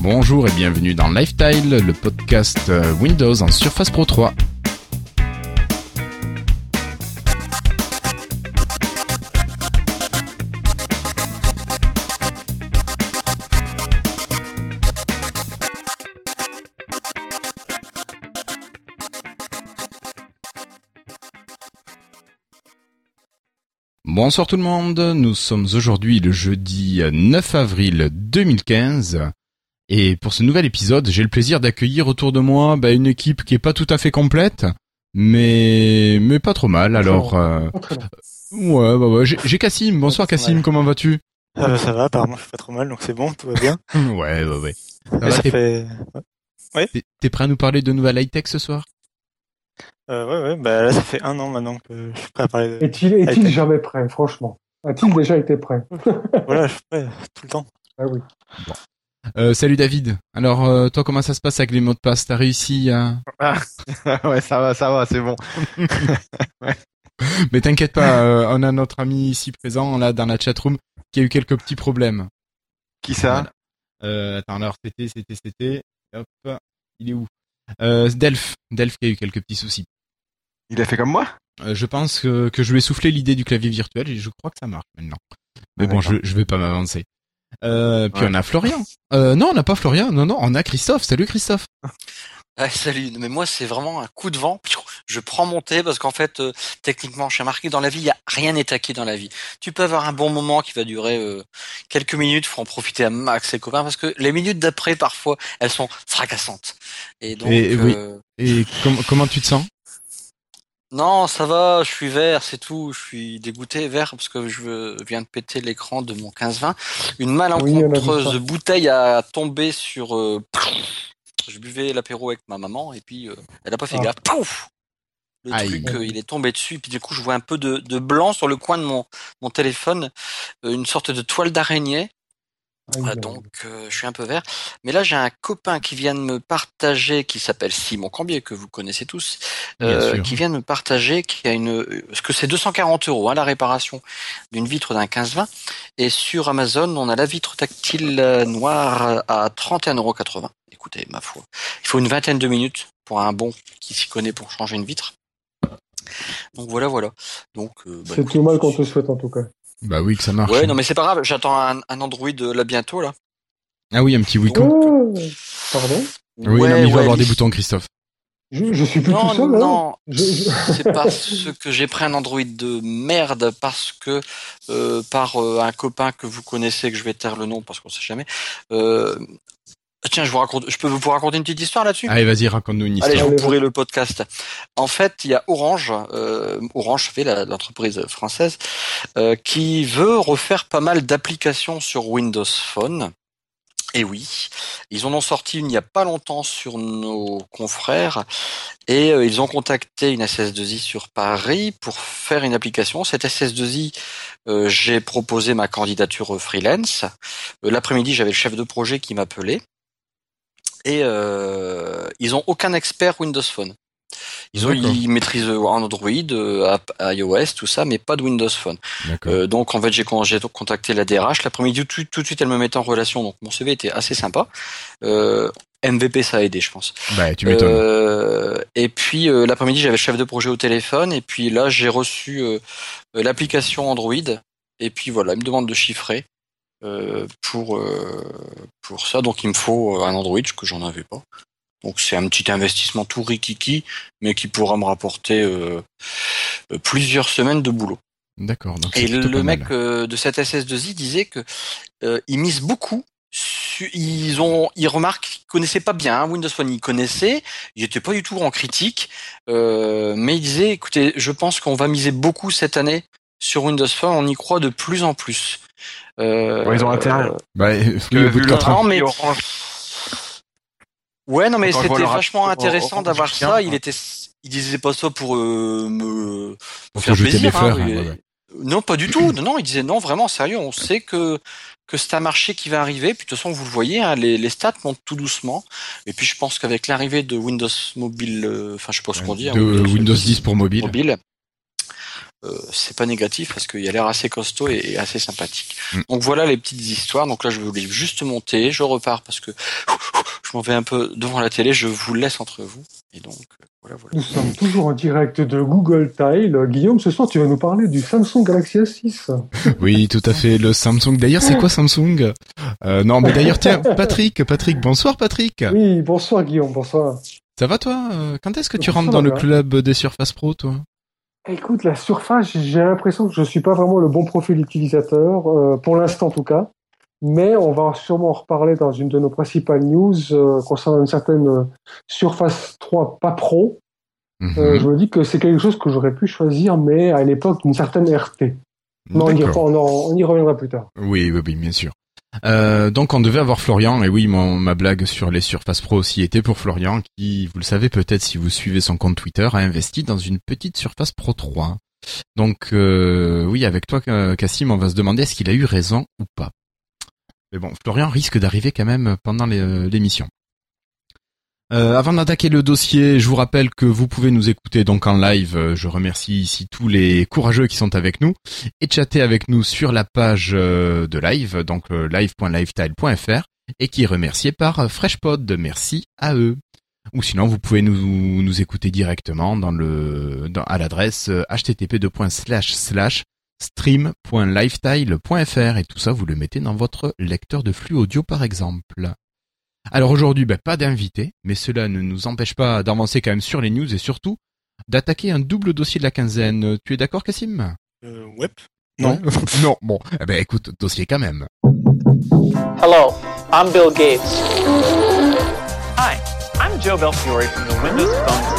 Bonjour et bienvenue dans Lifestyle, le podcast euh, Windows en Surface Pro 3. Bonsoir tout le monde, nous sommes aujourd'hui le jeudi 9 avril 2015 et pour ce nouvel épisode j'ai le plaisir d'accueillir autour de moi bah, une équipe qui est pas tout à fait complète mais mais pas trop mal alors euh, ouais bah ouais j'ai Cassim, bonsoir Cassim, comment vas-tu? Euh, Ça va apparemment je fais pas trop mal donc c'est bon, tout va bien. ouais ouais ouais. Ça, fait... ouais. T'es prêt à nous parler de nouvelles high-tech ce soir? Euh, ouais, ouais, bah là, ça fait un an maintenant que je suis prêt à parler de. Est-il est jamais prêt, franchement? A-t-il déjà été prêt? Voilà, je suis prêt tout le temps. Ah oui. Bon. Euh, salut David. Alors euh, toi comment ça se passe avec les mots de passe? T'as réussi à ah, Ouais ça va ça va c'est bon. ouais. Mais t'inquiète pas, euh, on a notre ami ici présent là dans la chatroom qui a eu quelques petits problèmes. Qui ça? Attends alors c'était c'était c'était hop il est où? Delph Delph qui a eu quelques petits soucis. Il a fait comme moi? Je pense que, que je lui ai soufflé l'idée du clavier virtuel et je crois que ça marche maintenant. Mais bon, je, je vais pas m'avancer. Euh, puis on a Florian. Euh, non, on n'a pas Florian. Non, non, on a Christophe. Salut Christophe. Ah, salut, mais moi c'est vraiment un coup de vent. Je prends mon thé parce qu'en fait, euh, techniquement, je suis marqué dans la vie, il y a rien n'est acquis dans la vie. Tu peux avoir un bon moment qui va durer euh, quelques minutes, faut en profiter à max et copains parce que les minutes d'après, parfois, elles sont fracassantes. Et donc, et, oui. Et comment tu te sens? Non, ça va, je suis vert, c'est tout. Je suis dégoûté vert parce que je viens de péter l'écran de mon 15-20. Une malencontreuse bouteille a tombé sur. Euh, je buvais l'apéro avec ma maman et puis euh, elle a pas fait ah. gaffe. Pouf le truc, euh, il est tombé dessus, et puis du coup, je vois un peu de, de blanc sur le coin de mon, mon téléphone, une sorte de toile d'araignée. Ah, donc euh, je suis un peu vert. Mais là j'ai un copain qui vient de me partager, qui s'appelle Simon Cambier, que vous connaissez tous, euh, qui vient de me partager, qui a une, ce que c'est 240 euros hein, la réparation d'une vitre d'un 15-20. Et sur Amazon on a la vitre tactile euh, noire à 31,80 euros. Écoutez ma foi, il faut une vingtaine de minutes pour un bon qui s'y connaît pour changer une vitre. Donc voilà voilà. Donc bah, c'est tout mal qu'on te souhaite en tout cas. Bah oui, que ça marche. Ouais, non, mais c'est pas grave, j'attends un, un, Android euh, là bientôt, là. Ah oui, un petit week-end. Oh, pardon? Oui, ouais, non, mais il va avoir des boutons, Christophe. Je, je suis plus non, tout seul, Non, je... c'est parce que j'ai pris un Android de merde, parce que euh, par euh, un copain que vous connaissez, que je vais taire le nom parce qu'on sait jamais, euh, Tiens, je vous raconte, je peux vous raconter une petite histoire là-dessus? Allez, vas-y, raconte-nous une histoire. Allez, je vous pourrai le podcast. En fait, il y a Orange, euh, Orange fait l'entreprise française, euh, qui veut refaire pas mal d'applications sur Windows Phone. Et oui, ils en ont sorti une il n'y a pas longtemps sur nos confrères et euh, ils ont contacté une SS2I sur Paris pour faire une application. Cette SS2I, euh, j'ai proposé ma candidature freelance. Euh, L'après-midi, j'avais le chef de projet qui m'appelait et euh, ils ont aucun expert Windows Phone. Ils, ont, ils maîtrisent Android, euh, iOS, tout ça, mais pas de Windows Phone. Euh, donc en fait, j'ai contacté la DRH. L'après-midi, tout, tout, de suite, elle me mettait en relation. Donc mon CV était assez sympa. Euh, MVP, ça a aidé, je pense. Bah, tu m'étonnes. Euh, et puis l'après-midi, j'avais le chef de projet au téléphone. Et puis là, j'ai reçu l'application Android. Et puis voilà, il me demande de chiffrer. Euh, pour euh, pour ça. Donc il me faut un Android que j'en avais pas. Donc c'est un petit investissement tout rikiki, mais qui pourra me rapporter euh, plusieurs semaines de boulot. D'accord. Et le, mec de cette SS2I disait que il mise beaucoup. Ils ont, ils remarquent qu'ils connaissaient pas bien hein, Windows Phone. Ils connaissaient, ils étaient pas du tout en critique, mais il disait, écoutez, je pense qu'on va miser beaucoup cette année sur Windows Phone. On y croit de plus en plus. Euh, ouais, ils ont intérêt. Bah, oui, au bout de 4 ans. Mais... Ouais, non, mais c'était vachement intéressant d'avoir ça. Il était, il disait pas ça pour euh, me pour faire plaisir. Hein, fleurs, hein, Non, pas du tout. Non, non, il disait non, vraiment sérieux. On sait que que c'est un marché qui va arriver. Puis de toute façon, vous le voyez, hein, les, les stats montent tout doucement. Et puis je pense qu'avec l'arrivée de Windows Mobile, euh, enfin je sais pas ce qu'on dit, de Windows, 10 pour mobile. mobile euh, c'est pas négatif parce qu'il a l'air assez costaud et, assez sympathique. Mm. Donc voilà les petites histoires. Donc là, je voulais juste monter, je repars parce que je m'en vais un peu devant la télé. Je vous laisse entre vous. Et donc euh, voilà, voilà. Nous sommes toujours en direct de Google Tile. Guillaume, ce soir, tu vas nous parler du Samsung Galaxy S6. Oui, tout à fait. Le Samsung. D'ailleurs, c'est quoi Samsung? Euh, Non, mais d'ailleurs, tiens, Patrick, Patrick, bonsoir, Patrick. Oui, bonsoir, Guillaume, bonsoir. Ça va toi? Quand est-ce que tu rentres dans le club des Surface Pro, toi? Écoute, la surface, j'ai l'impression que je suis pas vraiment le bon profil utilisateur, euh, pour l'instant en tout cas. Mais on va sûrement en reparler dans une de nos principales news euh, concernant une certaine euh, Surface 3 pas pro. Mhm. je me dis que c'est quelque chose que j'aurais pu choisir, mais à l'époque d'une certaine RT. Non, on y, on y, reviendra plus tard. Oui, oui, oui, bien sûr. Euh, donc on devait avoir Florian, et oui, mon, ma blague sur les Surface Pro aussi était pour Florian, qui, vous le savez peut-être si vous suivez son compte Twitter, a investi dans une petite Surface Pro 3. Donc euh, oui, avec toi, Cassim, on va se demander est-ce qu'il a eu raison ou pas. Mais bon, Florian risque d'arriver quand même pendant euh, l'émission. Euh, avant d'attaquer le dossier, je vous rappelle que vous pouvez nous écouter donc en live. Euh, je remercie ici tous les courageux qui sont avec nous et chatter avec nous sur la page euh, de live, donc live.lifetile.fr et qui est remercié par FreshPod. Merci à eux. Ou sinon, vous pouvez nous, nous écouter directement dans le dans, à l'adresse http://stream.lifetile.fr et tout ça vous le mettez dans votre lecteur de flux audio par exemple. Alors aujourd'hui, ben, pas d'invité, mais cela ne nous empêche pas d'avancer quand même sur les news et surtout d'attaquer un double dossier de la quinzaine. Tu es d'accord, Cassim Euh, ouais. Non. non, bon. Eh ben écoute, dossier quand même. Hello, I'm Bill Gates. Hi, I'm Joe Belfiore from the Windows Phone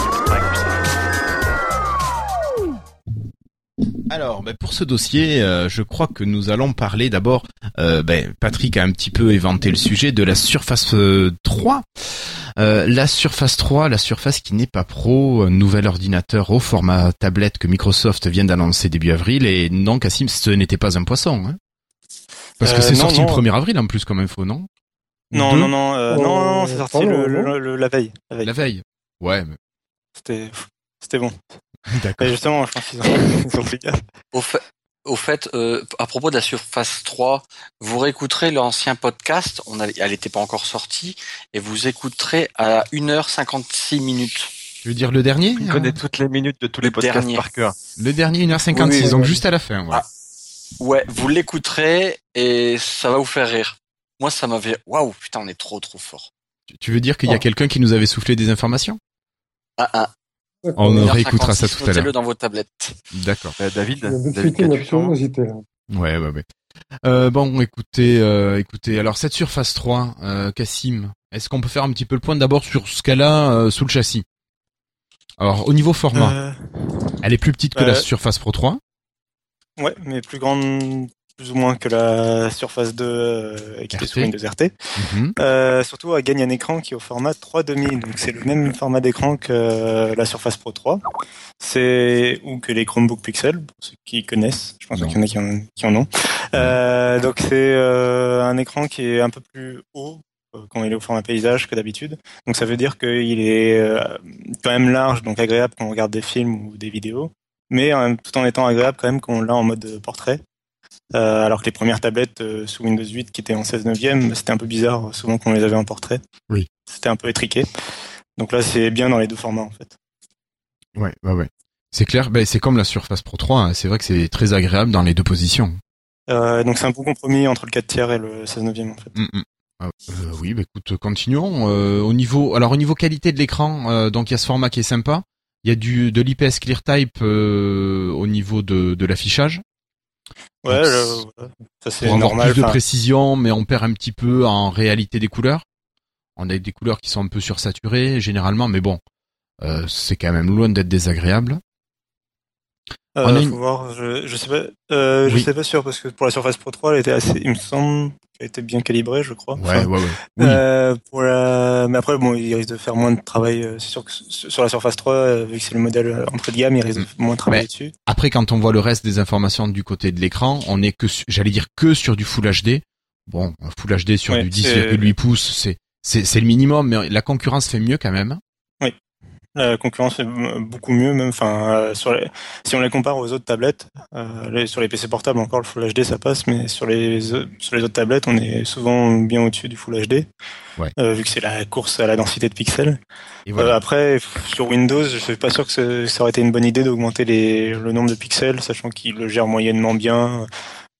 Alors, ben, pour ce dossier, euh, je crois que nous allons parler d'abord. Euh, ben, Patrick a un petit peu éventé le sujet de la Surface 3. Euh, la Surface 3, la Surface qui n'est pas pro, un nouvel ordinateur au format tablette que Microsoft vient d'annoncer début avril. Et non, Cassim, ce n'était pas un poisson. Hein Parce que c'est sorti le 1er avril en plus comme info, non? Non, non, non, non, non, c'est sorti le, la veille. La veille. La veille. Ouais. Mais... C'était, c'était bon. D'accord. justement, je pense qu'ils ont, fait gaffe. Au fait, au fait euh, à propos de la Surface 3, vous réécouterez l'ancien podcast, on elle n'était pas encore sortie, et vous écouterez à 1h56 minutes. Tu veux dire le dernier? Il connaît toutes les minutes de tous les podcasts par cœur. Le dernier 1h56, donc juste à la fin. Ouais, ah, ouais vous l'écouterez et ça va vous faire rire. Moi, ça m'avait... Waouh, putain, on est trop trop fort. Tu veux dire qu'il y a oh. quelqu'un qui nous avait soufflé des informations? Ah, ah. On réécoutera ça tout à l'heure. le dans vos tablettes. D'accord. Euh, David, David Ouais, ouais, ouais. Euh, bon, écoutez, euh, écoutez. Alors cette Surface 3, euh, Cassim, est-ce qu'on peut faire un petit peu le point d'abord sur ce qu'elle a euh, sous le châssis? Alors au niveau format, elle est plus petite que la Surface Pro 3. Ouais, mais plus grande plus ou moins que la Surface 2 euh, équipée sous Windows RT. Mhm. euh, surtout, elle gagne un écran qui est au format 3.5, donc c'est le même format d'écran que euh, la Surface Pro 3. C'est ou que les Chromebook Pixel, pour ceux qui connaissent. Je pense qu'il y en a qui en, qui en ont. Euh, donc c'est un écran qui est un peu plus haut quand il est au format paysage que d'habitude. Donc ça veut dire qu'il est quand même large, donc agréable quand on regarde des films ou des vidéos, mais tout en étant agréable quand même quand on l'a en mode portrait. Euh, alors que les premières tablettes euh, sous Windows 8 qui étaient en 16 neuvième, c'était un peu bizarre souvent qu'on les avait en portrait. Oui. C'était un peu étriqué. Donc là, c'est bien dans les deux formats en fait. Ouais, ouais, ouais. C'est clair. Ben, c'est comme la Surface Pro 3. Hein. C'est vrai que c'est très agréable dans les deux positions. Euh, donc c'est un bon compromis entre le 4 tiers et le 16 neuvième en fait. Mm, mm. Ah, euh, oui, bah, écoute, continuons. au niveau, alors au niveau qualité de l'écran, donc il y a ce format qui est sympa. Il y a du de l'IPS ClearType au niveau de, de l'affichage. Ouais, ça c'est normal. plus de précision, mais on perd un petit peu en réalité des couleurs. On a des couleurs qui sont un peu sursaturées généralement, mais bon, euh, c'est quand même loin d'être désagréable. Euh, faut voir, je, je sais pas, euh, je sais pas sûr parce que pour la Surface Pro 3, elle était assez, il me semble, qu'elle était bien calibrée, je crois. Ouais, ouais, ouais. Oui. Euh, pour la, mais après, bon, il risque de faire moins de travail. Euh, c'est sûr que sur la Surface 3, euh, vu que c'est le modèle entrée de gamme, il risque de moins de travailler dessus. Après, quand on voit le reste des informations du côté de l'écran, on est que, j'allais dire que sur du Full HD. Bon, Full HD sur du 10,8 pouces, c'est, c'est, c'est le minimum, mais la concurrence fait mieux quand même. La concurrence est beaucoup mieux, même. Enfin, sur les, si on les compare aux autres tablettes, sur les PC portables encore le Full HD ça passe, mais sur les sur les autres tablettes, on est souvent bien au-dessus du Full HD, vu que c'est la course à la densité de pixels. Et voilà. après, sur Windows, je suis pas sûr que ça aurait été une bonne idée d'augmenter le nombre de pixels, sachant qu'il le gère moyennement bien.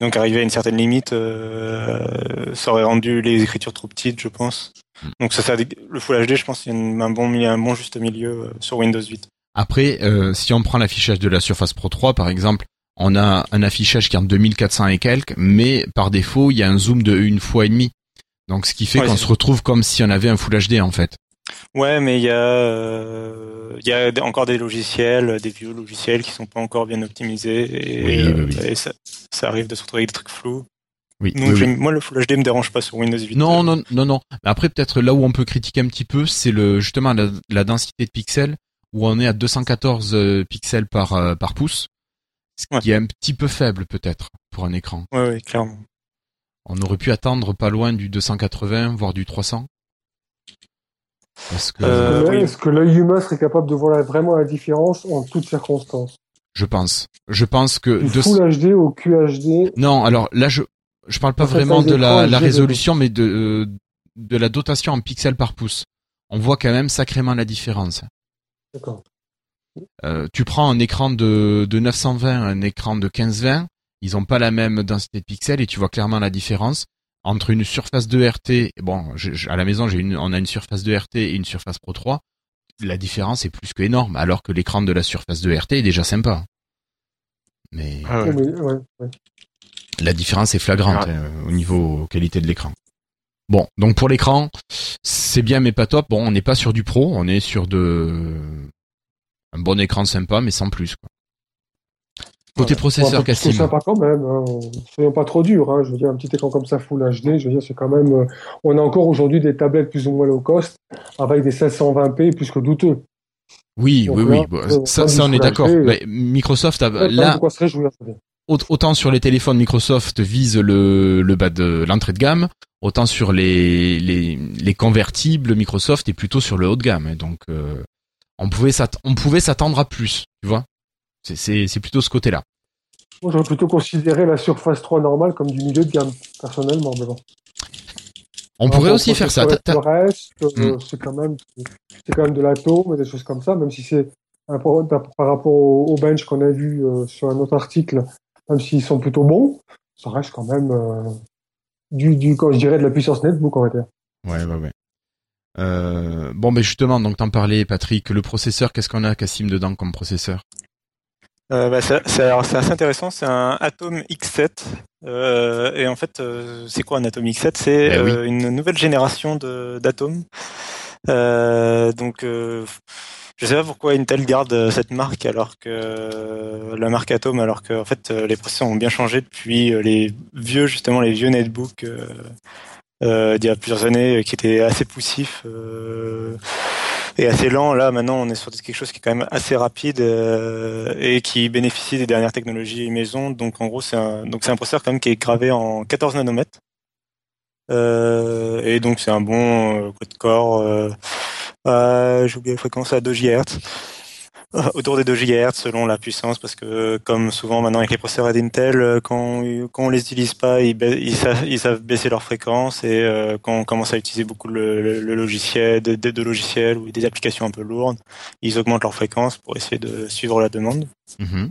Donc arriver à une certaine limite, euh, ça aurait rendu les écritures trop petites, je pense. Hmm. Donc ça, ça le Full HD, je pense, qu'il y a un bon, un bon juste milieu euh, sur Windows 8. Après, euh, si on prend l'affichage de la Surface Pro 3, par exemple, on a un affichage qui est en 2400 et quelques, mais par défaut, il y a un zoom de une fois et demi. Donc ce qui fait qu'on se retrouve comme si on avait un Full HD en fait. Ouais, mais il y a euh, il y a encore des logiciels, des vieux logiciels qui sont pas encore bien optimisés et, euh, ça, ça, arrive de se retrouver avec des trucs flous. Oui, moi le Full HD me dérange pas sur Windows 8. Non, non, non, non. Après peut-être là où on peut critiquer un petit peu, c'est le justement la, densité de pixels où on est à 214 euh, pixels par par pouce, ce qui est un petit peu faible peut-être pour un écran. Ouais, ouais, clairement. On aurait pu attendre pas loin du 280 voire du 300. Est-ce que, euh, est-ce que l'œil humain serait capable de voir vraiment la différence en toutes circonstances? Je pense. Je pense que du Full HD au QHD. Non, alors là je je parle pas vraiment de la, la résolution, mais de de la dotation en pixels par pouce. On voit quand même sacrément la différence. D'accord. Euh, tu prends un écran de, de 920, un écran de 1520, ils ont pas la même densité de pixels et tu vois clairement la différence entre une surface de RT, bon, à la maison, j'ai une, on a une surface de RT et une surface Pro 3. La différence est plus que énorme, alors que l'écran de la surface de RT est déjà sympa. Mais ah la différence est flagrante ah. hein, au niveau qualité de l'écran. Bon, donc pour l'écran, c'est bien mais pas top. Bon, on n'est pas sur du pro, on est sur de un bon écran sympa, mais sans plus. Quoi. Côté processeur. C'est sympa quand même. Hein. Soyons pas trop dur. Hein. Je veux dire, un petit écran comme ça, Full HD, je veux dire, c'est quand même. Euh, on a encore aujourd'hui des tablettes plus ou moins low cost avec des 1620p plus que douteux. Oui, oui, oui. ça, ça, on est d'accord. Microsoft a là. autant sur les téléphones, Microsoft vise le, le bas de l'entrée de gamme, autant sur les, les, les convertibles, Microsoft est plutôt sur le haut de gamme. Donc, euh, on pouvait on pouvait s'attendre à plus, tu vois. C'est plutôt ce côté-là. Moi, j'aurais plutôt considéré la Surface 3 normale comme du milieu de gamme, personnellement, mais bon. On pourrait aussi faire ça. Le reste, euh, hmm. c'est quand quand même de l'atome et des choses comme ça, même si c'est par rapport au, bench qu'on a vu euh, sur un autre article, même s'ils sont plutôt bons, ça reste quand même euh, du, du, quand je dirais de la puissance netbook, on va dire. Ouais, ouais, ouais. bon, mais justement, donc t'en parlais, Patrick, le processeur, qu'est-ce qu'on a, Cassim, dedans comme processeur? Euh, bah, c'est assez intéressant. C'est un Atom X7. Euh, et en fait, euh, c'est quoi un Atom X7 C'est eh euh, une nouvelle génération d'atomes. donc, je sais pas pourquoi Intel garde cette marque alors que la marque Atom, alors que en fait les processeurs ont bien changé depuis les vieux justement les vieux netbooks d'il y a plusieurs années qui étaient assez poussifs et assez lent. Là, maintenant, on est sur quelque chose qui est quand même assez rapide euh, et qui bénéficie des dernières technologies maison. Donc, en gros, c'est un, donc c'est un processeur quand même qui est gravé en 14 nanomètres. Euh, et donc, c'est un bon euh, code core. Euh, J'ai oublié la fréquence à 2 GHz. autour des 2 GHz selon la puissance parce que comme souvent maintenant avec les processeurs d'Intel euh, quand, quand on les utilise pas ils, ils, savent, ils savent baisser leur fréquence et euh, quand on commence à utiliser beaucoup le, le, logiciel de, de, logiciels ou des applications un peu lourdes ils augmentent leur fréquence pour essayer de suivre la demande mm-hmm.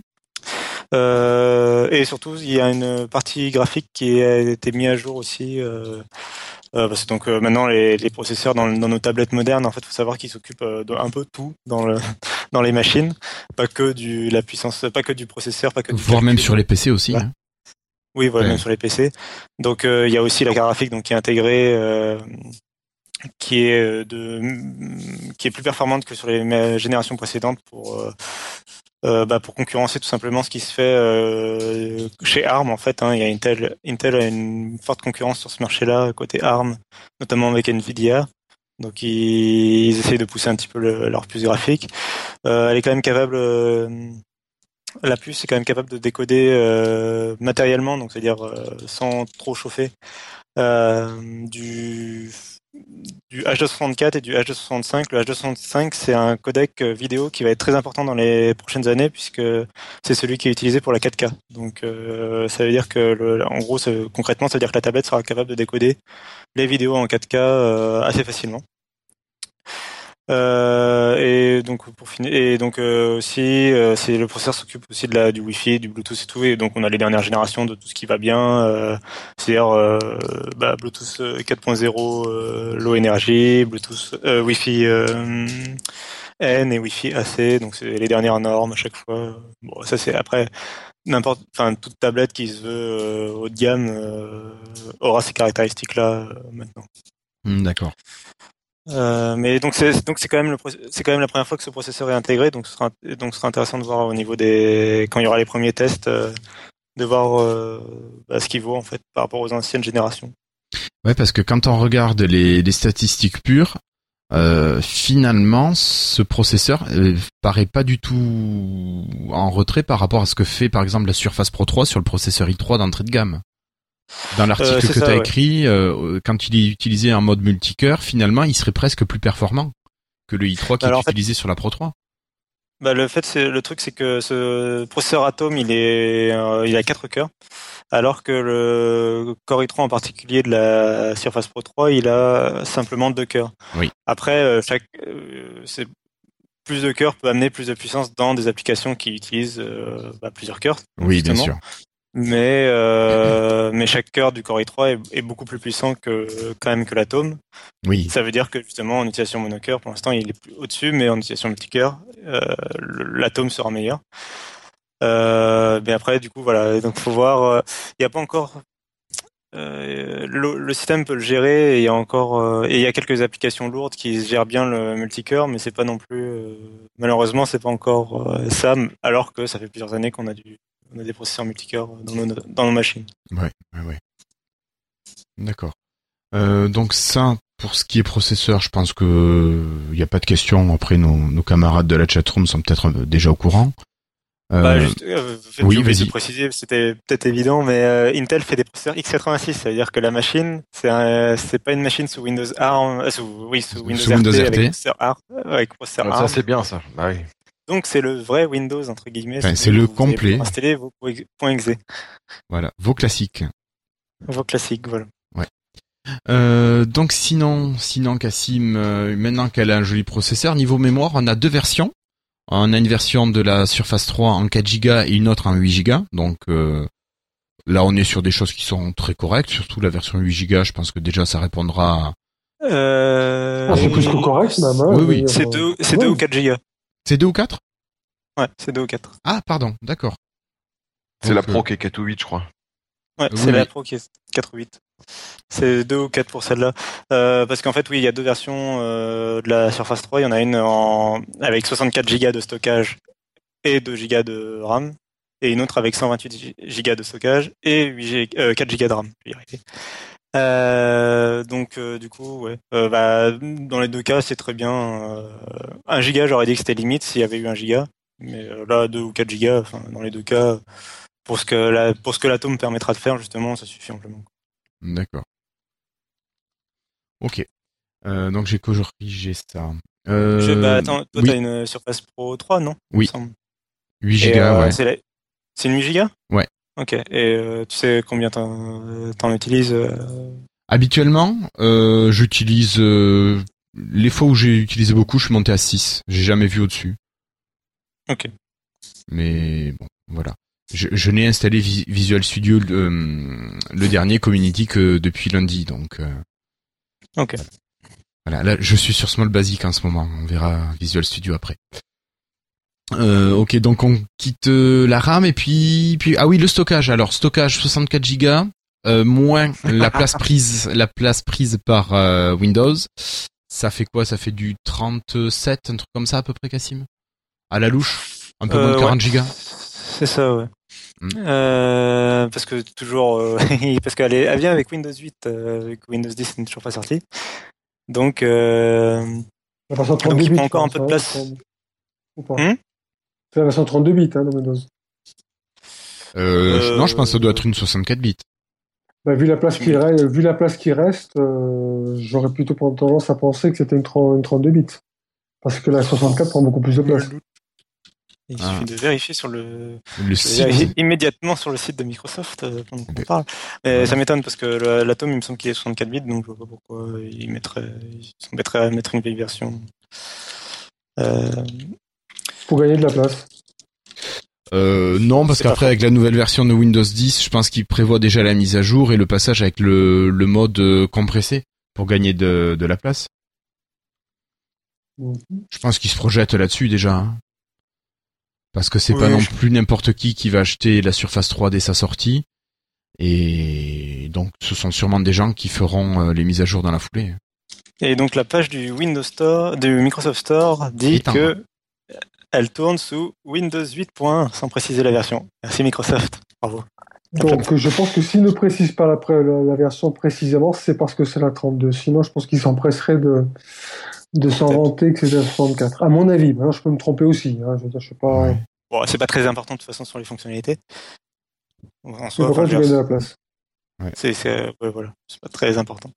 euh, et surtout il y a une partie graphique qui a été mise à jour aussi euh, euh, parce que donc euh, maintenant les, les processeurs dans, dans, nos tablettes modernes, en fait, faut savoir qu'ils s'occupent euh, d'un peu de tout dans le dans les machines, pas que du la puissance, pas que du processeur, pas que du voire même sur les PC aussi. Hein. Oui, voilà, même sur les PC. Donc il y a aussi la graphique donc qui est intégrée qui est de qui est plus performante que sur les générations précédentes pour euh, bah, pour concurrencer tout simplement ce qui se fait euh, chez ARM en fait. Hein, il y a Intel, Intel a une forte concurrence sur ce marché-là côté ARM, notamment avec Nvidia. Donc ils, ils essayent de pousser un petit peu leur puce graphique. Euh, elle est quand même capable, euh, la puce est quand même capable de décoder euh, matériellement, donc c'est-à-dire sans trop chauffer, du du H264 et du H265. Le H265, c'est un codec vidéo qui va être très important dans les prochaines années puisque c'est celui qui est utilisé pour la 4K. Donc, euh, ça veut dire que, en gros, concrètement, ça veut dire que la tablette sera capable de décoder les vidéos en 4K euh, assez facilement. Euh, et donc pour finir, et donc euh, aussi, euh, c'est le processeur s'occupe aussi de la du Wi-Fi, du Bluetooth et tout, et donc on a les dernières générations de tout ce qui va bien, c'est-à-dire bah, Bluetooth 4.0 low energy, Bluetooth Wi-Fi N et Wi-Fi AC, donc c'est les dernières normes à chaque fois. Bon, ça c'est après n'importe, enfin toute tablette qui se veut haut de gamme aura ces caractéristiques là maintenant. Hmm, d'accord. Euh, mais donc c'est donc c'est quand même le c'est quand même la première fois que ce processeur est intégré donc ce sera donc ce sera intéressant de voir au niveau des quand il y aura les premiers tests euh, de voir euh, bah, ce qu'il vaut en fait par rapport aux anciennes générations. Ouais parce que quand on regarde les, les statistiques pures euh, finalement ce processeur paraît pas du tout en retrait par rapport à ce que fait par exemple la Surface Pro 3 sur le processeur i3 d'entrée de gamme. Dans l'article euh, que tu as écrit, euh, quand il est utilisé en mode multicœur, finalement, il serait presque plus performant que le i3 qui est utilisé sur la Pro 3. Bah, le fait, c'est le truc, c'est que ce processeur Atom, il est, euh, il a quatre cœurs, alors que le Core i3 en particulier de la Surface Pro 3, il a simplement deux cœurs. Oui. Après, chaque, c'est plus de cœurs peut amener plus de puissance dans des applications qui utilisent bah, plusieurs cœurs. Oui, bien sûr mais euh, mais chaque cœur du Core i3 est, beaucoup plus puissant que quand même que l'atome. Oui. Ça veut dire que justement en utilisation monocœur, pour l'instant, il est plus au-dessus, mais en utilisation multicœur, euh, l'atome sera meilleur. Euh, mais après, du coup, voilà. Donc, faut voir. Euh, il n'y a pas encore. Euh, le, le, système peut le gérer et il y a encore euh, et il y a quelques applications lourdes qui gèrent bien le multicœur, mais c'est pas non plus malheureusement c'est pas encore ça, alors que ça fait plusieurs années qu'on a dû on a des processeurs multicœurs dans nos, dans nos machines. Ouais, ouais, ouais. D'accord. Euh, donc ça, pour ce qui est processeur, je pense que il n'y a pas de question. Après, nos, nos camarades de la chatroom sont peut-être déjà au courant. Euh, bah, juste, euh, oui, vas-y. préciser, c'était peut-être évident, mais euh, Intel fait des processeurs x86, ça veut dire que la machine, c'est c'est pas une machine sous Windows ARM, euh, sous, oui, sous Windows, sous Windows RT, avec processeur ARM, avec processeur ah, ARM. Ça c'est bien ça. Bah oui. Donc c'est le vrai Windows entre guillemets. c'est le complet. Installer vos .exe. Voilà, vos classiques. Vos classiques, voilà. Ouais. Euh, donc sinon, sinon Cassim, euh, maintenant qu'elle a un joli processeur, niveau mémoire, on a deux versions. On a une version de la Surface 3 en 4 Go et une autre en 8 Go. Donc euh, là, on est sur des choses qui sont très correctes. Surtout la version 8 Go, je pense que déjà ça répondra. Euh... Ah, c'est plus que correct, même. Hein, oui, oui. C'est 2 c'est ou 4 Go. C'est 2 ou 4 Ouais, c'est 2 ou 4. Ah, pardon, d'accord. C'est la Pro qui est 4 ou 8, je crois. Ouais, c'est la Pro qui est 4 ou 8. C'est 2 ou 4 pour celle-là. Euh, parce qu'en fait, oui, il y a deux versions euh, de la Surface 3. Il y en a une en... avec 64 Go de stockage et 2 Go de RAM. Et une autre avec 128 Go de stockage et 8 euh, 4 Go de RAM. Euh, donc euh, du coup, ouais. Euh, bah, dans les deux cas, c'est très bien. Un giga, j'aurais dit que c'était limite s'il y avait eu un giga, mais là, 2 ou 4 gigas, dans les deux cas, pour ce que la, pour ce que l'atome permettra de faire, justement, ça suffit amplement. D'accord. Ok. donc j'ai corrigé ça. Je, bah, attends, toi, t'as une Surface Pro 3, non? Oui. 8 Go, ouais. C'est une 8 Go Ouais. Ok. Et euh, tu sais combien t'en utilises euh? Habituellement, euh, j'utilise les fois où j'ai utilisé beaucoup, je suis monté à 6. J'ai jamais vu au-dessus. Ok. Mais bon, voilà. Je, n'ai installé Visual Studio le, dernier Community que depuis lundi, donc. ok. Voilà, là je suis sur Small Basic en ce moment. On verra Visual Studio après. Euh, ok, donc on quitte euh, la RAM et puis, puis ah oui le stockage. Alors stockage 64 Go euh, moins la place prise, la place prise par euh, Windows. Ça fait quoi? Ça fait du 37, un truc comme ça à peu près, Cassim? À la louche, un peu moins de 40 Go. C'est ça, ouais. Hmm. parce que toujours, parce qu'elle elle vient avec Windows 8, avec Windows 10 n'est toujours pas sorti. Donc, donc il prend encore un peu de place. C'est la version 32 bits hein, de Windows. Euh, Non, je pense que ça doit être une 64 bits. Bah, vu la place qui reste, vu la place qui reste, j'aurais plutôt tendance à penser que c'était une, une 32 bits. Parce que la 64 prend beaucoup plus de place. Il ah. suffit de vérifier sur le, le immédiatement sur le site de Microsoft euh, pendant qu'on parle. Mais ça m'étonne parce que l'Atom, il me semble qu'il est 64 bits, donc je vois pas pourquoi il mettrait, il s'embêterait à mettre une vieille version. Euh... Pour gagner de la place. Euh, non, parce qu'après avec la nouvelle version de Windows 10, je pense qu'il prévoit déjà la mise à jour et le passage avec le, le mode euh, compressé pour gagner de, de la place. Mhm. Je pense qu'il se projette là-dessus déjà. Hein. Parce que c'est pas non plus n'importe qui qui va acheter la Surface 3 dès sa sortie. Et donc ce sont sûrement des gens qui feront euh, les mises à jour dans la foulée. Et donc la page du Windows Store, du Microsoft Store dit que elle tourne sous Windows 8.1 sans préciser la version. Merci Microsoft. Bravo. Donc je pense que s'ils ne précisent pas la, la, version précisément, c'est parce que c'est la 32. Sinon, je pense qu'ils s'empresseraient de, de s'en vanter que c'est la 64. À mon avis, je peux me tromper aussi. Hein, je, je sais pas. Bon, c'est pas très important de toute façon sur les fonctionnalités. En soi, enfin, je la place. C'est, voilà, c'est pas très important.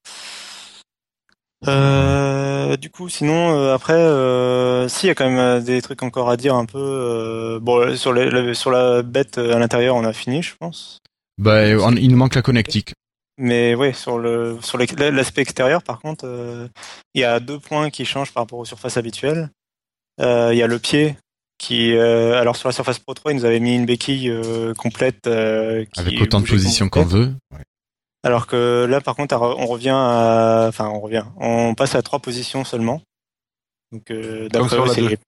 Euh, du coup, sinon euh, après, euh, si il y a quand même euh, des trucs encore à dire un peu. Euh, bon, sur, les, sur la bête à l'intérieur, on a fini, je pense. Bah, il nous manque la connectique. Mais oui, sur le sur l'aspect extérieur, par contre, il y a deux points qui changent par rapport aux surfaces habituelles. Il y a le pied qui, alors sur la Surface Pro 3, ils nous avaient mis une béquille complète. Avec autant de positions qu'on veut. Ouais. Alors que là, par contre, on revient à, enfin, on revient, on passe à trois positions seulement. Donc, euh, d'après c'est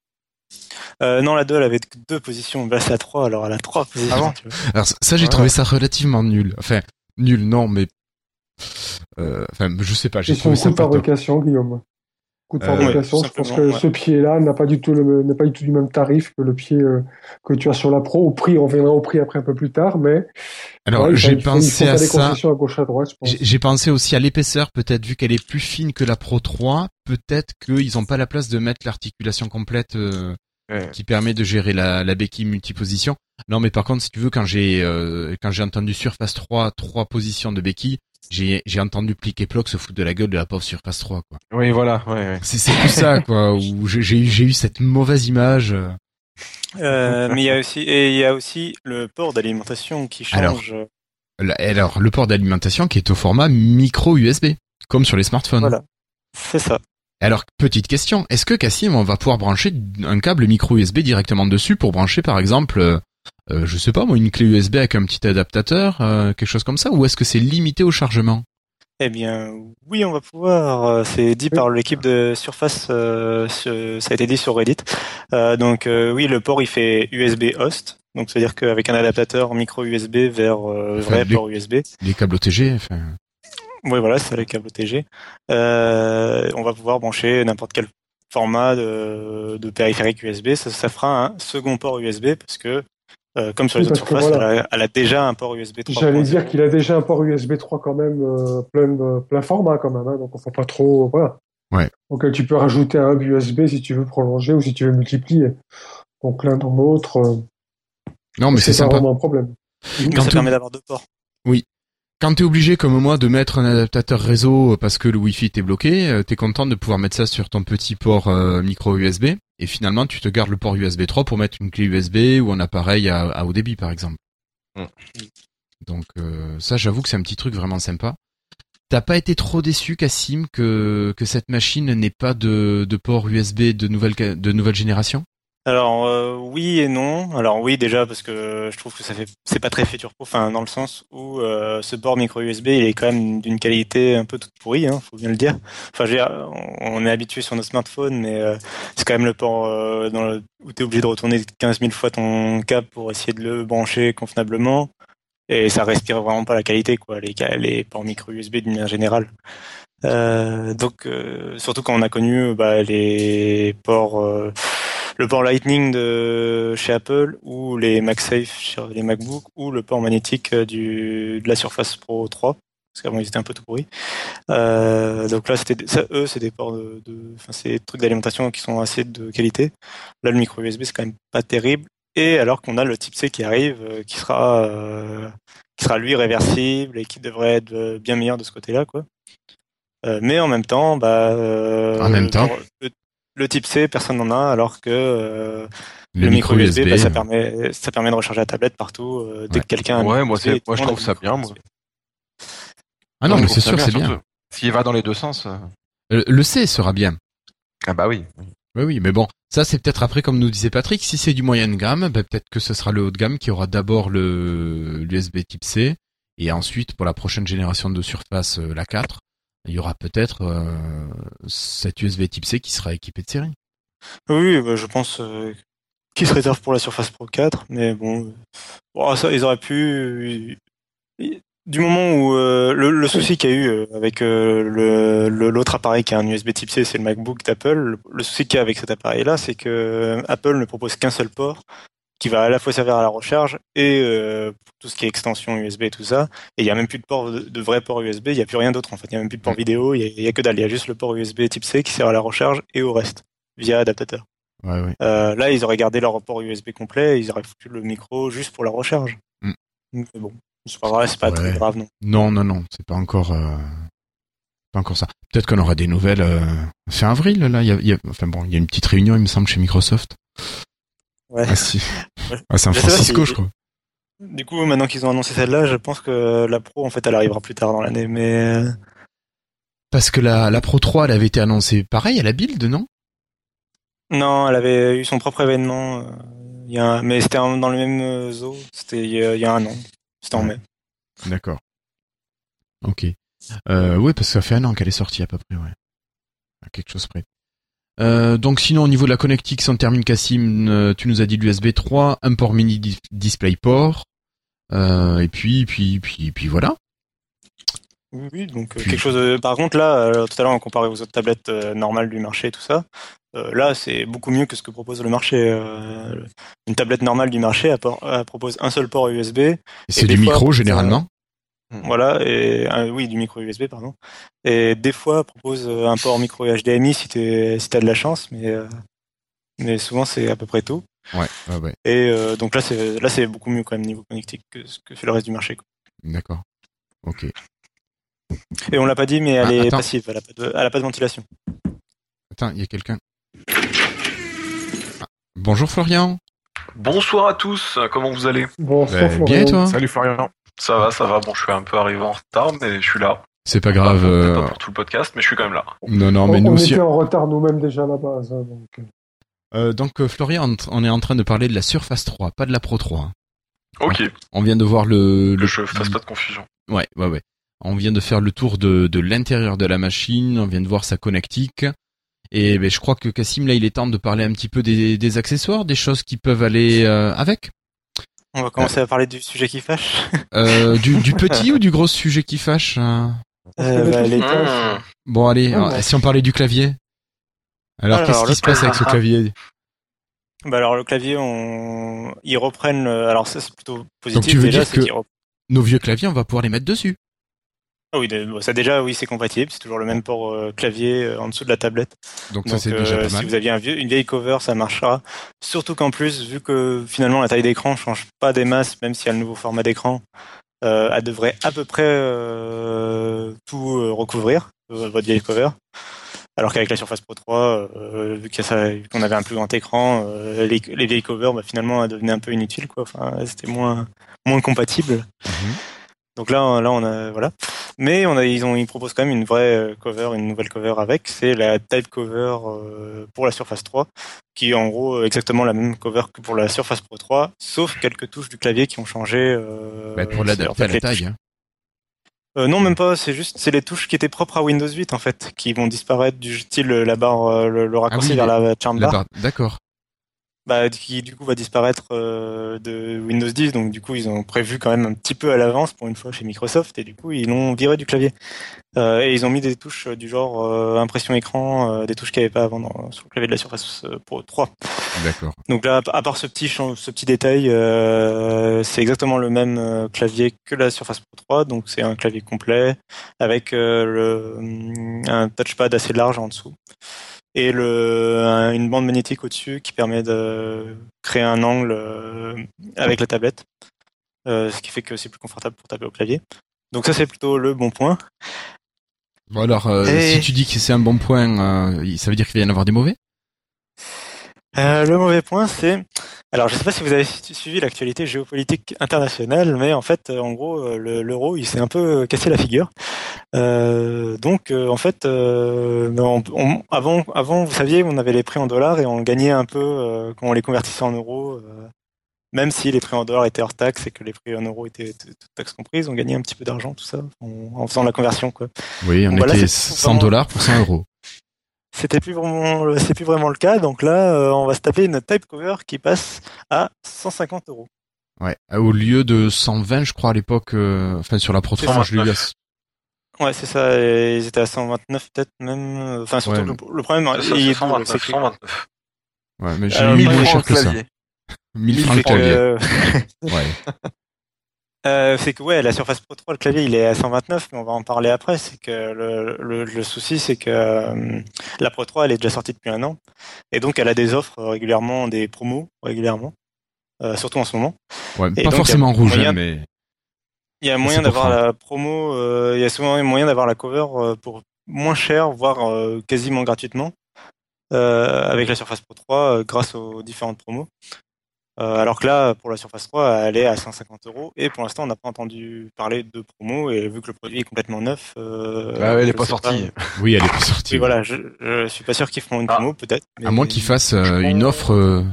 euh, non, la 2, elle avait deux positions. Là, c'est à 3, alors elle a trois positions. Ah alors, ça, j'ai trouvé ça relativement nul. Enfin, nul, non, mais. Euh, enfin, je sais pas, j'ai trouvé ça. Fabrication, Guillaume coup de fabrication. je pense que ce pied-là n'a pas du tout le n'a pas du tout du même tarif que le pied euh, que tu as sur la Pro. Au prix, on reviendra au prix après un peu plus tard, mais alors j'ai pensé à ça. J'ai pensé aussi à l'épaisseur, peut-être vu qu'elle est plus fine que la Pro 3, peut-être qu'ils n'ont pas la place de mettre l'articulation complète euh, qui permet de gérer la, la béquille multiposition. Non, mais par contre, si tu veux, quand j'ai euh, quand j'ai entendu Surface 3, trois positions de béquille, j'ai j'ai entendu Plic et Ploc se foutre de la gueule de la pauvre Surface 3 quoi. Oui voilà, ouais, ouais. C'est c'est tout ça quoi où j'ai j'ai eu cette mauvaise image. Euh, mais il y a aussi et il y a aussi le port d'alimentation qui change. Alors, alors le port d'alimentation qui est au format micro USB comme sur les smartphones. Voilà. C'est ça. Alors, petite question, est-ce que Cassim, on va pouvoir brancher un câble micro USB directement dessus pour brancher par exemple euh, euh, je sais pas moi, une clé USB avec un petit adaptateur, euh, quelque chose comme ça, ou est-ce que c'est limité au chargement? Eh bien, oui, on va pouvoir. Euh, c'est dit par l'équipe de Surface. ça a été dit sur Reddit. donc oui, le port il fait USB host. Donc c'est-à-dire qu'avec un adaptateur micro USB vers vrai port USB. Les câbles OTG. Enfin... Oui, voilà, c'est les câbles OTG. on va pouvoir brancher n'importe quel format de, de périphérique USB. Ça, ça fera un second port USB parce que euh, comme sur les autres surfaces, elle, a, déjà un port USB 3. J'allais dire qu'il a déjà un port USB 3 quand même, euh, plein, euh, plein format quand même, hein, donc on faut pas trop, voilà. Ouais. Donc tu peux rajouter un hub USB si tu veux prolonger ou si tu veux multiplier. Donc l'un dans l'autre. non, mais c'est pas vraiment un problème. Mais ça permet d'avoir deux ports. Oui, quand t'es obligé comme moi de mettre un adaptateur réseau parce que le Wi-Fi t'est bloqué, euh, t'es content de pouvoir mettre ça sur ton petit port euh, micro USB et finalement tu te gardes le port USB 3 pour mettre une clé USB ou un appareil à, haut débit par exemple. Donc euh, ça j'avoue que c'est un petit truc vraiment sympa. T'as pas été trop déçu Cassim que que cette machine n'ait pas de, de port USB de nouvelle de nouvelle génération? Alors euh, oui et non. Alors oui déjà parce que je trouve que ça fait c'est pas très future proof, enfin dans le sens où euh, ce port micro USB il est quand même d'une qualité un peu toute pourrie, hein, faut bien le dire. Enfin on est habitué sur nos smartphones, mais euh, c'est quand même le port dans le, où t'es obligé de retourner 15 000 fois ton câble pour essayer de le brancher convenablement et ça respire vraiment pas la qualité quoi les les ports micro USB d'une manière générale. donc surtout quand on a connu bah, les ports le port Lightning de chez Apple ou les MagSafe sur les MacBook ou le port magnétique euh, du, de la Surface Pro 3 parce qu'avant ils étaient un peu tout pourris. Euh, donc là, c'était eux, c'est des ports de, enfin c'est des trucs d'alimentation qui sont assez de qualité. Là, le micro USB, c'est quand même pas terrible. Et alors qu'on a le Type C qui arrive, euh, qui sera qui sera lui réversible et qui devrait être bien meilleur de ce côté-là, quoi. mais en même temps, bah, en même temps, le, type C, personne n'en a, alors que le, micro USB, bah, ça permet, ça permet de recharger la tablette partout dès que quelqu'un. Ouais, moi, moi je trouve ça bien, moi. Ah non, mais c'est sûr, c'est bien. S'il va dans les deux sens. Le C sera bien. Ah bah oui. Oui, oui, mais bon, ça c'est peut-être après, comme nous disait Patrick, si c'est du moyen de gamme, ben, peut-être que ce sera le haut de gamme qui aura d'abord le l'USB Type C, et ensuite pour la prochaine génération de Surface, euh, la 4, il y aura peut-être euh, cet USB Type C qui sera équipé de série. Oui, bah, je pense euh, se réserve pour la Surface Pro 4, mais bon, ça, ils auraient pu du moment où euh, le, souci qu'il y a eu euh, avec euh, l'autre appareil qui a un USB Type C, c'est le MacBook d'Apple. Le, souci qu'il y a avec cet appareil-là, c'est que Apple ne propose qu'un seul port qui va à la fois servir à la recharge et pour tout ce qui est extension USB et tout ça. Et il n'y a même plus de port de, vrai port USB. Il n'y a plus rien d'autre en fait. Il n'y a même plus de port vidéo. Il n'y a, que dalle. Il y a juste le port USB Type C qui sert à la recharge et au reste via adaptateur. Ouais, ouais. là, ils auraient gardé leur port USB complet. Ils auraient foutu le micro juste pour la recharge. Mm. Mais bon. C'est pas vrai, c'est pas très grave, non. Non, non, non, c'est pas encore, euh, pas encore ça. Peut-être qu'on aura des nouvelles euh, fin avril. Là, il y a, enfin bon, il y a une petite réunion, il me semble, chez Microsoft. Ouais. Ah si. Ah, San Francisco, je crois. Du coup, maintenant qu'ils ont annoncé celle-là, je pense que la Pro, en fait, elle arrivera plus tard dans l'année, mais. Euh, Parce que la, la Pro 3, elle avait été annoncée pareil à la Build, non? Non, elle avait eu son propre événement. Euh, il y a mais c'était dans le même zoo. C'était il y a un an. C'était en mai. D'accord. Ok. Euh, oui, parce que ça fait un an qu'elle est sortie à peu près, ouais. À quelque chose près. Euh, donc sinon au niveau de la connectique, on termine Cassim, euh, tu nous as dit l'USB 3, un port mini DisplayPort, euh, et puis puis puis puis voilà. Oui, donc quelque chose. Par contre là, tout à l'heure on comparait aux autres tablettes normales du marché et tout ça. là, c'est beaucoup mieux que ce que propose le marché. une tablette normale du marché elle, propose un seul port USB. Et c'est du micro généralement. Voilà, et oui, du micro USB, pardon. Et des fois, propose un port micro HDMI si tu si t'as de la chance, mais mais souvent c'est à peu près tout. Ouais, ouais, Et donc là, c'est là c'est beaucoup mieux quand même niveau connectique que ce que fait le reste du marché. D'accord. Ok. Et on l'a pas dit, mais elle ah, est passive, elle a, pas de, elle a pas de ventilation. Attends, il y a quelqu'un. Ah, bonjour Florian. Bonsoir à tous, comment vous allez? Bonsoir bah, Florian. Bien et toi Salut Florian. Ça va, ça va. Bon, je suis un peu arrivé en retard, mais je suis là. C'est pas grave. Pas, euh, pour tout le podcast, mais je suis quand même là. Non, non, mais on, nous on aussi. était en retard nous-mêmes déjà à la base. Hein, donc, euh, donc euh, Florian, on est en train de parler de la Surface 3, pas de la Pro 3. Ok. On vient de voir le. Que je fasse pas de confusion. Ouais, ouais, ouais. On vient de faire le tour de, de l'intérieur de la machine, on vient de voir sa connectique. Et ben, je crois que Cassim, là, il est temps de parler un petit peu des, des accessoires, des choses qui peuvent aller avec. On va commencer à parler du sujet qui fâche. Euh, du, du petit ou du gros sujet qui fâche hein euh, bah, les mmh. Bon allez, ah, si on parlait du clavier. Alors, qu'est-ce qui se passe avec ce clavier Bah alors le clavier, on... ils reprennent. Alors ça c'est plutôt positif. Donc tu veux dire que nos vieux claviers, on va pouvoir les mettre dessus ah oui, ça déjà, oui, c'est compatible. C'est toujours le même port euh, clavier euh, en dessous de la tablette. Donc, ça, c'est déjà pas mal. Si vous aviez un vieux, une vieille cover, ça marchera. Surtout qu'en plus, vu que finalement la taille d'écran change pas des masses, même s'il y a le nouveau format d'écran, euh, elle devrait à peu près tout recouvrir, votre vieille cover. Alors qu'avec la Surface Pro 3, vu qu'on avait un plus grand écran, les, vieilles covers, bah, finalement, elles devenaient un peu inutiles, quoi. Enfin, c'était moins moins compatible. Mhm. Donc là, là, on a voilà. Mais on a, ils ont, ils proposent quand même une vraie euh, cover, une nouvelle cover avec. C'est la type cover euh, pour la Surface 3, qui est en gros exactement la même cover que pour la Surface Pro 3, sauf quelques touches du clavier qui ont changé. Euh, bah pour l'adapter à la taille. Hein. Euh, non, même pas. C'est juste, c'est les touches qui étaient propres à Windows 8 en fait, qui vont disparaître du style la barre, le, raccourci ah vers la charm bar. D'accord bah, qui du coup va disparaître euh, de Windows 10. Donc du coup, ils ont prévu quand même un petit peu à l'avance pour une fois chez Microsoft et du coup, ils l'ont viré du clavier. Euh, et ils ont mis des touches du genre euh, impression écran, des touches qu'il n'y avait pas avant dans, sur le clavier de la Surface Pro 3. D'accord. Donc là, à part ce petit ce petit détail, c'est exactement le même clavier que la Surface Pro 3. Donc c'est un clavier complet avec le, un touchpad assez large en dessous et le, une bande magnétique au-dessus qui permet de créer un angle euh, avec la tablette. ce qui fait que c'est plus confortable pour taper au clavier. Donc ça c'est plutôt le bon point. Bon alors, si tu dis que c'est un bon point, ça veut dire qu'il va y en avoir des mauvais? Euh, le mauvais point, c'est. Alors, je ne sais pas si vous avez suivi l'actualité géopolitique internationale, mais en fait, en gros, euh, l'euro, il s'est un peu cassé la figure. Euh, donc, euh, en fait, avant, avant, vous saviez, on avait les prix en dollars et on gagnait un peu quand on les convertissait en euros. même si les prix en dollars étaient hors taxe et que les prix en euros étaient toutes taxes comprises, on gagnait un petit peu d'argent, tout ça, en, faisant la conversion, quoi. Oui, on était 100 dollars pour 100 euros c'était plus vraiment, c'est plus vraiment le cas. Donc là, euh, on va se taper une type cover qui passe à 150 euros. Ouais, au lieu de 120, je crois à l'époque, euh, enfin sur la Pro 3, je l'ai eu à... Ouais, c'est ça. Ils étaient à 129 peut-être même. Enfin surtout le, problème, c'est 129. Ouais, mais j'ai eu moins cher que ça. 1000 francs clavier. ouais. Euh, c'est que ouais, la Surface Pro 3, le clavier il est à 129, mais on va en parler après. C'est que le, le, le souci, c'est que euh, la Pro 3 elle est déjà sortie depuis un an, et donc elle a des offres régulièrement, des promos régulièrement, euh, surtout en ce moment. Ouais, pas forcément rouge, hein, mais il y a moyen d'avoir la promo, euh, il y a souvent moyen d'avoir la cover pour moins cher, voire quasiment gratuitement, avec la Surface Pro 3 grâce aux différentes promos. Euh, alors que là, pour la Surface 3, elle est à 150 euros. Et pour l'instant, on n'a pas entendu parler de promo. Et vu que le produit est complètement neuf, euh, ah elle est pas sortie. Oui, elle est pas sortie. voilà, je, je suis pas sûr qu'ils feront une ah. promo, peut-être. À moins qu'ils fassent euh, une offre, euh,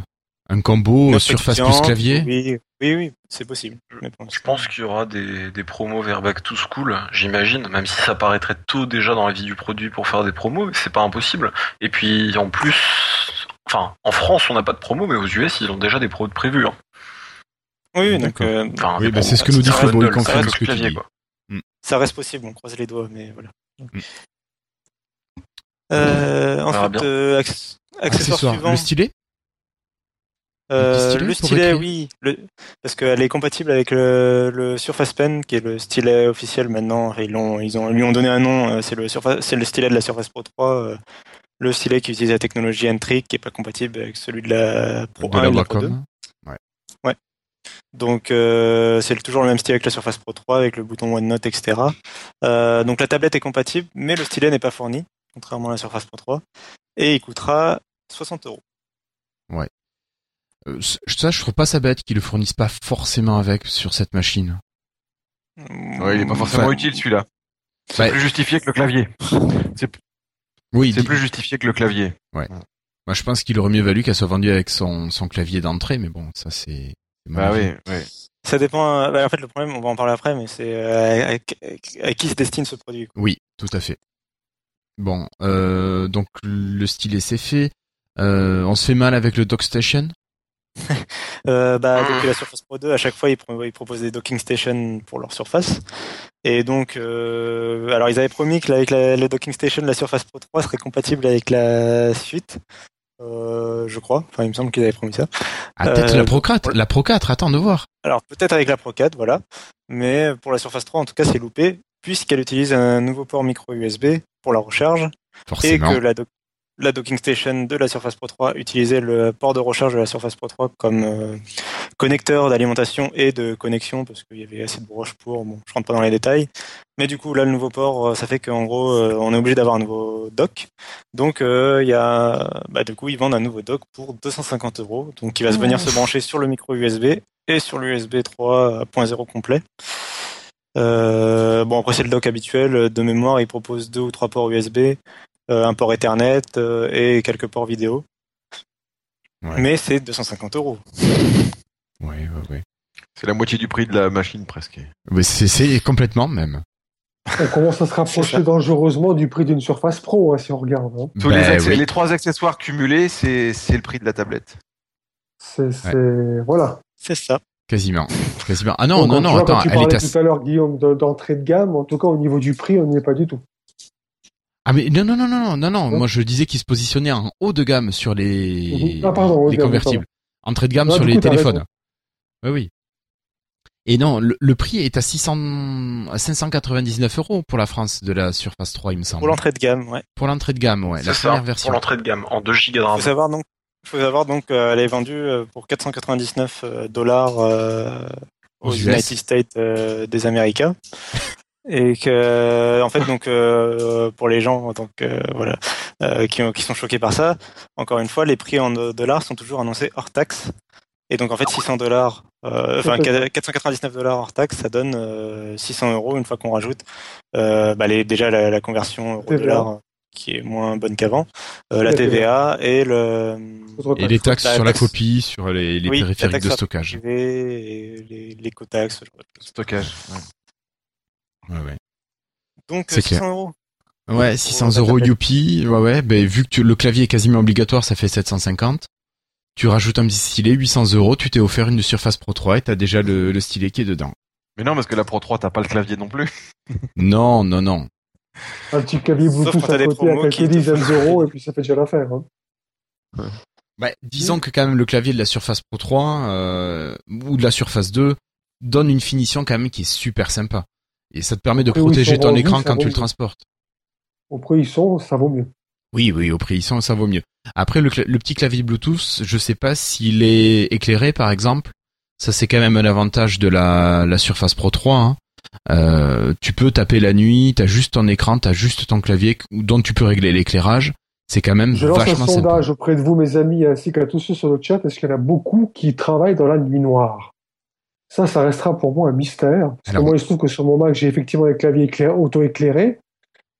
un combo Surface plus clavier. Oui, oui, oui, c'est possible. Je pense qu'il y aura des, des promos vers Back to School, j'imagine, même si ça paraîtrait tôt déjà dans la vie du produit pour faire des promos, c'est pas impossible. Et puis en plus, Enfin, en France, on n'a pas de promo, mais aux US, ils ont déjà des pros prévus. Hein. Oui, donc. Euh, oui, bah, c'est ce que nous dit Flobo, il confirme ce que tu dis. Mm. Ça reste possible, on croise les doigts, mais voilà. Mm. Euh, ensuite, euh, accessoire, suivant. Le stylet? Euh, le stylet, oui, le, parce qu'elle est compatible avec le, le, Surface Pen, qui est le stylet officiel maintenant. Ils, ont, ils ont, lui ont donné un nom. Euh, c'est le Surface, c'est le stylet de la Surface Pro 3 le stylet qui utilise la technologie N-Trick qui est pas compatible avec celui de la Pro 1 et la Pro 2. Ouais. ouais. Donc euh, c'est toujours le même stylet que la Surface Pro 3 avec le bouton OneNote, etc. Euh, donc la tablette est compatible, mais le stylet n'est pas fourni, contrairement à la Surface Pro 3, et il coûtera 60 euros. Ouais. Euh, ça, je trouve pas ça bête qu'ils le fournissent pas forcément avec sur cette machine. Ouais, il est pas forcément utile celui-là. C'est plus justifié que le clavier. C'est oui, c'est plus justifié que le clavier. Ouais. Moi, je pense qu'il aurait mieux valu qu'elle soit vendue avec son, son clavier d'entrée, mais bon, ça c'est. Bah oui, oui. Ça dépend. Euh, bah, en fait, le problème, on va en parler après, mais c'est euh, à, qui se destine ce produit. Oui, tout à fait. Bon, euh, donc le stylet c'est fait. Euh, on se fait mal avec le DockStation euh, bah, depuis la Surface Pro 2, à chaque fois, ils, proposent des docking stations pour leur surface. Et donc, euh, alors ils avaient promis que avec la, le docking station, la Surface Pro 3 serait compatible avec la suite. Euh, je crois. Enfin, il me semble qu'ils avaient promis ça. Ah, peut-être la Pro 4. La Pro 4, attends de voir. Alors, peut-être avec la Pro 4, voilà. Mais pour la Surface 3, en tout cas, c'est loupé, puisqu'elle utilise un nouveau port micro USB pour la recharge. Forcément. Et que la, la docking station de la Surface Pro 3 utilisait le port de recharge de la Surface Pro 3 comme euh, connecteur d'alimentation et de connexion parce qu'il y avait assez de broches pour. Bon, je rentre pas dans les détails, mais du coup là le nouveau port, euh, ça fait qu'en gros euh, on est obligé d'avoir un nouveau dock. Donc il y a, bah, du coup ils vendent un nouveau dock pour 250 euros, donc qui va se venir se brancher sur le micro USB et sur l'USB 3.0 complet. bon après c'est le dock habituel de mémoire, il propose deux ou trois ports USB, un port Ethernet euh, et quelques ports vidéo. Mais c'est 250 euros. Oui, oui, oui. C'est la moitié du prix de la machine presque. Oui, c'est complètement même. On commence à se rapprocher dangereusement du prix d'une Surface Pro, hein, si on regarde. Hein. Tous les, ben les, trois accessoires cumulés, c'est le prix de la tablette. C'est voilà. C'est ça. Quasiment. Quasiment. Ah non, non, non, attends, tu tout à l'heure, Guillaume, d'entrée de gamme. En tout cas, au niveau du prix, on n'y est pas du tout. Ah mais non non non non non non moi je disais qu'il se positionnait en haut de gamme sur les ah, pardon, les convertibles, entrée de gamme sur les téléphones. Oui oui. Et non, le, prix est à 600 à 599 euros pour la France de la Surface 3 il me semble. Pour l'entrée de gamme, ouais. Pour l'entrée de gamme, ouais, la première version. Pour l'entrée de gamme en 2 Go de RAM. Faut savoir donc faut savoir donc euh, elle est vendue euh, pour 499 euh, dollars aux, United States des Américains. Et que en fait donc pour les gens en tant que voilà qui, qui sont choqués par ça encore une fois les prix en dollars sont toujours annoncés hors taxe et donc en fait 600 dollars enfin 499 dollars hors taxe ça donne 600 euros une fois qu'on rajoute bah, les, déjà la, conversion euro dollar qui est moins bonne qu'avant, euh, la TVA et le et les taxes sur la copie, sur les, les périphériques de stockage. Et les, les cotaxes. Stockage. Ouais, ouais. Donc 600 euros. Ouais, 600 euros Youpi. Ouais, ouais. Ben, vu que le clavier est quasiment obligatoire, ça fait 750. Tu rajoutes un petit stylet, 800 euros. Tu t'es offert une Surface Pro 3 et t'as déjà le, le stylet qui est dedans. Mais non, parce que la Pro 3, t'as pas le clavier non plus. non, non, non. Un petit clavier Bluetooth à côté à quelques dizaines d'euros et puis ça fait déjà l'affaire. Hein. Bah, disons que quand même le clavier de la Surface Pro 3 euh, ou de la Surface 2 donne une finition quand même qui est super sympa. Et ça te permet de protéger ton écran quand tu le transportes. Au prix ils sont, ça vaut mieux. Oui, oui, au prix ils sont, ça vaut mieux. Après, le, petit clavier Bluetooth, je sais pas s'il est éclairé, par exemple. Ça, c'est quand même un avantage de la, la Surface Pro 3. Hein. Euh, tu peux taper la nuit, t'as juste ton écran, t'as juste ton clavier dont tu peux régler l'éclairage. C'est quand même Je lance un sondage auprès de vous, mes amis, ainsi qu'à tous ceux sur le chat. Est-ce qu'il y en a beaucoup qui travaillent dans la nuit noire? Ça, ça restera pour moi un mystère. Parce que moi, il se trouve que sur mon Mac, j'ai effectivement un clavier auto-éclairé.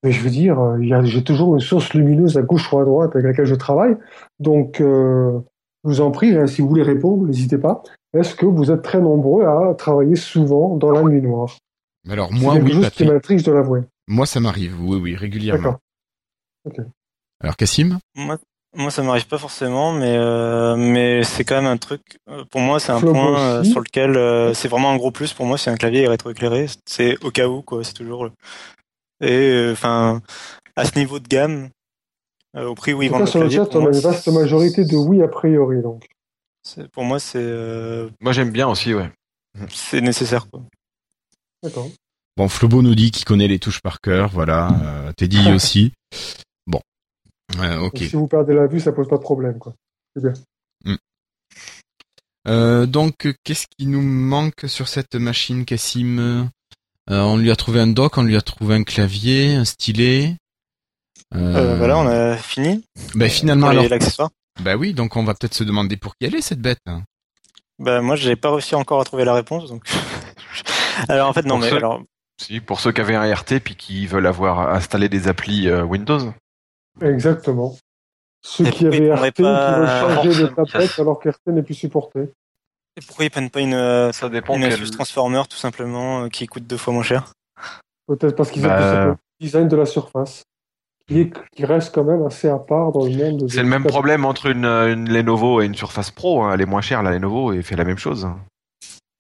Mais je veux dire, euh, j'ai toujours une source lumineuse à gauche ou à droite avec laquelle je travaille. Donc, euh, je vous en prie, hein, si vous voulez répondre, n'hésitez pas. Est-ce que vous êtes très nombreux à travailler souvent dans la nuit noire? Alors moi, oui, de l'avouer. Moi, ça m'arrive, oui, oui, régulièrement. D'accord. Alors Cassim Moi, moi ça m'arrive pas forcément, mais euh, mais c'est quand même un truc. Euh, pour moi, c'est un point euh, sur lequel c'est vraiment un gros plus. Pour moi, c'est un clavier rétroéclairé. C'est au cas où, quoi. C'est toujours. Et enfin, à ce niveau de gamme, au prix où ils vendent le sur le chat, on a une vaste majorité de oui a priori, donc. Pour moi, c'est. Moi, j'aime bien aussi, ouais. C'est nécessaire, quoi. D'accord. Bon, Flobo nous dit qu'il connaît les touches par cœur, voilà. Euh, Teddy aussi. Si vous perdez la vue, ça pose pas de problème, quoi. C'est bien. Hmm. Euh, donc, qu'est-ce qui nous manque sur cette machine, Cassim? Euh, On lui a trouvé un dock, on lui a trouvé un clavier, un stylet. voilà, on a fini. Ben finalement, alors. L'accessoire. Bah oui, donc on va peut-être se demander pour qui elle est cette bête. Bah moi, j'ai pas réussi encore à trouver la réponse, donc. Alors en fait non, mais alors. Si, pour ceux qui avaient un RT puis qui veulent avoir installé des applis euh, Windows. Exactement. Ceux qui avaient RT qui veulent changer de tablette alors qu'RT n'est plus supporté. Et pourquoi ils prennent pas une, euh, Ça dépend une Asus Transformer tout simplement euh, qui coûte deux fois moins cher? Peut-être parce qu'ils ont bah... le design de la surface. Qui, qui, reste quand même assez à part dans le monde. C'est le même problème entre une, une, Lenovo et une Surface Pro. Hein. Elle est moins chère, la Lenovo, et fait la même chose.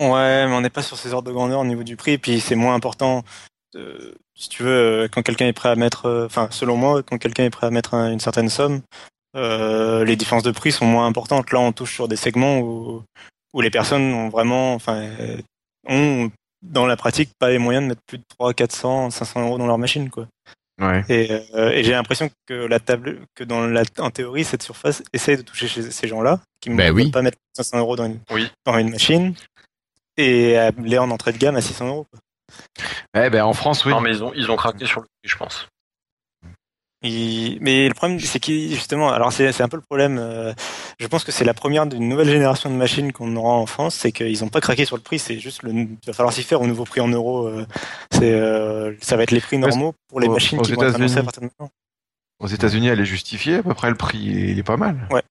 Ouais, mais on n'est pas sur ces ordres de grandeur au niveau du prix, puis c'est moins important. Euh, si tu veux, euh, quand quelqu'un est prêt à mettre, euh, enfin, selon moi, quand quelqu'un est prêt à mettre une certaine somme, les différences de prix sont moins importantes. Là, on touche sur des segments où, où les personnes ont vraiment, enfin, ont dans la pratique pas les moyens de mettre plus de 300, 400, 500 euros dans leur machine, quoi. Ouais. Et, et j'ai l'impression que la table, que dans la, en théorie, cette surface essaye de toucher chez ces gens-là qui ne ben peuvent pas mettre 500 euros dans une, dans une machine et les en entrée de gamme à 600 euros. Eh ben en France, oui. Non, mais ils ont, ils ont craqué sur le prix, je pense. Mais le problème, c'est qu'ils justement, alors c'est un peu le problème. Euh, je pense que c'est la première d'une nouvelle génération de machines qu'on aura en France, c'est qu'ils n'ont pas craqué sur le prix. C'est juste le, il va falloir s'y faire au nouveau prix en euros. Euh, c'est, euh, ça va être les prix normaux pour les machines qui vont être annoncées à partir de maintenant. Aux États-Unis, elle est justifiée à peu près. Le prix, il est pas mal. Ouais.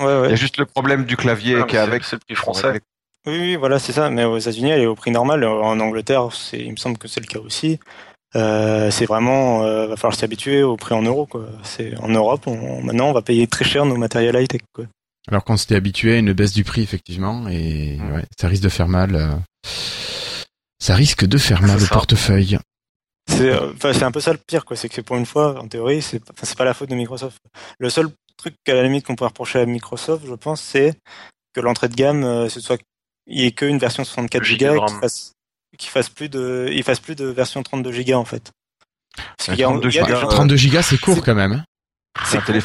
Ouais, ouais. Il y a juste le problème du clavier qui est avec. C'est le prix français. Oui, oui, voilà, c'est ça. Mais aux États-Unis, elle est au prix normal. En Angleterre, c'est, il me semble que c'est le cas aussi. Euh, c'est vraiment, euh, va falloir s'habituer au prix en euros. Quoi. C'est en Europe, on, maintenant, on va payer très cher nos matériels high tech. Quoi. Alors qu'on s'était habitué à une baisse du prix, effectivement, et ouais, ça risque de faire mal. Euh, ça risque de faire mal au portefeuille. C'est, euh, c'est un peu ça le pire, quoi. C'est que pour une fois, en théorie, c'est, c'est pas la faute de Microsoft. Le seul truc à la limite qu'on pourrait reprocher à Microsoft, je pense, c'est que l'entrée de gamme, euh, ce soit il n'y ait qu'une version 64 Go qui fasse, qui fasse plus de, il fasse plus de version 32 Go en fait. 32, Go, c'est court quand même. Hein.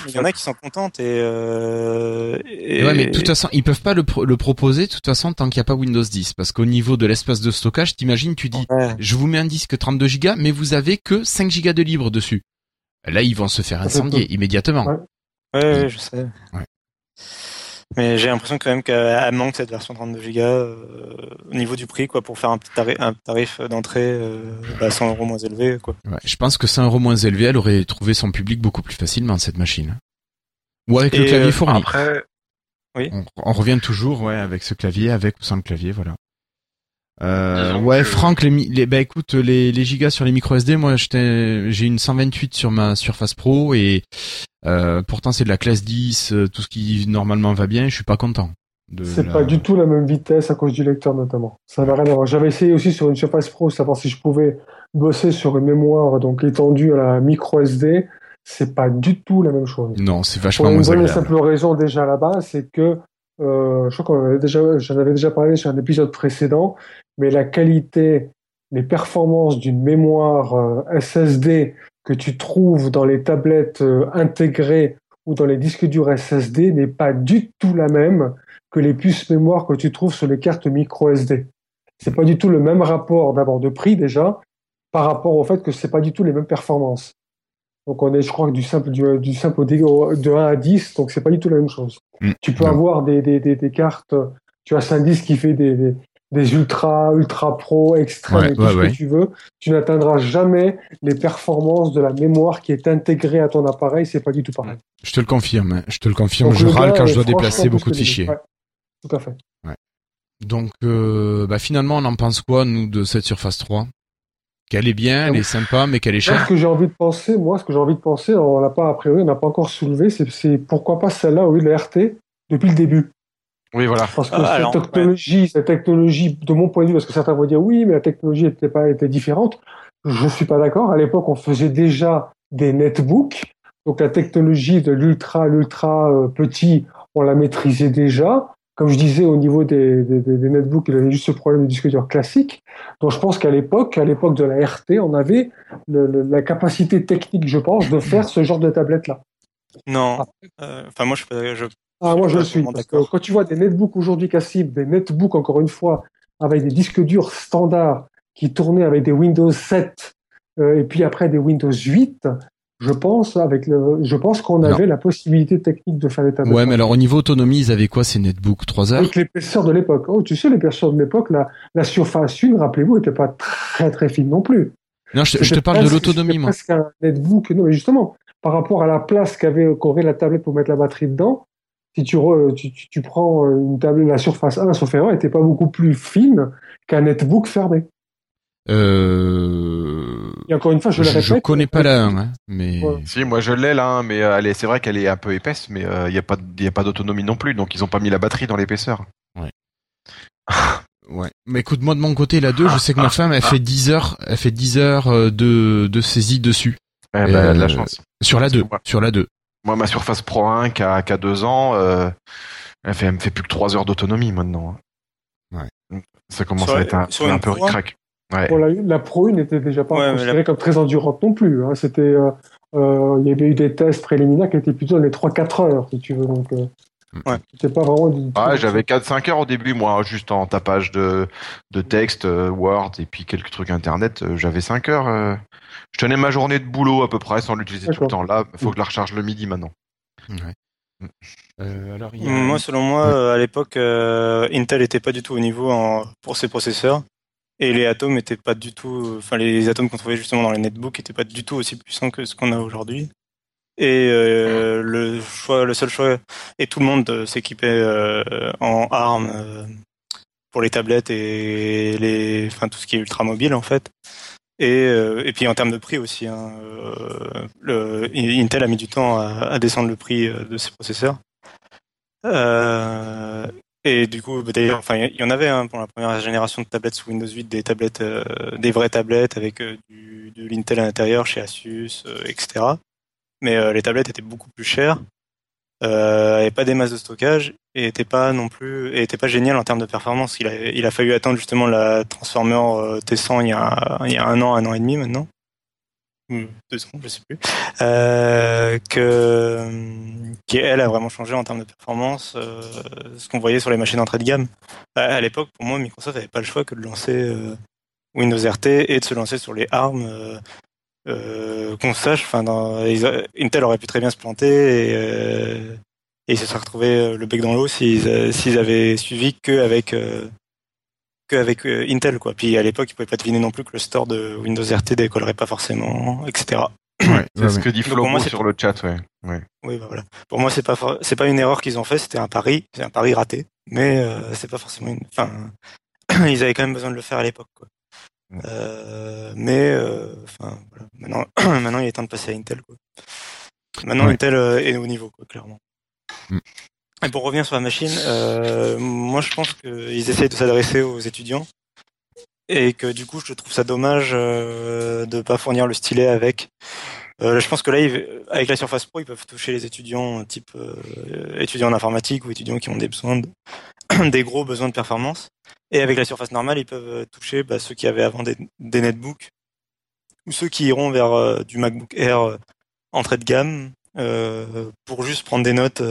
Il y en a qui sont contentes et, euh, Ouais, mais de toute façon, ils peuvent pas le, le proposer de toute façon tant qu'il n'y a pas Windows 10, parce qu'au niveau de l'espace de stockage, t'imagines, tu dis, je vous mets un disque 32 Go, mais vous avez que 5 Go de libre dessus. Là, ils vont se faire incendier immédiatement. Ouais, ouais, je sais. Ouais. Mais j'ai l'impression quand même qu'elle manque cette version 32 Go euh, au niveau du prix, quoi, pour faire un tarif, un tarif d'entrée euh, à 100 euros moins élevé, quoi. Ouais, je pense que 100 euros moins élevé, elle aurait trouvé son public beaucoup plus facilement cette machine. Ou avec le clavier euh, fourni. Après, oui. On, revient toujours, ouais, avec ce clavier, avec ou sans le clavier, voilà. Euh, ouais, Franck, les, les, bah écoute, les, les gigas sur les micro SD, moi j'ai une 128 sur ma Surface Pro et euh, pourtant c'est de la classe 10, euh, tout ce qui normalement va bien, je suis pas content. C'est pas du tout la même vitesse à cause du lecteur notamment. Ça n'a rien à voir. J'avais essayé aussi sur une Surface Pro, savoir si je pouvais bosser sur une mémoire donc étendue à la micro SD. C'est pas du tout la même chose. Non, c'est vachement moins agréable. Pour une simple raison déjà là-bas, c'est que euh, je crois qu'on avait déjà, j'en avais déjà parlé sur un épisode précédent, mais la qualité, les performances d'une mémoire euh, SSD que tu trouves dans les tablettes euh, intégrées ou dans les disques durs SSD n'est pas du tout la même que les puces mémoire que tu trouves sur les cartes micro SD. C'est pas du tout le même rapport d'abord de prix déjà par rapport au fait que c'est pas du tout les mêmes performances. Donc on est, je crois, du simple du, du simple de 1 à 10, donc c'est pas du tout la même chose. Mm. Tu peux avoir des, des, des, des, cartes, tu as un disque qui fait des, des, ultra, ultra pro, extrêmes, tout ce que tu veux. Tu n'atteindras jamais les performances de la mémoire qui est intégrée à ton appareil, c'est pas du tout pareil. Je te le confirme, hein. je te le confirme, je râle quand je dois déplacer beaucoup de fichiers. tout à fait. Donc euh, bah, finalement, on en pense quoi, nous, de cette Surface 3 qu'elle est bien, elle est sympa, mais qu'elle est chère. Ce que j'ai envie de penser, moi, ce que j'ai envie de penser, on l'a pas a priori, on n'a pas encore soulevé, c'est pourquoi pas celle-là au lieu de la RT depuis le début. Oui, voilà. Parce que ah, cette technologie, cette technologie, de mon point de vue, parce que certains vont dire oui, mais la technologie était pas était différente. Je suis pas d'accord. À l'époque, on faisait déjà des netbooks, donc la technologie de l'ultra, l'ultra euh, petit, on la maîtrisait déjà comme je disais, au niveau des, des, des netbooks, il avait juste ce problème de disque dur classique. Donc je pense qu'à l'époque, à l'époque de la RT, on avait la capacité technique, je pense, de faire ce genre de tablette-là. Non. Ah. Euh, enfin, moi, je, je, ah, moi, je le suis. Parce que quand tu vois des netbooks aujourd'hui cassibles, des netbooks, encore une fois, avec des disques durs standards qui tournaient avec des Windows 7 euh, et puis après des Windows 8, je pense, avec le, je pense qu'on avait la possibilité technique de faire des tablettes. Ouais, mais alors au niveau autonomie, ils avaient quoi ces netbooks 3 heures? Avec l'épaisseur de l'époque. Oh, tu sais, l'épaisseur de l'époque, la, la surface 1, rappelez-vous, n'était pas très très fine non plus. Non, je, te parle de l'autonomie, moi. presque un netbook. Non, mais justement, par rapport à la place qu'avait qu'aurait la tablette pour mettre la batterie dedans, si tu, tu, tu, prends une tablette, la surface 1, sauf erreur, était pas beaucoup plus fine qu'un netbook fermé. Euh... Et encore une fois, je, le répète. Je connais pas la 1, hein, mais. Si, moi je l'ai là, hein, mais euh, c'est vrai qu'elle est un peu épaisse, mais il euh, n'y a pas, y a pas d'autonomie non plus, donc ils ont pas mis la batterie dans l'épaisseur. Ouais. ouais. Mais écoute, moi de mon côté, la 2, je sais que ma femme, elle fait 10 heures, elle fait 10 heures euh, de, de saisie dessus. Eh ben, de la chance. Sur la 2, sur la 2. Moi, ma Surface Pro 1 qui a, qui a 2 ans, elle, fait, elle me fait plus que 3 heures d'autonomie maintenant. Ouais. Ça commence à être un, un peu la, Pro 1 n'était déjà pas considérée comme très endurante non plus. Hein. C'était, euh, euh, il y avait eu des tests préliminaires qui étaient plutôt dans les 3-4 heures, si tu veux. Donc, euh, ouais. c'était pas vraiment. Du, ah, j'avais 4-5 heures au début, moi, juste en tapage de, de texte, Word et puis quelques trucs internet. j'avais 5 heures. je tenais ma journée de boulot à peu près sans l'utiliser tout le temps. Là, il faut que je la recharge le midi maintenant. alors, Moi, selon moi, à l'époque, Intel n'était pas du tout au niveau pour ses processeurs. Et les atomes étaient pas du tout, enfin les atomes qu'on trouvait justement dans les netbooks étaient pas du tout aussi puissants que ce qu'on a aujourd'hui. Et euh, le choix, le seul choix, et tout le monde euh, s'équipait euh, en ARM euh, pour les tablettes et les, enfin tout ce qui est ultra mobile en fait. Et, et puis en termes de prix aussi, hein, Intel a mis du temps à, descendre le prix de ses processeurs. Et du coup, bah, d'ailleurs, enfin, il y en avait hein, pour la première génération de tablettes sous Windows 8, des tablettes, euh, des vraies tablettes avec euh, du, de l'Intel à l'intérieur chez Asus, euh, etc. Mais les tablettes étaient beaucoup plus chères, euh, pas des masses de stockage et étaient pas non plus, étaient pas géniales en termes de performance. Il a, il a fallu attendre justement la Transformer T100 il y a, il y a un an, un an et demi maintenant. Deux secondes, je sais plus, euh, que qui elle a vraiment changé en termes de performance, euh, ce qu'on voyait sur les machines d'entrée de gamme. À, l'époque, pour moi, Microsoft n'avait pas le choix que de lancer euh, Windows RT et de se lancer sur les ARM. qu'on sache, Intel aurait pu très bien se planter et, et se seraient retrouvés le bec dans l'eau s'ils avaient suivi que avec qu'avec euh, Intel quoi. Puis à l'époque, ils pouvaient pas deviner non plus que le store de Windows RT décollerait pas forcément, etc. Ouais, c'est ce que dit Flomo sur le chat, ouais. ouais. Oui, bah voilà. Pour moi, c'est pas c'est pas une erreur qu'ils ont fait, c'était un pari, c'est un pari raté, mais euh, c'est pas forcément une. Enfin, ils avaient quand même besoin de le faire à l'époque, quoi. Euh, mais euh, enfin, voilà. maintenant, maintenant, il est temps de passer à Intel, quoi. Maintenant, Intel est au niveau, quoi, clairement. Et pour revenir sur la machine, euh, moi je pense qu'ils essayent de s'adresser aux étudiants et que du coup je trouve ça dommage euh, de pas fournir le stylet avec. Euh, je pense que là, avec la Surface Pro, ils peuvent toucher les étudiants type euh, étudiants en informatique ou étudiants qui ont des besoins, de, des gros besoins de performance. Et avec la Surface normale, ils peuvent toucher bah, ceux qui avaient avant des, des netbooks ou ceux qui iront vers euh, du MacBook Air entrée de gamme pour juste prendre des notes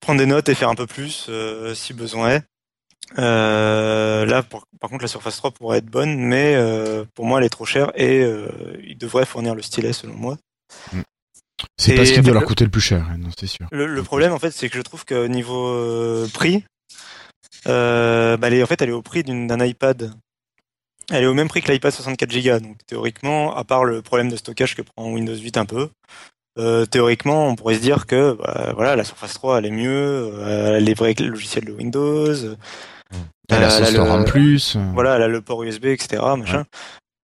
prendre des notes et faire un peu plus euh, si besoin est. Euh, là, par contre, la Surface 3 pourrait être bonne, mais euh, pour moi, elle est trop chère et il devrait fournir le stylet selon moi. C'est pas ce qui doit leur coûter le plus cher, non, c'est sûr. Le, problème, en fait, c'est que je trouve qu'au niveau prix, bah, elle est, en fait, elle est au prix d'un iPad. Elle est au même prix que l'iPad 64 Go. Donc théoriquement, à part le problème de stockage que prend Windows 8 un peu, euh, théoriquement, on pourrait se dire que bah, voilà, la Surface 3 elle est mieux, euh, elle est vrai que le logiciel de Windows. Elle a son en plus. Voilà, elle a le port USB, etc. Machin.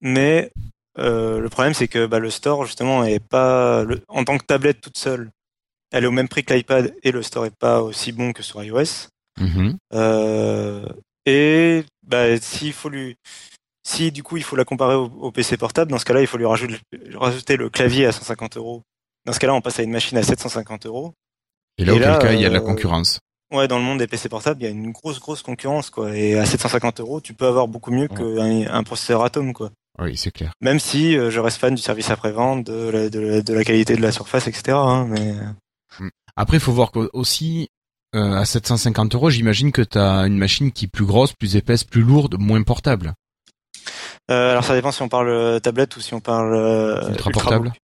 Mais euh, le problème, c'est que bah, le store justement est pas en tant que tablette toute seule. Elle est au même prix que l'iPad et le store est pas aussi bon que sur iOS. Mm-hmm. Euh, et bah, s'il faut lui, si du coup il faut la comparer au, au PC portable, dans ce cas-là, il faut lui rajouter, rajouter le clavier à 150 euros dans ce cas-là, on passe à une machine à 750 euros. Et là, auquel cas, il y a de la euh, concurrence. Ouais, dans le monde des PC portables, il y a une grosse, grosse concurrence, quoi. Et à 750 euros, tu peux avoir beaucoup mieux qu'un un processeur Atom, quoi. Oui, c'est clair. Même si euh, je reste fan du service après-vente, de la, de, la, qualité de la surface, etc. Hein, mais... Hmm. Après, il faut voir qu'aussi, euh, à 750 euros, j'imagine que tu as une machine qui est plus grosse, plus épaisse, plus lourde, moins portable. Euh, alors ça dépend si on parle tablette ou si on parle ultra portable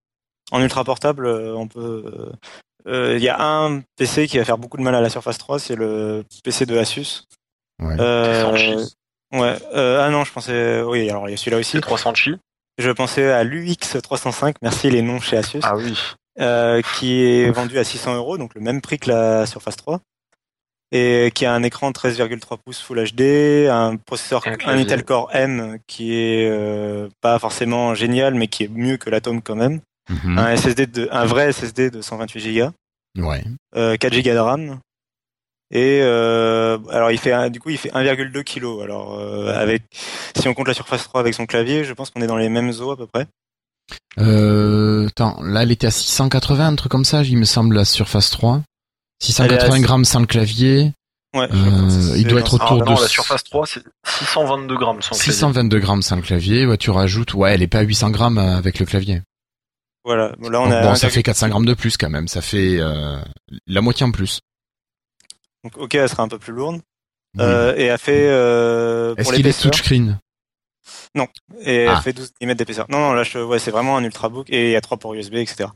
en ultra portable, euh, on peut. Euh, euh, il y a un PC qui va faire beaucoup de mal à la Surface 3, c'est le PC de Asus. Ouais. ouais. ah non, je pensais. Oui, alors il y a celui-là aussi. 300 chi. Je pensais à l'UX 305. Merci les noms chez Asus. Ah oui. qui est vendu à 600 euros, donc le même prix que la Surface 3 et qui a un écran 13,3 pouces Full HD, un processeur, un, Intel Core M qui est pas forcément génial, mais qui est mieux que l'Atom quand même. Mhm. un SSD de, un vrai SSD de 128 Go. Ouais. 4 Go de RAM. Et euh, alors il fait du coup il fait 1,2 kg. Alors euh, avec si on compte la Surface 3 avec son clavier, je pense qu'on est dans les mêmes eaux à peu près. Euh, attends, là elle était à 680, un truc comme ça, il me semble la Surface 3. 680 grammes sans le clavier. Ouais, euh, il doit être autour de. la Surface 3, c'est 622 grammes sans 622 grammes sans le clavier. Ouais, tu rajoutes, ouais, elle est pas à 800 grammes avec le clavier. Voilà. Là, on bon, ça fait 400 grammes de plus quand même. Ça fait euh, la moitié en plus. Donc, ok, elle sera un peu plus lourde. Euh, et elle fait. Euh, Est-ce qu'il est touchscreen? Non. Et elle ah. fait 12 mm d'épaisseur. Non, non, là, je, ouais, c'est vraiment un ultrabook et il y a trois ports USB, etc.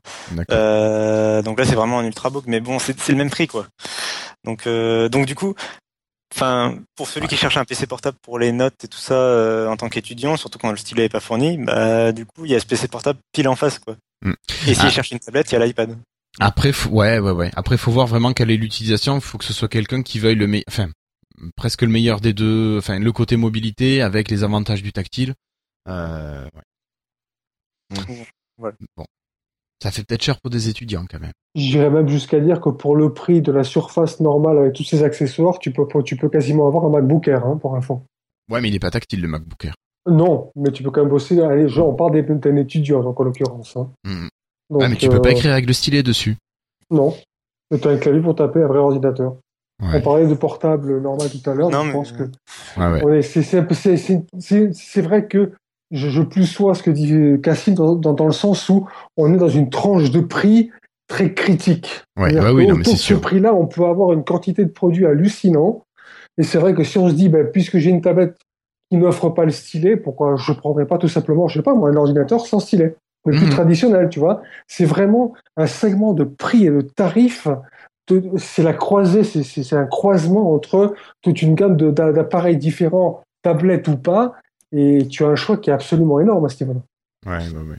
Euh, donc là, c'est vraiment un ultrabook, mais bon, c'est le même prix, quoi. Donc, euh, donc du coup, Enfin, pour celui qui cherche un PC portable pour les notes et tout ça euh, en tant qu'étudiant, surtout quand le stylet est pas fourni, bah du coup il y a ce PC portable pile en face quoi. Mm. Et s'il ah. cherche une tablette, il y a l'iPad. Après, ouais, ouais, ouais. Après, faut voir vraiment quelle est l'utilisation. Il faut que ce soit quelqu'un qui veuille le meilleur, enfin, presque le meilleur des deux, enfin, le côté mobilité avec les avantages du tactile. Euh, ouais. Voilà. Bon, ça fait peut-être cher pour des étudiants quand même. J'irais même jusqu'à dire que pour le prix de la surface normale avec tous ces accessoires, tu peux, tu peux quasiment avoir un MacBook Air hein, pour info. Ouais, mais il n'est pas tactile le MacBook Air. Non, mais tu peux quand même bosser. Allez, genre, on parle d'un étudiant, donc en l'occurrence. Hein. Ah, mais tu peux pas euh, écrire avec le stylet dessus. Non, mais tu as un clavier pour taper un vrai ordinateur. On parlait de portable normal tout à l'heure. Je pense que ouais, c'est vrai que je, je plus sois ce que dit Cassim dans, dans, le sens où on est dans une tranche de prix très critique. Ouais, bah oui, non, mais c'est ce prix-là, on peut avoir une quantité de produits hallucinant. Et c'est vrai que si on se dit, ben, puisque j'ai une tablette qui n'offre pas le stylet, pourquoi je prendrais pas tout simplement, je sais pas, moi, un ordinateur sans stylet, le plus mhm. traditionnel, tu vois. C'est vraiment un segment de prix et de tarifs. C'est la croisée, c'est un croisement entre toute une gamme d'appareils différents, tablettes ou pas, et tu as un choix qui est absolument énorme à ce niveau-là. Ouais, ouais, ouais.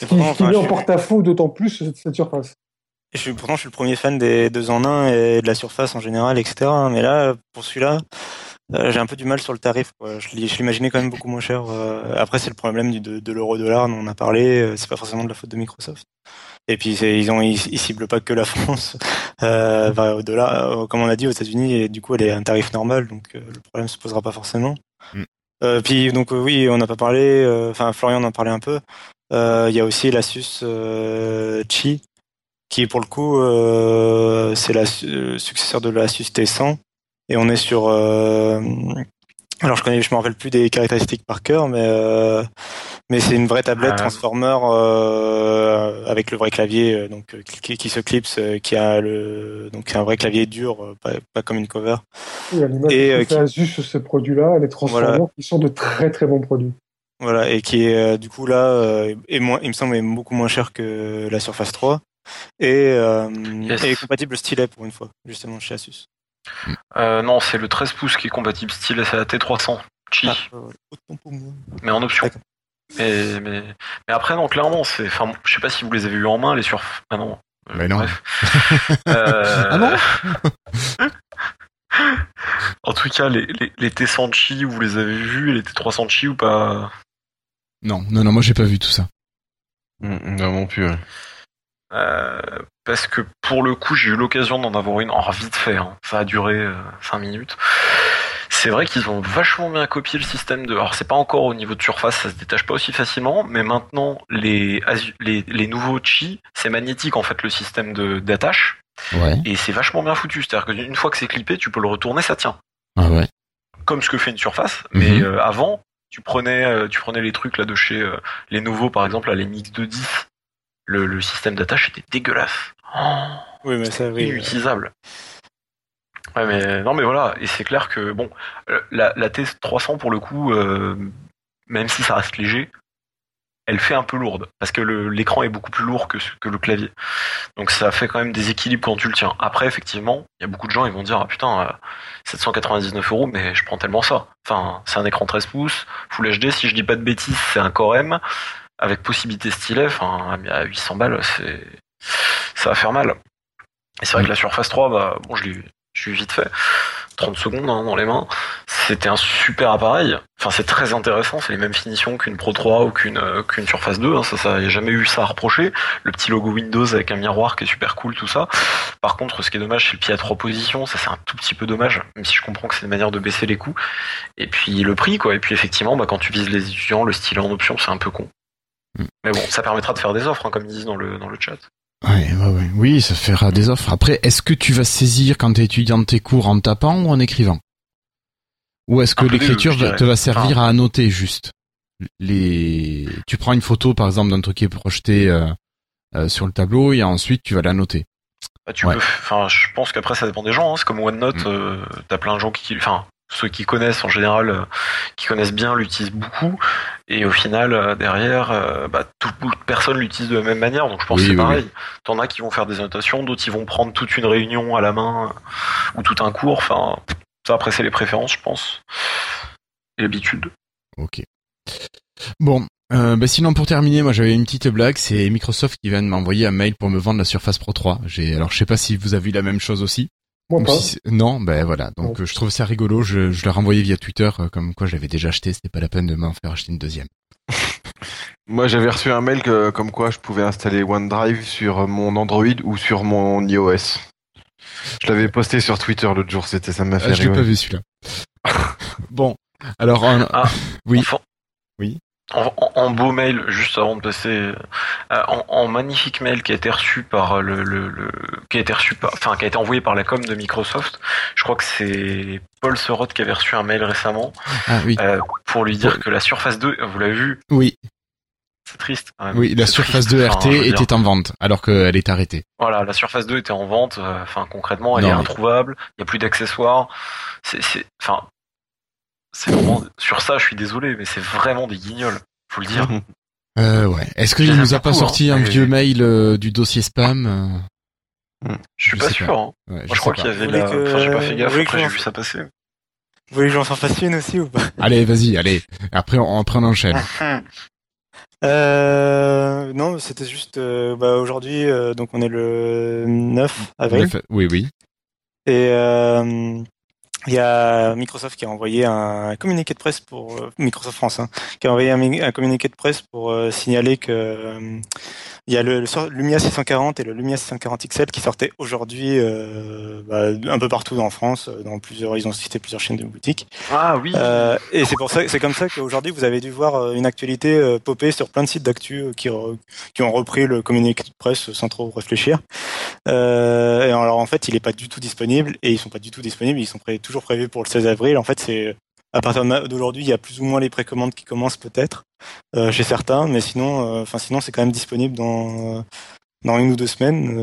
Ce qui, qui met en porte-à-faux d'autant plus cette surface. je suis, pourtant, je suis le premier fan des deux en un et de la surface en général, etc. Mais là, pour celui-là, euh, j'ai un peu du mal sur le tarif. Quoi. Je, l'imaginais quand même beaucoup moins cher. Euh. après, c'est le problème du, de, de l'euro-dollar dont on a parlé. Euh, c'est pas forcément de la faute de Microsoft. Et puis ils ont ils, ciblent pas que la France au dollar, comme on a dit aux États-Unis, et du coup elle est un tarif normal, donc le problème se posera pas forcément. Mm. Puis donc oui, on n'a pas parlé. Enfin, Florian en a parlé un peu. Il y a aussi l'Asus Chi, qui pour le coup c'est le successeur de l'Asus T100 et on est sur euh, alors je connais, je me rappelle plus des caractéristiques par cœur, mais euh, mais c'est une vraie tablette ah. transformer euh, avec le vrai clavier donc qui, qui se clipse, qui a le donc un vrai clavier dur, pas, comme une cover. Oui, et qui Asus sur ces produits-là, les transformers qui sont de très très bons produits. Voilà, et qui est du coup là est moins, il me semble, est beaucoup moins cher que la Surface 3 et, est compatible stylet pour une fois, justement chez Asus. Euh, non, c'est le 13 pouces qui est compatible style, c'est la T300 Chi. Ah, mais en option. Mais, mais, mais, après, non, clairement, c'est. Enfin, je sais pas si vous les avez vus en main, les sur. Ah non. Euh, mais non. Bref. euh... ah non En tout cas, les, les, les T100 Chi, vous les avez vus, et les T300 Chi ou pas? Non, non, non, moi j'ai pas vu tout ça. Mm, non, non plus. Euh, parce que pour le coup, j'ai eu l'occasion d'en avoir une, en vite fait, hein. ça a duré 5 euh, minutes. C'est vrai qu'ils ont vachement bien copié le système de. Alors c'est pas encore au niveau de surface, ça se détache pas aussi facilement, mais maintenant les les, les nouveaux chi, c'est magnétique en fait le système de d'attache. Ouais. Et c'est vachement bien foutu, c'est-à-dire qu'une fois que c'est clippé, tu peux le retourner, ça tient. Ah ouais. Comme ce que fait une surface, mais mhm. euh, avant, tu prenais tu prenais les trucs là de chez les nouveaux par exemple, les Mix de 10 le, système d'attache était dégueulasse. oui, mais ça, oui. Inutilisable. Ouais, mais non, mais voilà, et c'est clair que bon, euh, la, la T300 pour le coup, euh, même si ça reste léger, elle fait un peu lourde parce que l'écran est beaucoup plus lourd que, que le clavier. Donc ça fait quand même des équilibres quand tu le tiens. Après, effectivement, il y a beaucoup de gens ils vont dire ah putain, 799 euh, euros, mais je prends tellement ça. Enfin, c'est un écran 13 pouces, Full HD. Si je dis pas de bêtises, c'est un Core M avec possibilité stylet, enfin, à 800 balles, c'est, ça va faire mal. Et c'est vrai que la Surface 3, bah, bon, je l'ai, je suis vite fait. 30 secondes hein, dans les mains. C'était un super appareil. Enfin, c'est très intéressant. C'est les mêmes finitions qu'une Pro 3 ou qu'une euh, qu'une Surface 2. Hein. Ça, ça, y a jamais eu ça à reprocher. Le petit logo Windows avec un miroir qui est super cool, tout ça. Par contre, ce qui est dommage, c'est le pied à trois positions. Ça, c'est un tout petit peu dommage. Même si je comprends que c'est une manière de baisser les coûts. Et puis le prix, quoi. Et puis effectivement, bah, quand tu vises les étudiants, le stylet en option, c'est un peu con. Mm. Mais bon, ça permettra de faire des offres, hein, comme ils disent dans le, dans le chat. Ouais, ouais, Oui, ça fera des offres. Après, est-ce que tu vas saisir quand tu es étudiant de tes cours en tapant ou en écrivant? Ou est-ce que l'écriture te va servir à annoter juste? Les Tu prends une photo, par exemple, d'un truc qui est projeté euh, euh, sur le tableau et ensuite tu vas l'annoter. Bah, tu peux, enfin, je pense qu'après ça dépend des gens. Hein. C'est comme OneNote, mm. euh, t'as plein de gens qui, enfin, ceux qui connaissent en général, euh, qui connaissent bien, l'utilisent beaucoup. Et au final, euh, derrière, euh, bah, toute personne l'utilise de la même manière. Donc je pense que c'est pareil. T'en as qui vont faire des annotations, d'autres ils vont prendre toute une réunion à la main ou tout un cours. Enfin, ça après c'est les préférences, je pense, et l'habitude. Ok. Bon, bah sinon pour terminer, moi j'avais une petite blague, c'est Microsoft qui vient de m'envoyer un mail pour me vendre la Surface Pro 3. J'ai alors je sais pas si vous avez vu la même chose aussi non, ben voilà. Donc je trouve ça rigolo. Je, je l'ai renvoyé via Twitter, euh, comme quoi j'avais déjà acheté. C'était pas la peine de m'en faire acheter une deuxième. Moi, j'avais reçu un mail que, comme quoi je pouvais installer OneDrive sur mon Android ou sur mon iOS. Je l'avais posté sur Twitter l'autre jour. C'était ça m'a fait. Ah, je l'ai pas vu celui-là. bon, alors ah, oui. Oui en, beau mail, juste avant de passer, euh, en, magnifique mail qui a été reçu par le, le, qui a été reçu par, enfin qui a été envoyé par la com de Microsoft. Je crois que c'est Paul Sorot qui avait reçu un mail récemment ah, oui. euh, pour lui dire que la Surface 2, vous l'avez vu? Oui. C'est triste. Oui, la Surface 2 RT était en vente alors qu'elle est arrêtée. Voilà, la Surface 2 était en vente. Euh, enfin, concrètement, elle est introuvable. Il n'y a plus d'accessoires. C'est, enfin, c'est vraiment sur ça. Je suis désolé, mais c'est vraiment des guignols. Faut le dire. Euh, ouais. Est-ce qu'il nous a pas sorti hein, un vieux mail euh, du dossier spam euh Je suis pas sûr. Hein. je, crois qu'il y avait la. Enfin, j'ai pas fait gaffe. Après, j'ai vu ça passer. Vous voulez que j'en fasse une aussi ou pas? Allez, vas-y, allez. Après, on, après on enchaîne. Euh, non, c'était juste euh, bah, aujourd'hui, euh, donc on est le 9 avril. Oui, oui. Et euh, il y a Microsoft qui a envoyé un communiqué de presse pour Microsoft France, hein, qui a envoyé un, communiqué de presse pour signaler que il y a le, le, Lumia 640 et le Lumia 640 XL qui sortaient aujourd'hui euh, bah, un peu partout en France, dans plusieurs, ils ont cité plusieurs chaînes de boutiques. Ah oui. Euh, et c'est pour ça, c'est comme ça qu'aujourd'hui vous avez dû voir euh, une actualité euh, popper sur plein de sites d'actu euh, qui, qui ont repris le communiqué de presse sans trop réfléchir. Euh, et alors en fait, il est pas du tout disponible et ils sont pas du tout disponibles. Ils sont toujours prévus pour le 16 avril. En fait, c'est à partir d'aujourd'hui, il y a plus ou moins les précommandes qui commencent peut-être euh, chez certains, mais sinon, euh, enfin sinon, c'est quand même disponible dans euh, dans une ou deux semaines.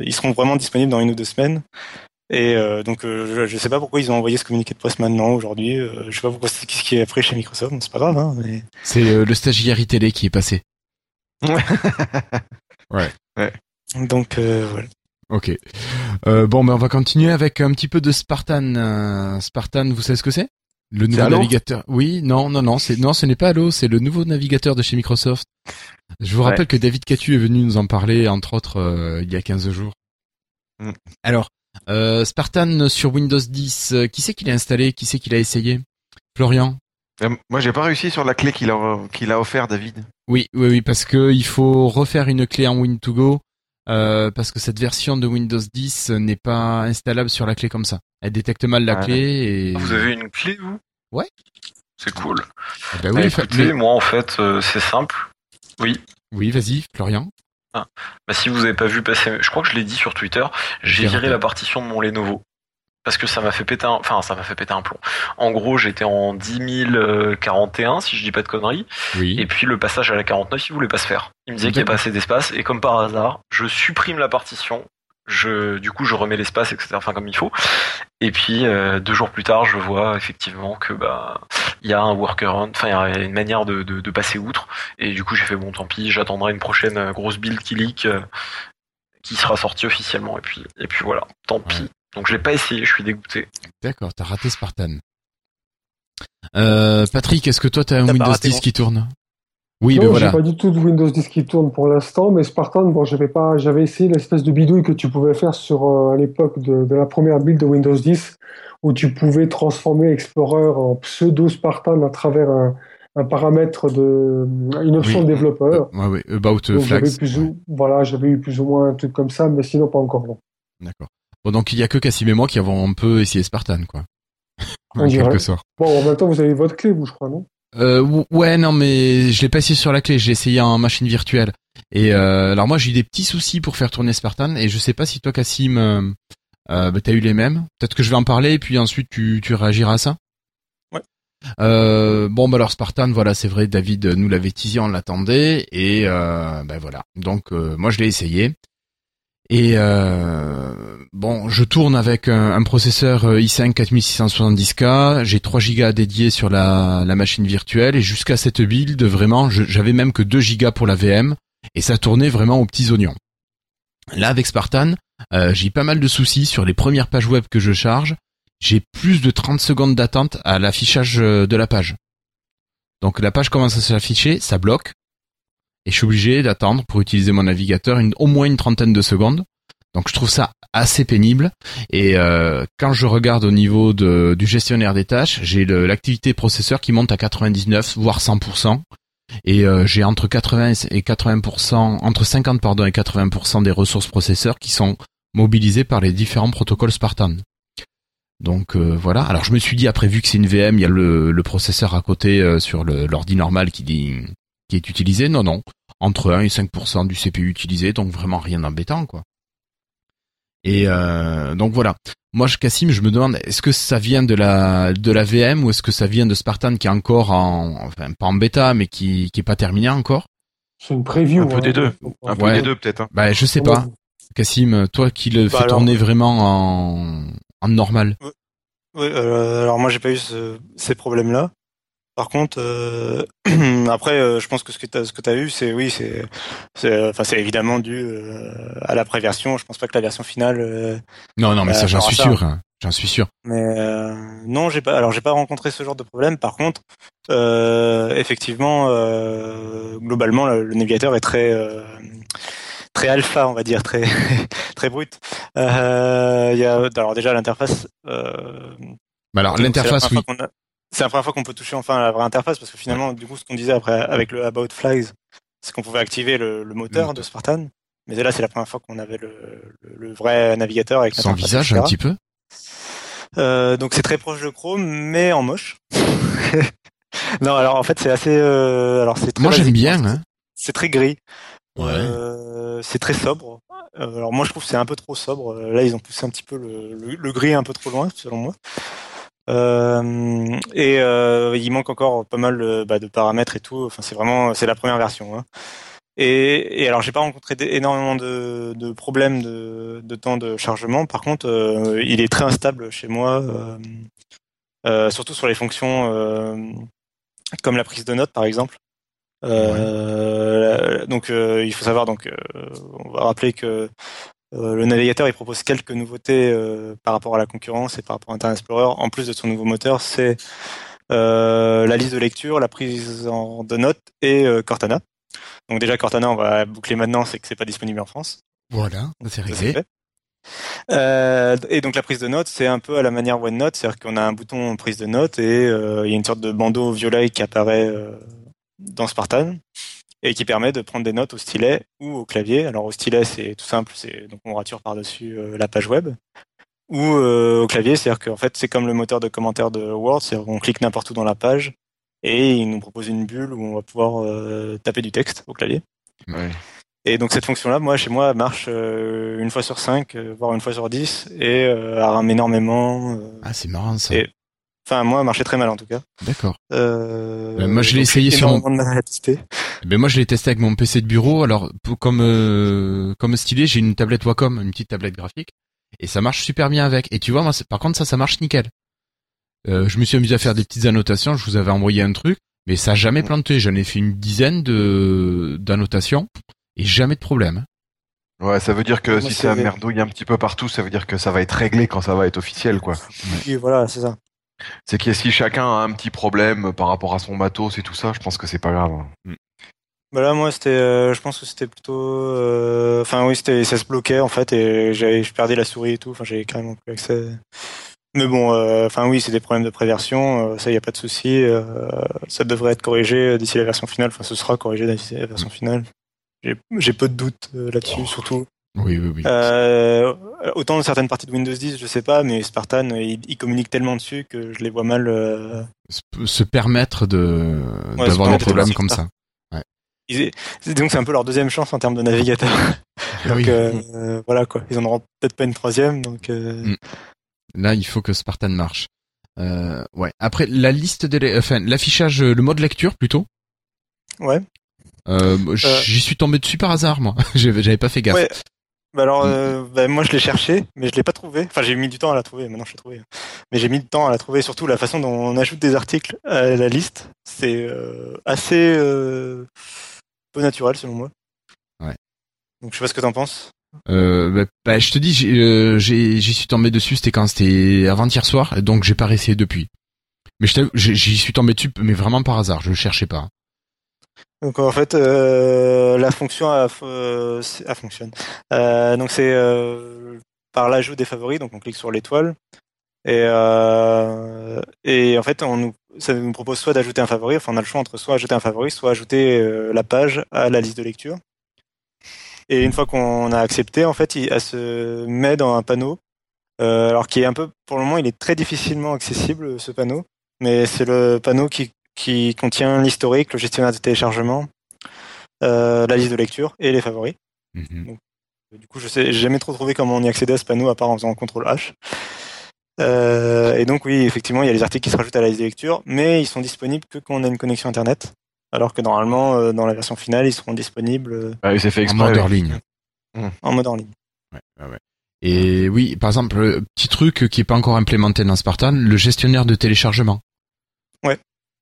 ils seront vraiment disponibles dans une ou deux semaines. Et donc, je, ne sais pas pourquoi ils ont envoyé ce communiqué de presse maintenant, aujourd'hui. je sais pas pourquoi c'est ce qui est après chez Microsoft, c'est pas grave. Hein, mais... C'est le stagiaire télé qui est passé. ouais. ouais. Donc, voilà. Ok. bon, ben on va continuer avec un petit peu de Spartan. Spartan, vous savez ce que c'est? Le nouveau navigateur. Oui, non, non, non, c'est non, ce n'est pas Halo, c'est le nouveau navigateur de chez Microsoft. Je vous rappelle que David Catu est venu nous en parler, entre autres, euh, il y a 15 jours. Mm. Alors, euh, Spartan sur Windows 10, euh, qui c'est qui l'a installé? Qui c'est qui l'a essayé? Florian? Moi, j'ai pas réussi sur la clé qu'il a, qu'il a offert, David. Oui, oui, oui, parce que il faut refaire une clé en Win2Go euh, parce que cette version de Windows 10 n'est pas installable sur la clé comme ça. Elle détecte mal la clé et. Vous avez une clé vous? Ouais. C'est cool. Ah bah oui, écoutez, moi en fait euh, c'est simple. Oui. Oui, vas-y, Florian. Ah. Bah, si vous avez pas vu passer, je crois que je l'ai dit sur Twitter, j'ai viré la partition de mon Lenovo parce que ça m'a fait péter un, enfin ça m'a fait péter un plomb. En gros, j'étais en 10041 si je dis pas de conneries. Oui. Et puis le passage à la 49, il voulait pas se faire. Il me disait qu'il n'y avait pas assez d'espace et comme par hasard, je supprime la partition. Je, du coup, je remets l'espace, etc. Enfin, comme il faut. Et puis euh, deux jours plus tard, je vois effectivement que bah il y a un workaround, enfin il y a une manière de, de, passer outre. Et du coup, j'ai fait bon, tant pis, j'attendrai une prochaine euh, grosse build qui leak, euh, qui sera sortie officiellement. Et puis et puis voilà, tant pis. Donc je l'ai pas essayé, je suis dégoûté. D'accord, t'as raté Spartan. Euh, Patrick, est-ce que toi t'as un Windows 10 qui tourne? Oui, non, ben voilà. pas du tout de Windows 10 qui tourne pour l'instant, mais Spartan, bon, j'avais pas, j'avais essayé l'espèce de bidouille que tu pouvais faire sur euh, à l'époque de, la première build de Windows 10, où tu pouvais transformer Explorer en pseudo Spartan à travers un, paramètre de une option de développeur. Euh, ouais, ouais, about flags. voilà, j'avais eu plus ou moins un truc comme ça, mais sinon pas encore. D'accord. Bon, donc il y a que Cassim et moi qui avons un peu essayé Spartan, quoi. en quelque sorte. Bon, en même temps, vous avez votre clé, vous, je crois, non? Euh, ouais, non, mais je l'ai pas essayé sur la clé, j'ai essayé en machine virtuelle. Et euh, alors moi, j'ai eu des petits soucis pour faire tourner Spartan, et je sais pas si toi, Cassim, euh, euh bah, t'as eu les mêmes. Peut-être que je vais en parler, et puis ensuite tu, tu réagiras à ça. Ouais. Euh, bon, bah alors Spartan, voilà, c'est vrai, David nous l'avait teasé, on l'attendait, et euh, ben voilà. Donc moi, je l'ai essayé. Et euh, bon, je tourne avec un, processeur euh, i5 4670K, j'ai 3 Go dédiés sur la, machine virtuelle et jusqu'à cette build, vraiment, j'avais même que 2 Go pour la VM et ça tournait vraiment aux petits oignons. Là, avec Spartan, euh, j'ai pas mal de soucis sur les premières pages web que je charge. J'ai plus de 30 secondes d'attente à l'affichage de la page. Donc la page commence à s'afficher, ça bloque et je suis obligé d'attendre pour utiliser mon navigateur une, au moins une trentaine de secondes. Donc je trouve ça assez pénible. Et euh, quand je regarde au niveau de, du gestionnaire des tâches, j'ai l'activité processeur qui monte à 99 voire 100%. Et euh, j'ai entre 80 et 80%, entre 50 pardon et 80% des ressources processeurs qui sont mobilisées par les différents protocoles Spartan. Donc euh, voilà. Alors je me suis dit après vu que c'est une VM, il y a le, le processeur à côté sur l'ordi normal qui, dit, qui est utilisé. Non non, entre 1 et 5% du CPU utilisé, donc vraiment rien d'embêtant, quoi. Et donc voilà. Moi, je, Cassim, je me demande, est-ce que ça vient de la de la VM ou est-ce que ça vient de Spartan qui est encore en, enfin pas en bêta, mais qui qui est pas terminé encore? C'est une preview. Un peu des deux. Un peu des deux peut-être. Hein. Bah, je sais pas. Cassim, toi qui le bah, fais tourner vraiment en en normal. Oui, euh, alors moi j'ai pas eu ces problèmes-là. Par contre, euh, après, euh, je pense que ce que tu as, ce que as eu, c'est oui, c'est, enfin, c'est évidemment dû euh, à la préversion. Je pense pas que la version finale. non, non, mais ça, j'en suis sûr. Hein. J'en suis sûr. Mais non, j'ai pas. Alors, j'ai pas rencontré ce genre de problème. Par contre, effectivement, globalement, le, navigateur est très très alpha, on va dire, très très brut. Il y a alors déjà l'interface. Bah alors l'interface, oui c'est la première fois qu'on peut toucher enfin à la vraie interface parce que finalement, du coup, ce qu'on disait après avec le About Flags, c'est qu'on pouvait activer le, moteur de Spartan. Mais là, c'est la première fois qu'on avait le, vrai navigateur avec son visage un petit peu. Euh, donc c'est très proche de Chrome, mais en moche. non, alors en fait c'est assez. Euh, alors c'est. Moi j'aime bien. Hein. C'est très gris. Ouais. Euh, c'est très sobre. alors moi je trouve que c'est un peu trop sobre. Là ils ont poussé un petit peu le, le gris un peu trop loin selon moi. Euh, et euh, il manque encore pas mal de, bah, de, paramètres et tout. Enfin, c'est vraiment, c'est la première version. Hein. Et, et, alors, j'ai pas rencontré énormément de, de problèmes de, de, temps de chargement. Par contre, euh, il est très instable chez moi, surtout sur les fonctions comme la prise de notes, par exemple. Donc, il faut savoir. Donc, on va rappeler que euh, le navigateur il propose quelques nouveautés euh, par rapport à la concurrence et par rapport à Internet Explorer. En plus de son nouveau moteur, c'est euh, la liste de lecture, la prise en, de notes et Cortana. Donc déjà Cortana, on va boucler maintenant, c'est que c'est pas disponible en France. Voilà, c'est réglé. Et donc la prise de notes, c'est un peu à la manière OneNote, c'est-à-dire qu'on a un bouton prise de notes et il y a une sorte de bandeau violet qui apparaît dans Spartan et qui permet de prendre des notes au stylet ou au clavier. Alors au stylet, c'est tout simple, c'est donc on rature par-dessus euh, la page web. Ou euh, au clavier, c'est-à-dire qu'en fait, c'est comme le moteur de commentaire de Word, c'est-à-dire qu'on clique n'importe où dans la page et il nous propose une bulle où on va pouvoir euh, taper du texte au clavier. Ouais. Et donc cette fonction-là, moi chez moi, marche une fois sur cinq, voire une fois sur dix, et elle rame énormément. ah, c'est marrant ça. Enfin, moi, elle marchait très mal en tout cas. D'accord. Euh, moi, je l'ai essayé sur mon. Ben moi, je l'ai testé avec mon PC de bureau. Alors, comme euh, comme stylé, j'ai une tablette Wacom, une petite tablette graphique, et ça marche super bien avec. Et tu vois, moi, par contre, ça, ça marche nickel. Euh, je me suis amusé à faire des petites annotations. Je vous avais envoyé un truc, mais ça a jamais planté. J'en ai fait une dizaine de d'annotations et jamais de problème. Ouais, ça veut dire que si ça merdouille un petit peu partout, ça veut dire que ça va être réglé quand ça va être officiel, quoi. Oui, voilà, c'est ça. C'est que si chacun a un petit problème par rapport à son matos et tout ça, je pense que c'est pas grave. Mm. Bah là, moi, c'était, euh, je pense que c'était plutôt, euh, enfin oui, c'était, ça se bloquait en fait et j'avais, je perdais la souris et tout. Enfin, j'avais carrément plus accès. Mais bon, euh, enfin oui, c'est des problèmes de préversion, ça y a pas de souci. ça devrait être corrigé d'ici la version finale. Enfin, ce sera corrigé d'ici la version finale. J'ai peu de doutes là-dessus, surtout. Oui, oui, oui. Euh, autant dans certaines parties de Windows 10, je sais pas, mais Spartan, il, il communique tellement dessus que je les vois mal. Euh... Se permettre de d'avoir des problèmes comme ça. Ouais. donc c'est un peu leur deuxième chance en termes de navigateur. Donc euh, voilà quoi, ils en auront peut-être pas une troisième, donc. Euh... Mm. Là, il faut que Spartan marche. Euh, ouais. Après, la liste des, enfin, l'affichage, le mode lecture plutôt. Ouais. Euh, j'y suis tombé dessus par hasard, moi. J'avais pas fait gaffe. Ouais. Bah alors, mm. euh, bah moi je l'ai cherché, mais je l'ai pas trouvé. Enfin, j'ai mis du temps à la trouver. Maintenant, je l'ai trouvé. Mais j'ai mis du temps à la trouver. Surtout la façon dont on ajoute des articles à la liste, c'est euh, assez euh, peu naturel selon moi. Ouais. Donc, je sais pas ce que t'en penses. Euh, bah, bah, je te dis, j'y suis tombé dessus. C'était quand c'était avant-hier soir, donc j'ai pas réessayé depuis. Mais j'y suis tombé dessus, mais vraiment par hasard. Je le cherchais pas. Donc en fait, euh, la fonction a, euh, fonctionne. Euh, donc c'est par l'ajout des favoris. Donc on clique sur l'étoile et et en fait on nous ça nous propose soit d'ajouter un favori. Enfin on a le choix entre soit ajouter un favori, soit ajouter la page à la liste de lecture. Et une fois qu'on a accepté, en fait, il, elle se met dans un panneau. alors qui est un peu, pour le moment, il est très difficilement accessible ce panneau, mais c'est le panneau qui qui contient l'historique, le gestionnaire de téléchargement, euh, la liste de lecture et les favoris. Mhm. du coup, je sais, j'ai jamais trop trouvé comment on y accédait à ce panneau à part en faisant CTRL H. Euh, et donc oui, effectivement, il y a les articles qui se rajoutent à la liste de lecture, mais ils sont disponibles que quand on a une connexion internet, alors que normalement, euh, dans la version finale, ils seront disponibles. Euh, ah oui, c'est fait en mode hors ligne. En mode hors ligne. Ouais, ouais. Et oui, par exemple, petit truc qui est pas encore implémenté dans Spartan, le gestionnaire de téléchargement. Ouais.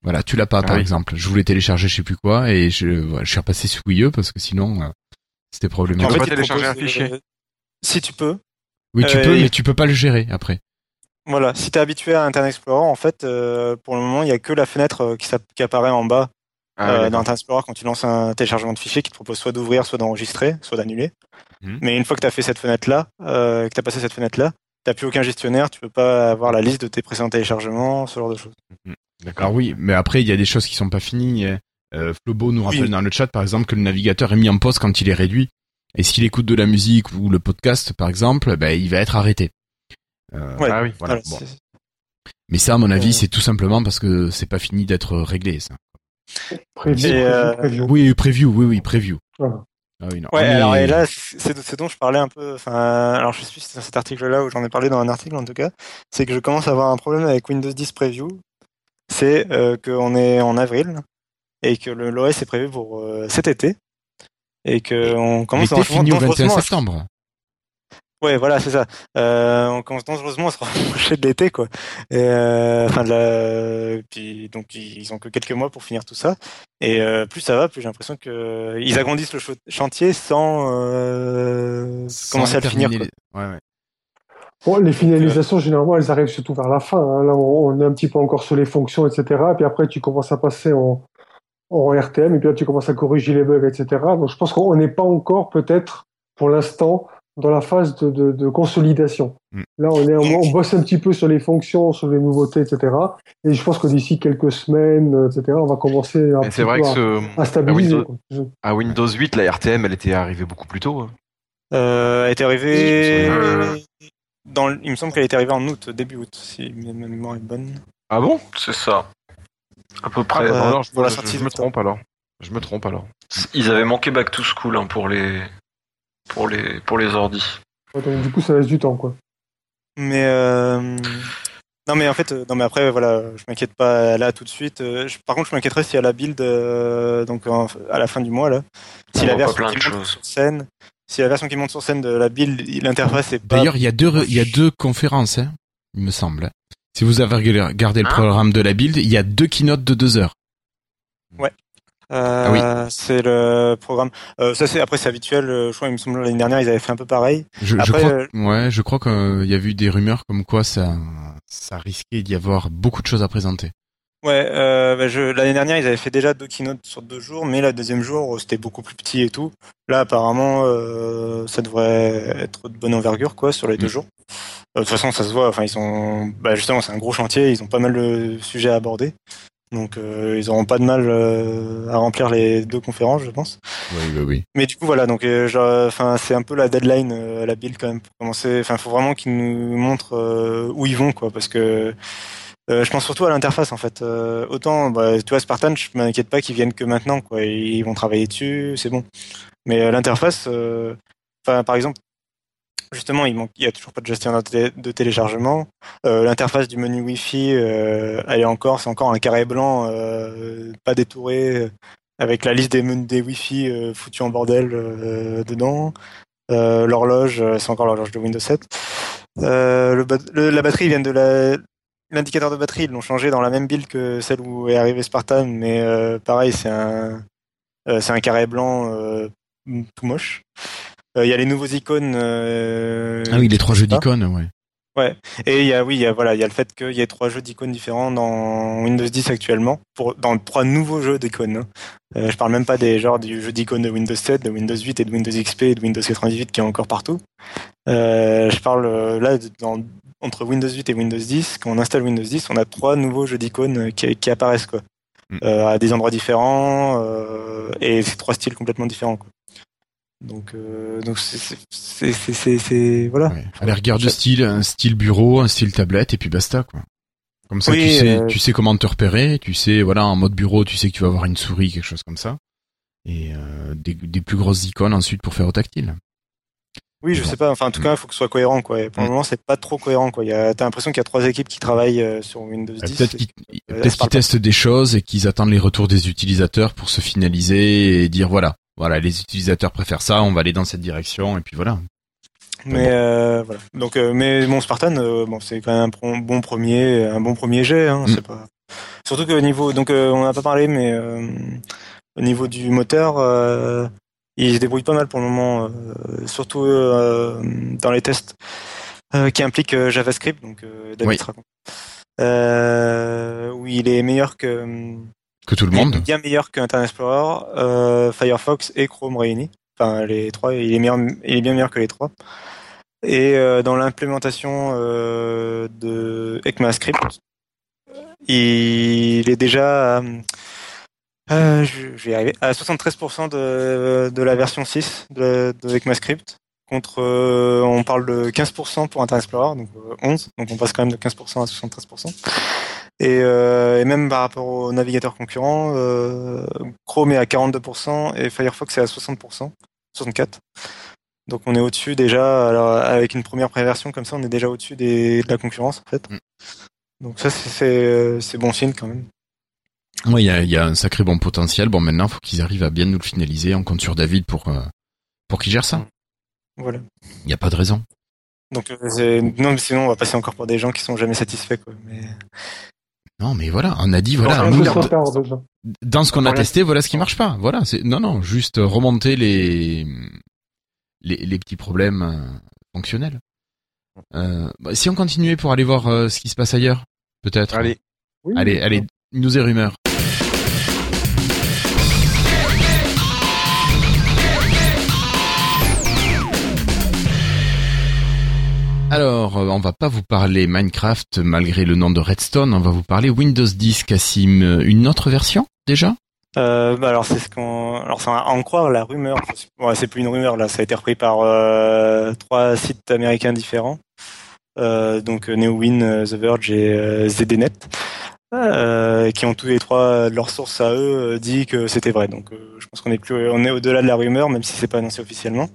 Voilà, tu l'as pas, par ah exemple. Je voulais télécharger je sais plus quoi et je, je suis repassé sous Wii U parce que sinon, c'était problématique. Tu peux télécharger un fichier. Si tu peux. Oui, tu peux, mais tu peux pas le gérer après. Voilà, si tu es habitué à Internet Explorer, en fait, euh, pour le moment, il n'y a que la fenêtre euh, qui, qui, apparaît en bas ah, euh, dans Internet Explorer quand tu lances un téléchargement de fichier qui te propose soit d'ouvrir, soit d'enregistrer, soit d'annuler. Mhm. Mais une fois que tu as fait cette fenêtre-là, que tu as passé cette fenêtre-là, tu n'as plus aucun gestionnaire, tu peux pas avoir la liste de tes précédents téléchargements, ce genre de choses. D'accord, oui, mais après, il y a des choses qui sont pas finies. Euh, Flobo nous rappelle dans le chat, par exemple, que le navigateur est mis en pause quand il est réduit. Et s'il écoute de la musique ou le podcast, par exemple, ben, il va être arrêté. Euh, ah oui, voilà. Mais ça, à mon avis, c'est tout simplement parce que c'est pas fini d'être réglé, ça. Preview, euh, Oui, preview, oui, oui, preview. Ah oui, non. Ouais, alors et là, c'est ce dont je parlais un peu. Enfin, alors je suis dans cet article-là où j'en ai parlé dans un article en tout cas, c'est que je commence à avoir un problème avec Windows 10 Preview. C'est euh, qu'on est en avril et que l'OS est prévu pour euh, cet été et que on commence. L'été fini au 21 septembre. Ouais, voilà, c'est ça. Euh, on commence dangereusement à se rapprocher de l'été, quoi. Et, euh, enfin, de la... puis donc ils ont que quelques mois pour finir tout ça. Et euh, plus ça va, plus j'ai l'impression que ils agrandissent le chantier sans, euh, commencer à le finir. Les... Ouais, ouais. Bon, les finalisations, généralement, elles arrivent surtout vers la fin. Hein. Là, on est un petit peu encore sur les fonctions, etc. Et puis après, tu commences à passer en, en RTM, et puis là, tu commences à corriger les bugs, etc. Donc, je pense qu'on n'est pas encore, peut-être, pour l'instant, dans la phase de, de, de consolidation. Mm. Là, on, est, on, bosse un petit peu sur les fonctions, sur les nouveautés, etc. Et je pense que d'ici quelques semaines, etc., on va commencer à, vrai que à, stabiliser. À Windows, 8, la RTM, elle était arrivée beaucoup plus tôt. Hein. Euh, elle était arrivée. Dans, il me semble qu'elle était arrivée en août, début août, si ma mémoire est bonne. Ah bon? C'est ça. À peu près. Ah, bah, je, pour la sortie je me trompe alors. Je me trompe alors. Ils avaient manqué Back to School hein, pour les pour les pour les ordis. du coup, ça laisse du temps, quoi. Mais euh... non, mais en fait, euh, non, mais après, voilà, je m'inquiète pas là tout de suite. Euh, par contre, je m'inquiéterais si à la build, euh, donc à la fin du mois là, si la version qui monte sur scène, si la version qui monte sur scène de la build, l'interface est pas. D'ailleurs, il y a deux, il y a deux conférences, hein, il me semble. Si vous avez regardé le hein programme de la build, il y a deux keynotes de deux heures. Ouais. Euh, oui. C'est le programme. Euh, ça c'est après c'est habituel. Euh, je crois il me semble l'année dernière ils avaient fait un peu pareil. Je, je crois, ouais, je crois qu'il y a eu des rumeurs comme quoi ça, ça risquait d'y avoir beaucoup de choses à présenter. Ouais, euh, bah, l'année dernière ils avaient fait déjà deux keynotes sur deux jours, mais le deuxième jour c'était beaucoup plus petit et tout. Là apparemment euh, ça devrait être de bonne envergure quoi sur les deux mm. jours. de toute façon ça se voit. Enfin ils sont, bah, justement c'est un gros chantier, ils ont pas mal de sujets à aborder. Donc euh, ils auront pas de mal euh, à remplir les deux conférences, je pense. Oui, oui, oui. Mais du coup voilà, donc euh, enfin c'est un peu la deadline à la build quand même pour commencer. Enfin, faut vraiment qu'ils nous montrent où ils vont quoi, parce que je pense surtout à l'interface en fait. autant, bah, tu vois, Spartan, je m'inquiète pas qu'ils viennent que maintenant quoi. Ils vont travailler dessus, c'est bon. Mais l'interface, enfin par exemple, Justement, il manque, il y a toujours pas de gestion de téléchargement. Euh, l'interface du menu Wi-Fi, euh, elle est encore, c'est encore un carré blanc, euh, pas détouré, avec la liste des menus des Wi-Fi foutus en bordel dedans. l'horloge, c'est encore l'horloge de Windows 7. la batterie vient de la, l'indicateur de batterie, ils l'ont changé dans la même build que celle où est arrivé Spartan, mais pareil, c'est un, c'est un carré blanc tout moche. Euh, il y a les nouveaux icônes. Euh, ah oui, les trois jeux d'icônes, ouais. Ouais. Et il y a oui, il y a voilà, il y a le fait qu'il y ait trois jeux d'icônes différents dans Windows 10 actuellement, pour dans trois nouveaux jeux d'icônes. Hein. Euh, je parle même pas des genres du jeu d'icônes de Windows 7, de Windows 8 et de Windows XP et de Windows 98 qui est encore partout. Euh, je parle euh, là dans, entre Windows 8 et Windows 10. Quand on installe Windows 10, on a trois nouveaux jeux d'icônes qui, qui, apparaissent quoi, mm. euh, à des endroits différents et c'est trois styles complètement différents. Quoi. Donc, euh, donc c'est voilà. Ouais. À la rigueur de style, un style bureau, un style tablette, et puis basta quoi. Comme ça, tu sais, euh, tu sais comment te repérer. Tu sais, voilà, en mode bureau, tu sais que tu vas avoir une souris, quelque chose comme ça, et euh, des, des, plus grosses icônes ensuite pour faire au tactile. Oui, je sais pas. Enfin, en tout cas, il faut que ce soit cohérent, quoi. pour le mm. moment, c'est pas trop cohérent, quoi. T'as l'impression qu'il y a trois équipes qui travaillent euh, sur Windows 10. Peut-être qu'ils testent des choses et qu'ils attendent les retours des utilisateurs pour se finaliser et dire voilà, voilà, les utilisateurs préfèrent ça, on va aller dans cette direction et puis voilà. Mais euh, voilà. Donc, euh, mais mon Spartan, bon, c'est quand même un bon premier, un bon premier jet. Hein, mm. C'est pas. Surtout que niveau, donc on n'a pas parlé, mais au niveau du moteur, il se débrouille pas mal pour le moment, euh, surtout euh, dans les tests euh, qui impliquent JavaScript, donc David oui. où il est meilleur que que tout le monde. bien meilleur que Internet Explorer, Firefox et Chrome réunis. Enfin, les trois, il est meilleur, il est bien meilleur que les trois. Et dans l'implémentation de ECMAScript, il est déjà euh, je, je, vais arriver. À 73% de, de, la version 6 de, de ECMAScript contre euh, on parle de 15% pour Internet Explorer donc 11 euh, donc on passe quand même de 15% à 73% et, euh, et même par rapport aux navigateurs concurrents euh, Chrome est à 42% et Firefox est à 60% 64 donc on est au-dessus déjà. Alors avec une première préversion comme ça on est déjà au-dessus des de la concurrence en fait. Mm. donc ça c'est c'est bon signe quand même oui, il y a, un sacré bon potentiel. Bon, maintenant, faut qu'ils arrivent à bien nous le finaliser. On compte sur David pour euh, pour qu'il gère ça. Voilà. Il n'y a pas de raison. Donc euh, non, sinon on va passer encore pour des gens qui sont jamais satisfaits, quoi. Mais... Non, mais voilà, on a dit voilà. dans ce qu'on a testé, voilà ce qui marche pas. Voilà, c'est non, non, juste remonter les les, les petits problèmes euh, fonctionnels. Euh, bah, si on continuait pour aller voir ce qui se passe ailleurs, peut-être. Allez. allez, allez, news et rumeurs. Alors, euh, on va pas vous parler Minecraft malgré le nom de Redstone, on va vous parler Windows 10, Cassim. Euh, une autre version déjà? Euh, bah alors c'est ce qu'on, alors ça en croire la rumeur. C'est plus une rumeur là, ça a été repris par euh, trois sites américains différents, euh, donc NeoWin, The Verge et ZDNet, qui ont tous les trois leurs sources à eux dit que c'était vrai. Donc je pense qu'on est plus, on est au-delà de la rumeur, même si c'est pas annoncé officiellement.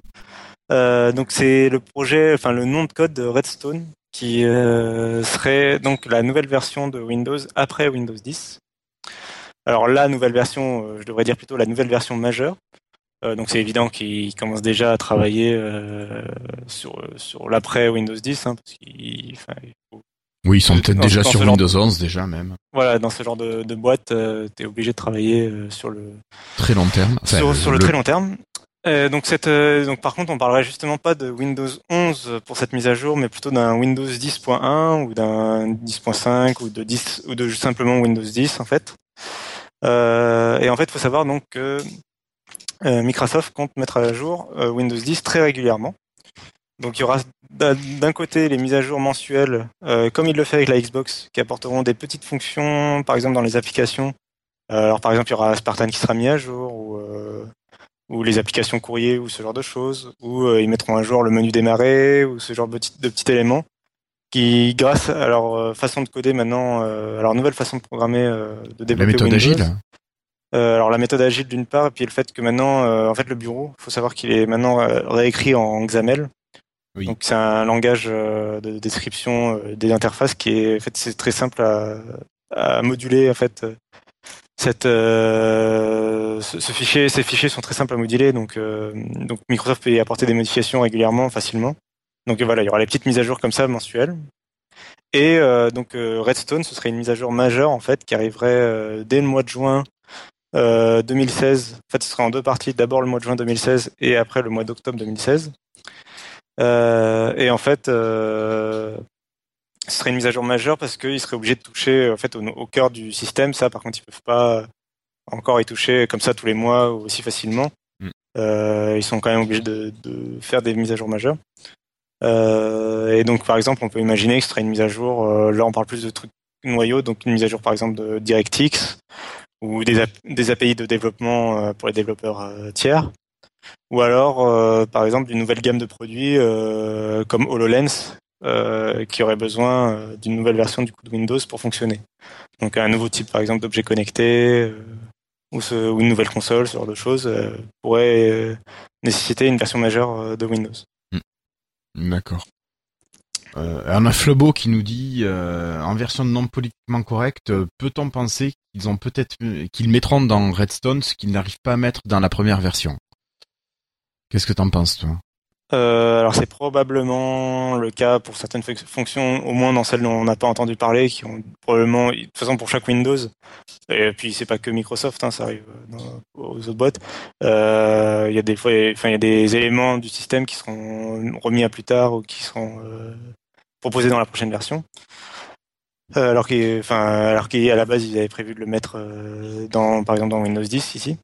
Euh, donc c'est le projet, enfin le nom de code de Redstone qui euh, serait donc la nouvelle version de Windows après Windows 10. Alors la nouvelle version, euh, je devrais dire plutôt la nouvelle version majeure. donc c'est évident qu'ils commencent déjà à travailler sur sur l'après Windows 10, hein, parce oui, ils sont peut-être déjà sur Windows 11 déjà même. Voilà, dans ce genre de, de boîte, tu es obligé de travailler sur le très long terme. sur, le, très long terme. Euh, donc, cette, euh, donc par contre, on parlerait justement pas de Windows 11 pour cette mise à jour, mais plutôt d'un Windows 10.1 ou d'un 10.5 ou de 10 ou de simplement Windows 10 en fait. Euh, et en fait, il faut savoir donc que euh, Microsoft compte mettre à jour Windows 10 très régulièrement. Donc il y aura d'un côté les mises à jour mensuelles, comme il le fait avec la Xbox, qui apporteront des petites fonctions, par exemple dans les applications. alors par exemple, il y aura Spartan qui sera mis à jour ou ou les applications courrier ou ce genre de choses, ou euh, ils mettront un jour le menu démarrer ou ce genre de petits, de petits éléments qui, grâce à leur euh, façon de coder maintenant, euh, à leur nouvelle façon de programmer, de développer la méthode agile. alors la méthode agile d'une part, et puis le fait que maintenant, en fait, le bureau, il faut savoir qu'il est maintenant réécrit en XAML. Oui. Donc c'est un langage de description des interfaces qui est, en fait, c'est très simple à, à moduler en fait euh, ce, fichier, ces fichiers sont très simples à moduler, donc, euh, donc Microsoft peut y apporter des modifications régulièrement, facilement. Donc voilà, il y aura les petites mises à jour comme ça mensuelles. Et euh, donc Redstone, ce serait une mise à jour majeure en fait qui arriverait dès le mois de juin 2016. En fait, ce serait en deux parties. D'abord le mois de juin 2016 et après le mois d'octobre 2016. et en fait, ce serait une mise à jour majeure parce qu'ils seraient obligés de toucher en fait au, cœur du système. Ça, par contre, ils peuvent pas encore y toucher comme ça tous les mois ou aussi facilement. Mm. Euh, ils sont quand même obligés de, de, faire des mises à jour majeures. Euh, et donc, par exemple, on peut imaginer que ce serait une mise à jour. Euh, là, on parle plus de trucs noyaux, donc une mise à jour, par exemple, de DirectX ou des, des API de développement pour les développeurs tiers. Ou alors, par exemple, d'une nouvelle gamme de produits comme HoloLens euh, qui aurait besoin euh, d'une nouvelle version du coup de Windows pour fonctionner. Donc un nouveau type par exemple d'objet connecté euh, ou, une nouvelle console, ce genre de choses pourrait nécessiter une version majeure de Windows. Hmm. D'accord. On a Flobo qui nous dit en version non politiquement correcte, peut-on penser qu'ils ont peut-être qu'ils mettront dans Redstone ce qu'ils n'arrivent pas à mettre dans la première version? Qu'est-ce que t'en penses toi? Euh, alors c'est probablement le cas pour certaines fonctions, au moins dans celles dont on n'a pas entendu parler, qui ont probablement, de toute façon pour chaque Windows, et puis c'est pas que Microsoft, hein, ça arrive aux autres boîtes. Euh, il y a des fois, enfin il y a des éléments du système qui seront remis à plus tard ou qui seront euh, proposés dans la prochaine version. Euh, alors qu'à alors qu'à la base ils avaient prévu de le mettre euh, dans, par exemple dans Windows 10 ici.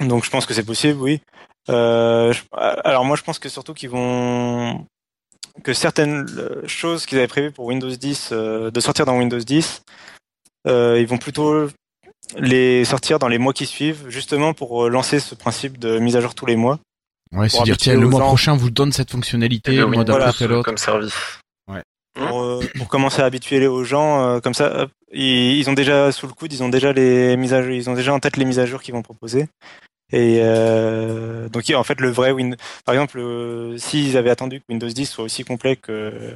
Donc je pense que c'est possible, oui. Euh, alors moi je pense que surtout qu'ils vont que certaines euh, choses qu'ils avaient prévues pour Windows 10 euh, de sortir dans Windows 10, ils vont plutôt les sortir dans les mois qui suivent, justement pour lancer ce principe de mise à jour tous les mois. Ouais, c'est dire tiens le mois prochain vous donne cette fonctionnalité, le mois d'après l'autre. Comme service. Ouais. Pour, pour, commencer à habituer aux gens, comme ça, ils, ils, ont déjà sous le coude, ils ont déjà les mises à jour, ils ont déjà en tête les mises à jour qu'ils vont proposer. Et euh, donc en fait le vrai Windows, par exemple, s'ils avaient attendu que Windows 10 soit aussi complet que,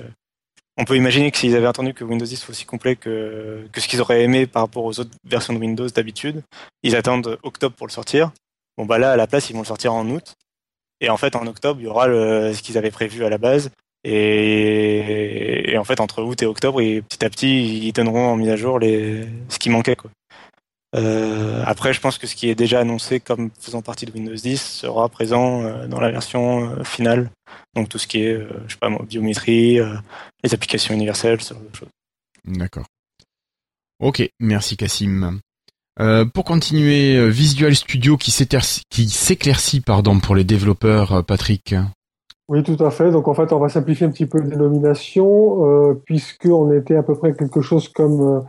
on peut imaginer que s'ils avaient attendu que Windows 10 soit aussi complet que, que ce qu'ils auraient aimé par rapport aux autres versions de Windows d'habitude, ils attendent octobre pour le sortir. Bon bah là à la place ils vont le sortir en août. Et en fait en octobre il y aura le, ce qu'ils avaient prévu à la base. Et, et, en fait entre août et octobre, et petit à petit ils donneront en mise à jour les ce qui manquait quoi. Euh, après, je pense que ce qui est déjà annoncé comme faisant partie de Windows 10 sera présent euh, dans la version euh, finale. Donc tout ce qui est, je sais pas biométrie, les applications universelles, ce genre de choses. D'accord. Ok, merci Cassim. pour continuer, Visual Studio qui s'éclaircit pardon pour les développeurs, Patrick. Oui, tout à fait. Donc en fait, on va simplifier un petit peu les dénominations, puisque on était à peu près quelque chose comme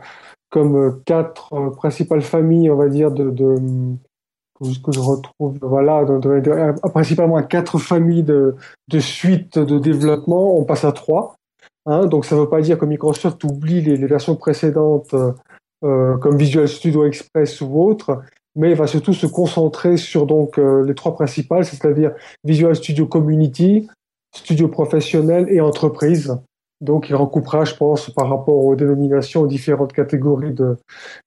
comme euh, quatre euh, principales familles, on va dire, de, de que je retrouve, voilà, euh, principalement à quatre familles de, de suites de développement, on passe à trois. Hein, donc ça ne veut pas dire que Microsoft oublie les, les versions précédentes euh, comme Visual Studio Express ou autres, mais va surtout se concentrer sur donc les trois principales, c'est-à-dire Visual Studio Community, Studio Professionnel et Entreprise. Donc, il recoupera, je pense, par rapport aux dénominations, aux différentes catégories de,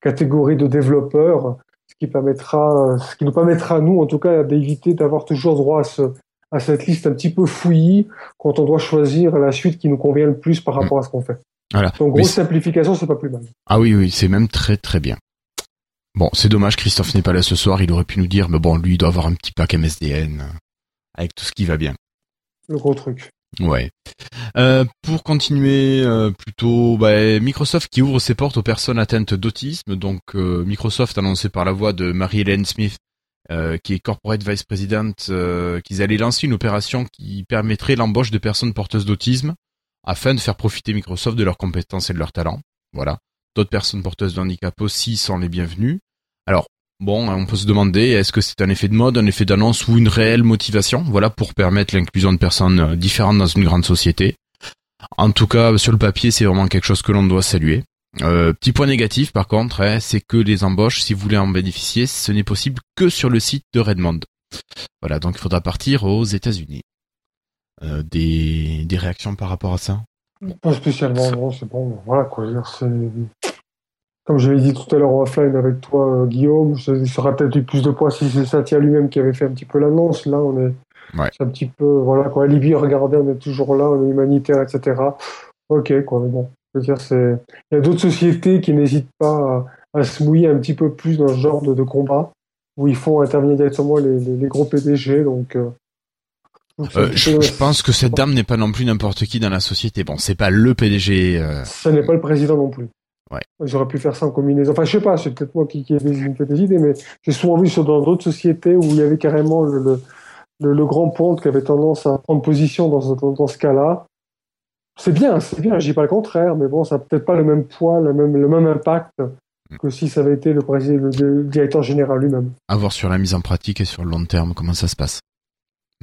catégories de développeurs, ce qui permettra, ce qui nous permettra, nous, en tout cas, d'éviter d'avoir toujours droit à, ce, à cette liste un petit peu fouillie quand on doit choisir la suite qui nous convient le plus par rapport à ce qu'on fait. Voilà. Donc, grosse simplification, c'est pas plus mal. Ah oui, oui, c'est même très, très bien. Bon, c'est dommage, Christophe n'est pas là ce soir, il aurait pu nous dire, mais bon, lui, il doit avoir un petit pack MSDN, avec tout ce qui va bien. Le gros truc. Ouais. Euh, pour continuer, euh, plutôt, bah, Microsoft qui ouvre ses portes aux personnes atteintes d'autisme. Donc, euh, Microsoft annoncé par la voix de Mary-Hélène Smith, qui est Corporate Vice President, qu'ils allaient lancer une opération qui permettrait l'embauche de personnes porteuses d'autisme afin de faire profiter Microsoft de leurs compétences et de leurs talents. Voilà. D'autres personnes porteuses de handicap aussi sont les bienvenues. Alors, Bon, on peut se demander, est-ce que c'est un effet de mode, un effet d'annonce ou une réelle motivation, voilà, pour permettre l'inclusion de personnes euh, différentes dans une grande société. En tout cas, sur le papier, c'est vraiment quelque chose que l'on doit saluer. Euh, petit point négatif, par contre, hein, c'est que les embauches, si vous voulez en bénéficier, ce n'est possible que sur le site de Redmond. Voilà, donc il faudra partir aux États-Unis. Euh, des, réactions par rapport à ça? Pas spécialement, non, c'est bon. Voilà, quoi. Comme je l'ai dit tout à l'heure offline avec toi, euh, Guillaume, ça sera peut-être eu plus de poids si c'est Satya lui-même qui avait fait un petit peu l'annonce. Là, on est, un petit peu, voilà, quoi. Libye, regardez, on est toujours là, on est humanitaire, etc. Ok, quoi, mais bon. Je veux dire, c'est, il y a d'autres sociétés qui n'hésitent pas à, se mouiller un petit peu plus dans ce genre de, combat, où ils font intervenir directement les, les, gros PDG, donc, euh, euh, je, pense que cette dame n'est pas non plus n'importe qui dans la société. Bon, c'est pas le PDG. Ce n'est pas le président non plus. Ouais. J'aurais pu faire ça en combinaison. Enfin, je sais pas, c'est peut-être moi qui, qui ai des, des idées, mais j'ai souvent vu sur dans d'autres sociétés où il y avait carrément le, le, le, grand ponte qui avait tendance à prendre position dans, dans, dans ce cas-là. C'est bien, c'est bien, je dis pas le contraire, mais bon, ça n'a peut-être pas le même poids, le même, le même impact que si ça avait été le, président, le directeur général lui-même. À voir sur la mise en pratique et sur le long terme, comment ça se passe.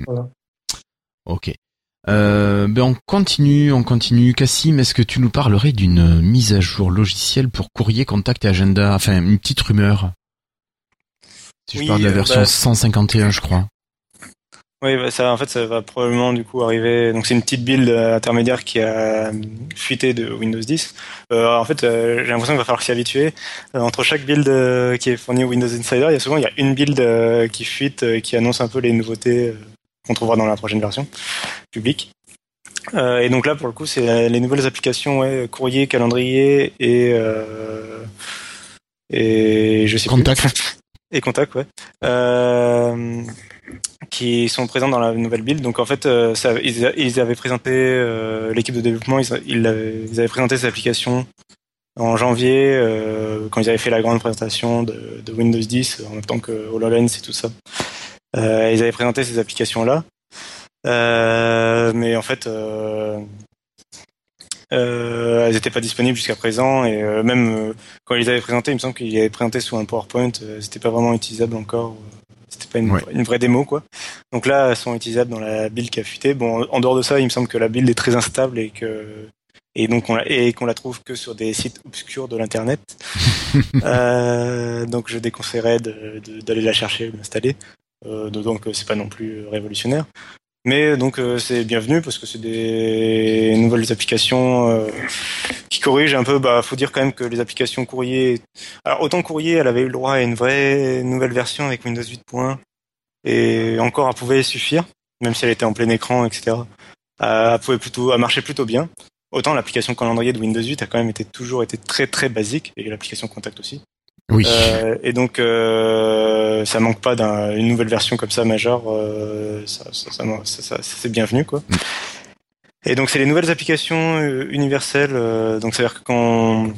Voilà. Ok. Euh, ben on continue, on continue. Cassim, est-ce que tu nous parlerais d'une mise à jour logicielle pour courrier, contact et agenda? Enfin, une petite rumeur. Si je parle de la version 151, bah, je crois. Oui, bah, ça, en fait, ça va probablement du coup arriver. Donc, c'est une petite build intermédiaire qui a fuité de Windows 10. Euh, en fait, euh, j'ai l'impression qu'il va falloir s'y habituer. Euh, entre chaque build euh, qui est fournie au Windows Insider, il y a souvent il y a une build qui fuite, qui annonce un peu les nouveautés qu'on trouvera dans la prochaine version publique. et donc là, pour le coup, c'est les nouvelles applications, ouais, courrier, calendrier et et je sais contact. Plus. Et contact, ouais. Euh, qui sont présents dans la nouvelle build. Donc en fait, euh, ça, ils, avaient présenté euh, l'équipe de développement, ils, ils, avaient, présenté ces applications en janvier euh, quand ils avaient fait la grande présentation de, de, Windows 10 en même temps que HoloLens et tout ça. Euh, ils avaient présenté ces applications là, mais en fait. elles n'étaient pas disponibles jusqu'à présent et même quand ils les avaient présentées, il me semble qu'ils avaient présenté sous un PowerPoint, c'était pas vraiment utilisable encore. C'était pas une, vraie démo, quoi. Donc là, elles sont utilisables dans la build qui a fuité. Bon, en dehors de ça, il me semble que la build est très instable et que et donc on la, et qu'on la trouve que sur des sites obscurs de l'internet. euh, donc je déconseillerais d'aller la chercher, de l'installer. Euh, donc c'est pas non plus révolutionnaire. Mais donc euh, c'est bienvenu parce que c'est des nouvelles applications euh, qui corrigent un peu. Bah, faut dire quand même que les applications courrier. Alors autant courrier, elle avait eu le droit à une vraie nouvelle version avec Windows 8. Et encore, elle pouvait suffire, même si elle était en plein écran, etc. Elle pouvait plutôt, marchait plutôt bien. Autant l'application calendrier de Windows 8 a quand même été toujours été très très basique et l'application contact aussi. Oui. Euh, et donc, euh, ça manque pas d'une nouvelle version comme ça majeure. Euh, ça, ça, ça, c'est bienvenu, quoi. Mm. Et donc, c'est les nouvelles applications euh, universelles. Donc, c'est-à-dire que quand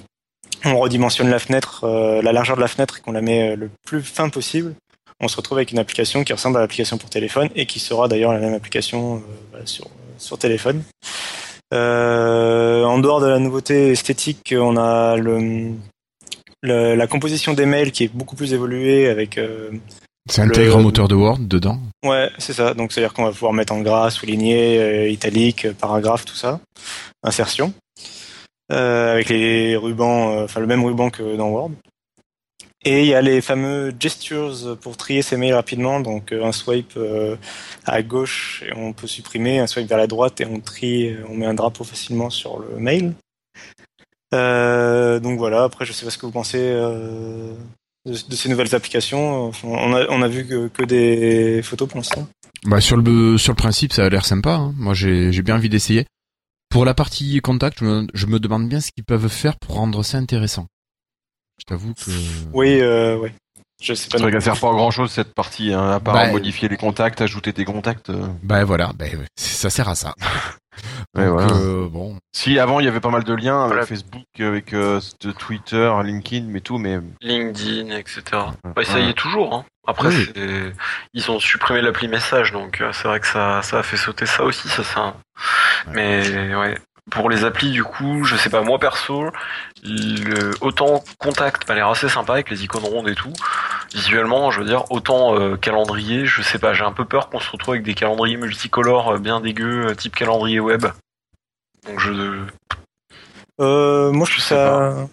on redimensionne la fenêtre, la largeur de la fenêtre et qu'on la met le plus fin possible, on se retrouve avec une application qui ressemble à l'application pour téléphone et qui sera d'ailleurs la même application sur, sur téléphone. en dehors de la nouveauté esthétique, on a le, le, la composition des mails qui est beaucoup plus évoluée avec. Euh, c'est intègre un moteur de Word dedans. Ouais, c'est ça. Donc c'est à dire qu'on va pouvoir mettre en gras, souligner, euh, italique, euh, paragraphe, tout ça, insertion, euh, avec les rubans, enfin le même ruban que dans Word. Et il y a les fameux gestures pour trier ses mails rapidement. Donc un swipe à gauche et on peut supprimer, un swipe vers la droite et on trie, on met un drapeau facilement sur le mail. Euh, donc voilà, après je sais pas ce que vous pensez euh, de, ces nouvelles applications. on, a, on a vu que, que des photos pour l'instant. Bah sur le sur le principe ça a l'air sympa. Hein. Moi j'ai j'ai bien envie d'essayer. Pour la partie contact, je me, je me demande bien ce qu'ils peuvent faire pour rendre ça intéressant. Je t'avoue que. Oui, euh, ouais. Je sais pas. Ça ne sert pas à grand chose cette partie, hein, à part bah, modifier les contacts, ajouter des contacts. Euh. Bah voilà, bah, ça sert à ça. Euh, bon. Si avant il y avait pas mal de liens avec Facebook, avec euh, Twitter, LinkedIn, mais tout, mais LinkedIn, etc. Bah, ça y est toujours. Hein. Après, ils ont supprimé l'appli message, donc euh, c'est vrai que ça, ça a fait sauter ça aussi, ça, ça. Mais ouais, pour les applis, du coup, je sais pas, moi perso, le, autant Contact m'a l'air assez sympa avec les icônes rondes et tout. Visuellement, je veux dire, autant euh, calendrier, je sais pas, j'ai un peu peur qu'on se retrouve avec des calendriers multicolores euh, bien dégueux, euh, type calendrier web. Donc je. Euh, moi je trouve ça.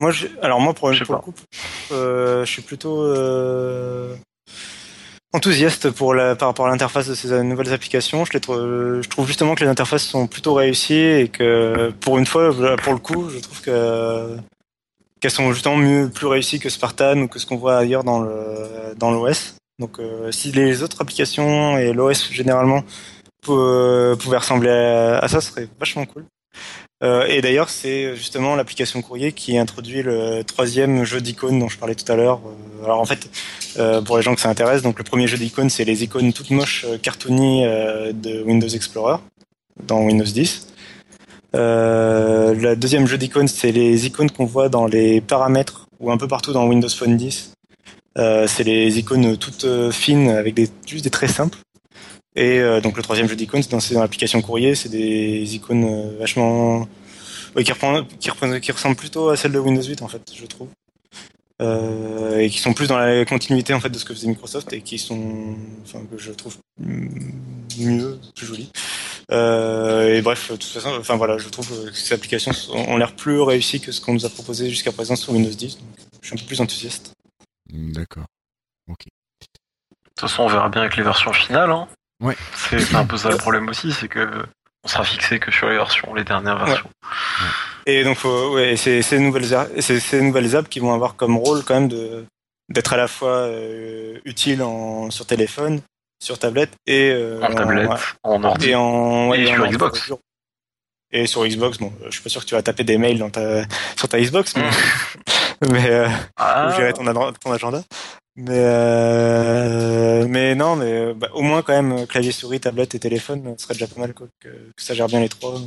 Moi, je... alors moi pour, pour le coup, je suis plutôt enthousiaste pour la, par rapport à l'interface de ces nouvelles applications. Je, trouve, je trouve justement que les interfaces sont plutôt réussies et que pour une fois, pour le coup, je trouve que qu'elles sont justement mieux, plus réussies que Spartan ou que ce qu'on voit ailleurs dans le dans l'OS. Donc euh, si les autres applications et l'OS généralement pouvaient ressembler à, ça, ce serait vachement cool. Euh, et d'ailleurs, c'est justement l'application courrier qui introduit le troisième jeu d'icônes dont je parlais tout à l'heure. Euh, alors en fait, euh, pour les gens que ça intéresse, donc le premier jeu d'icônes, c'est les icônes toutes moches cartoony de Windows Explorer dans Windows 10. le deuxième jeu d'icônes, c'est les icônes qu'on voit dans les paramètres ou un peu partout dans Windows Phone 10. c'est les icônes toutes fines avec des, juste des traits simples. Et euh, donc le troisième jeu d'icônes, c'est dans, l'application courrier, c'est des icônes euh, vachement qui, qui, qui, ressemblent plutôt à celles de Windows 8 en fait, je trouve. Euh, et qui sont plus dans la continuité en fait de ce que faisait Microsoft et qui sont, enfin que je trouve mieux, plus jolies. Euh, et bref, de toute façon, enfin voilà, je trouve que ces applications ont l'air plus réussies que ce qu'on nous a proposé jusqu'à présent sur Windows 10. Donc je suis un peu plus enthousiaste. D'accord. Ok. De toute façon, on verra bien avec les versions finales. Hein. Ouais. C'est un peu ça le problème aussi, c'est que on sera fixé que sur les versions, les dernières versions. Et donc, ouais, c'est ces nouvelles, c'est ces nouvelles apps qui vont avoir comme rôle quand même de d'être à la fois euh, utile en sur téléphone, sur tablette et euh, en tablette, en, ordi et, en, et sur Xbox. Et sur Xbox, bon, je suis pas sûr que tu vas taper des mails dans ta sur ta Xbox, mais, mais euh, ah. gérer ton, ton agenda. Mais euh, mais non, mais bah, au moins quand même clavier souris, tablette et téléphone, ce serait déjà pas mal quoi, que, ça gère bien les trois.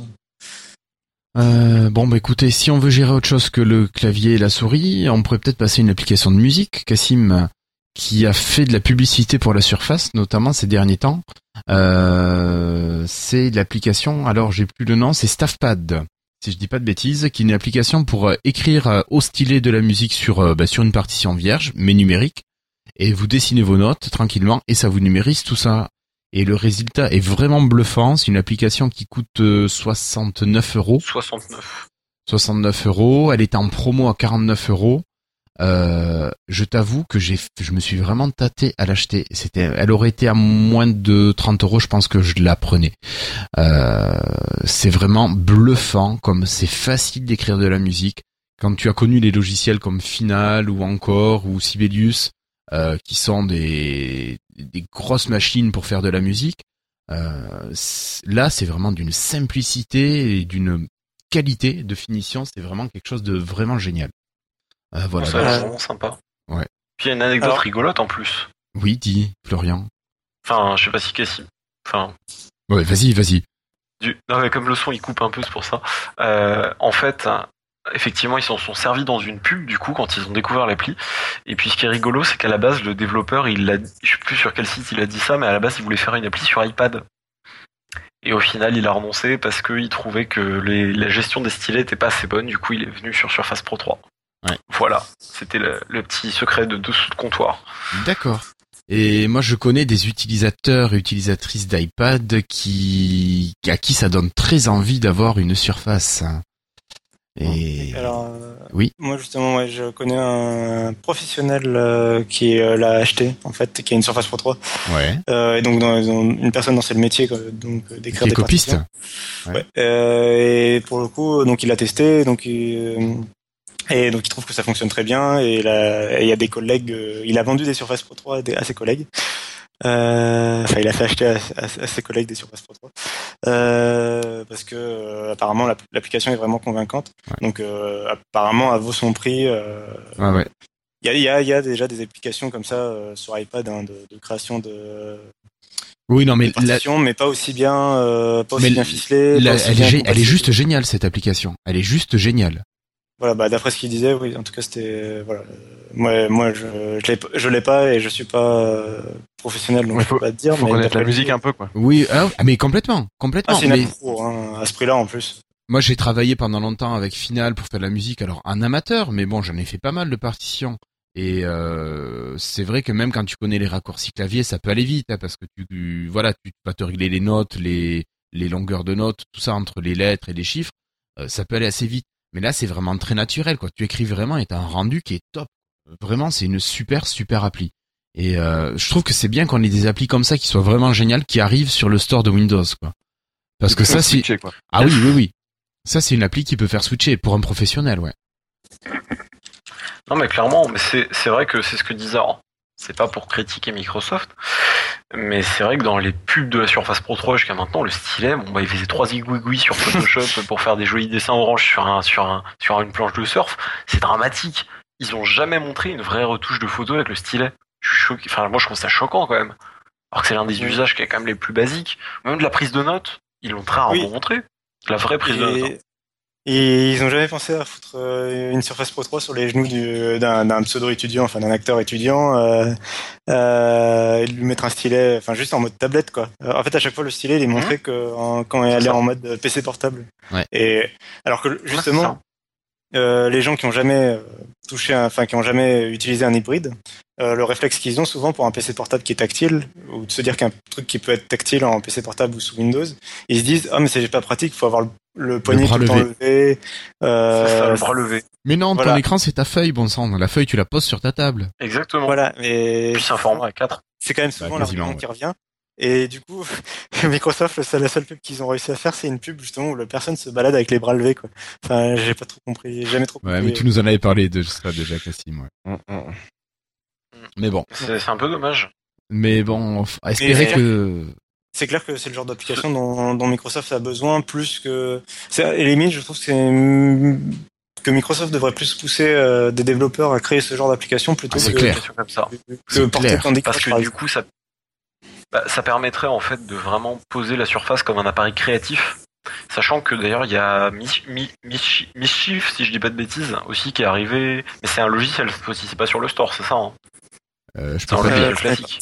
Euh, bon bah écoutez, si on veut gérer autre chose que le clavier et la souris, on pourrait peut-être passer une application de musique. Cassim, qui a fait de la publicité pour la Surface, notamment ces derniers temps, euh, c'est l'application. Alors j'ai plus le nom, c'est Staffpad si je dis pas de bêtises, qui est une application pour euh, écrire euh, au stylet de la musique sur bah, sur une partition vierge, mais numérique, et vous dessinez vos notes tranquillement et ça vous numérise tout ça. Et le résultat est vraiment bluffant. C'est une application qui coûte 69 euh, euros. 69. 69 euros. Elle est en promo à 49 euros. Euh, je t'avoue que j'ai, je me suis vraiment tâté à l'acheter. C'était, elle aurait été à moins de 30 euros, je pense que je la prenais. Euh, c'est vraiment bluffant, comme c'est facile d'écrire de la musique. Quand tu as connu les logiciels comme Final ou encore ou Sibelius, euh, qui sont des, des grosses machines pour faire de la musique. Euh, là, c'est vraiment d'une simplicité et d'une qualité de finition. C'est vraiment quelque chose de vraiment génial. Euh, voilà. C'est vraiment sympa. Ouais. Puis il y a une anecdote rigolote en plus. Oui, dis, Florian. Enfin, je sais pas si Cassie. Enfin. Ouais, vas-y, vas-y. Du... Non, mais comme le son il coupe un peu, c'est pour ça. Euh, en fait, effectivement, ils s'en sont servis dans une pub du coup quand ils ont découvert l'appli. Et puis ce qui est rigolo, c'est qu'à la base, le développeur, il a, je sais plus sur quel site il a dit ça, mais à la base, il voulait faire une appli sur iPad. Et au final, il a renoncé parce qu'il trouvait que la gestion des stylets était pas assez bonne. Du coup, il est venu sur Surface Pro 3. Voilà, c'était le, petit secret de dessous de comptoir. D'accord. Et moi, je connais des utilisateurs et utilisatrices d'iPad qui, à qui ça donne très envie d'avoir une surface. Et alors, euh, oui. Moi justement, je connais un professionnel euh, qui euh, l'a acheté en fait, qui a une Surface Pro 3. Ouais. et donc dans, une personne dans ce métier, donc d'écrire des copiste. Ouais. et pour le coup, donc il l'a testé, donc il, et donc il trouve que ça fonctionne très bien. Et il y a des collègues, il a vendu des Surface Pro 3 à ses collègues. Euh, enfin, il a fait acheter à, ses collègues des Surface Pro 3 euh, parce que euh, apparemment l'application est vraiment convaincante. Donc apparemment, à vaut son prix. Ah ouais. Il y a, y a, déjà des applications comme ça sur iPad hein, de, de, création de. Oui, non, mais mais pas aussi bien, pas aussi bien ficelée. elle, est, elle est juste géniale cette application. Elle est juste géniale. Voilà, bah, d'après ce qu'il disait, oui, en tout cas, c'était voilà. Moi, moi, je je l'ai pas et je suis pas euh, professionnel, donc je peux pas te dire. Faut mais connaître la musique un peu, quoi. Oui, ah, mais complètement, complètement. Ah, c'est mais... hein, à ce prix-là en plus. Moi, j'ai travaillé pendant longtemps avec Final pour faire de la musique, alors un amateur, mais bon, j'en ai fait pas mal de partitions. Et euh, c'est vrai que même quand tu connais les raccourcis clavier, ça peut aller vite, hein, parce que tu, voilà, tu vas te régler les notes, les les longueurs de notes, tout ça entre les lettres et les chiffres, euh, ça peut aller assez vite. Mais là, c'est vraiment très naturel, quoi. Tu écris vraiment et t'as un rendu qui est top. Vraiment, c'est une super, super appli. Et euh, je trouve que c'est bien qu'on ait des applis comme ça qui soient vraiment géniales, qui arrivent sur le store de Windows, quoi. Parce que ça, c'est... Ah oui, oui, oui. Ça, c'est une appli qui peut faire switcher pour un professionnel, ouais. Non, mais clairement, mais c'est vrai que c'est ce que disait c'est pas pour critiquer Microsoft, mais c'est vrai que dans les pubs de la Surface Pro 3 jusqu'à maintenant, le stylet, bon bah il faisait trois zigouigouis sur Photoshop pour faire des jolis dessins orange sur un sur un sur une planche de surf, c'est dramatique. Ils ont jamais montré une vraie retouche de photo avec le stylet. Je suis choqué. Enfin moi je trouve ça choquant quand même. Alors que c'est l'un des usages qui est quand même les plus basiques. Même de la prise de notes, ils l'ont très rarement montré. La vraie prise de notes. Hein. Et ils ont jamais pensé à foutre euh, une Surface Pro 3 sur les genoux d'un pseudo étudiant, enfin d'un acteur étudiant, euh, euh, et de lui mettre un stylet, enfin juste en mode tablette quoi. Euh, en fait, à chaque fois le stylet, il est montré que quand elle est en mode PC portable. Ouais. Et alors que justement, euh, les gens qui ont jamais touché, enfin qui ont jamais utilisé un hybride, euh, le réflexe qu'ils ont souvent pour un PC portable qui est tactile, ou de se dire qu'un truc qui peut être tactile en PC portable ou sous Windows, ils se disent ah mais c'est pas pratique, il faut avoir le, poignet tout levé, euh, le bras levé. Mais non, ton écran c'est ta feuille, bon sang. La feuille tu la poses sur ta table. Exactement. Voilà, mais puis c'est un format à 4 C'est quand même souvent bah, l'argument qui revient. Et du coup, Microsoft, c'est la seule pub qu'ils ont réussi à faire, c'est une pub justement où la personne se balade avec les bras levés. Quoi. Enfin, j'ai pas trop compris, jamais trop compris. Ouais, mais tu nous en avais parlé de ça déjà, Cassim. Ouais. Mm, mm. Mais bon. C'est un peu dommage. Mais bon, espérer que. C'est clair que c'est le genre d'application dont, dont, Microsoft a besoin plus que. Et limite, je trouve que c'est que Microsoft devrait plus pousser euh, des développeurs à créer ce genre d'application plutôt ah, que, clair. comme ça. que porter Candy Parce que du coup, ça, bah, ça permettrait en fait de vraiment poser la surface comme un appareil créatif. Sachant que d'ailleurs il y a Mischief, si je dis pas de bêtises, aussi qui est arrivé. Mais c'est un logiciel aussi, c'est pas sur le store, c'est ça hein euh, Je peux classique.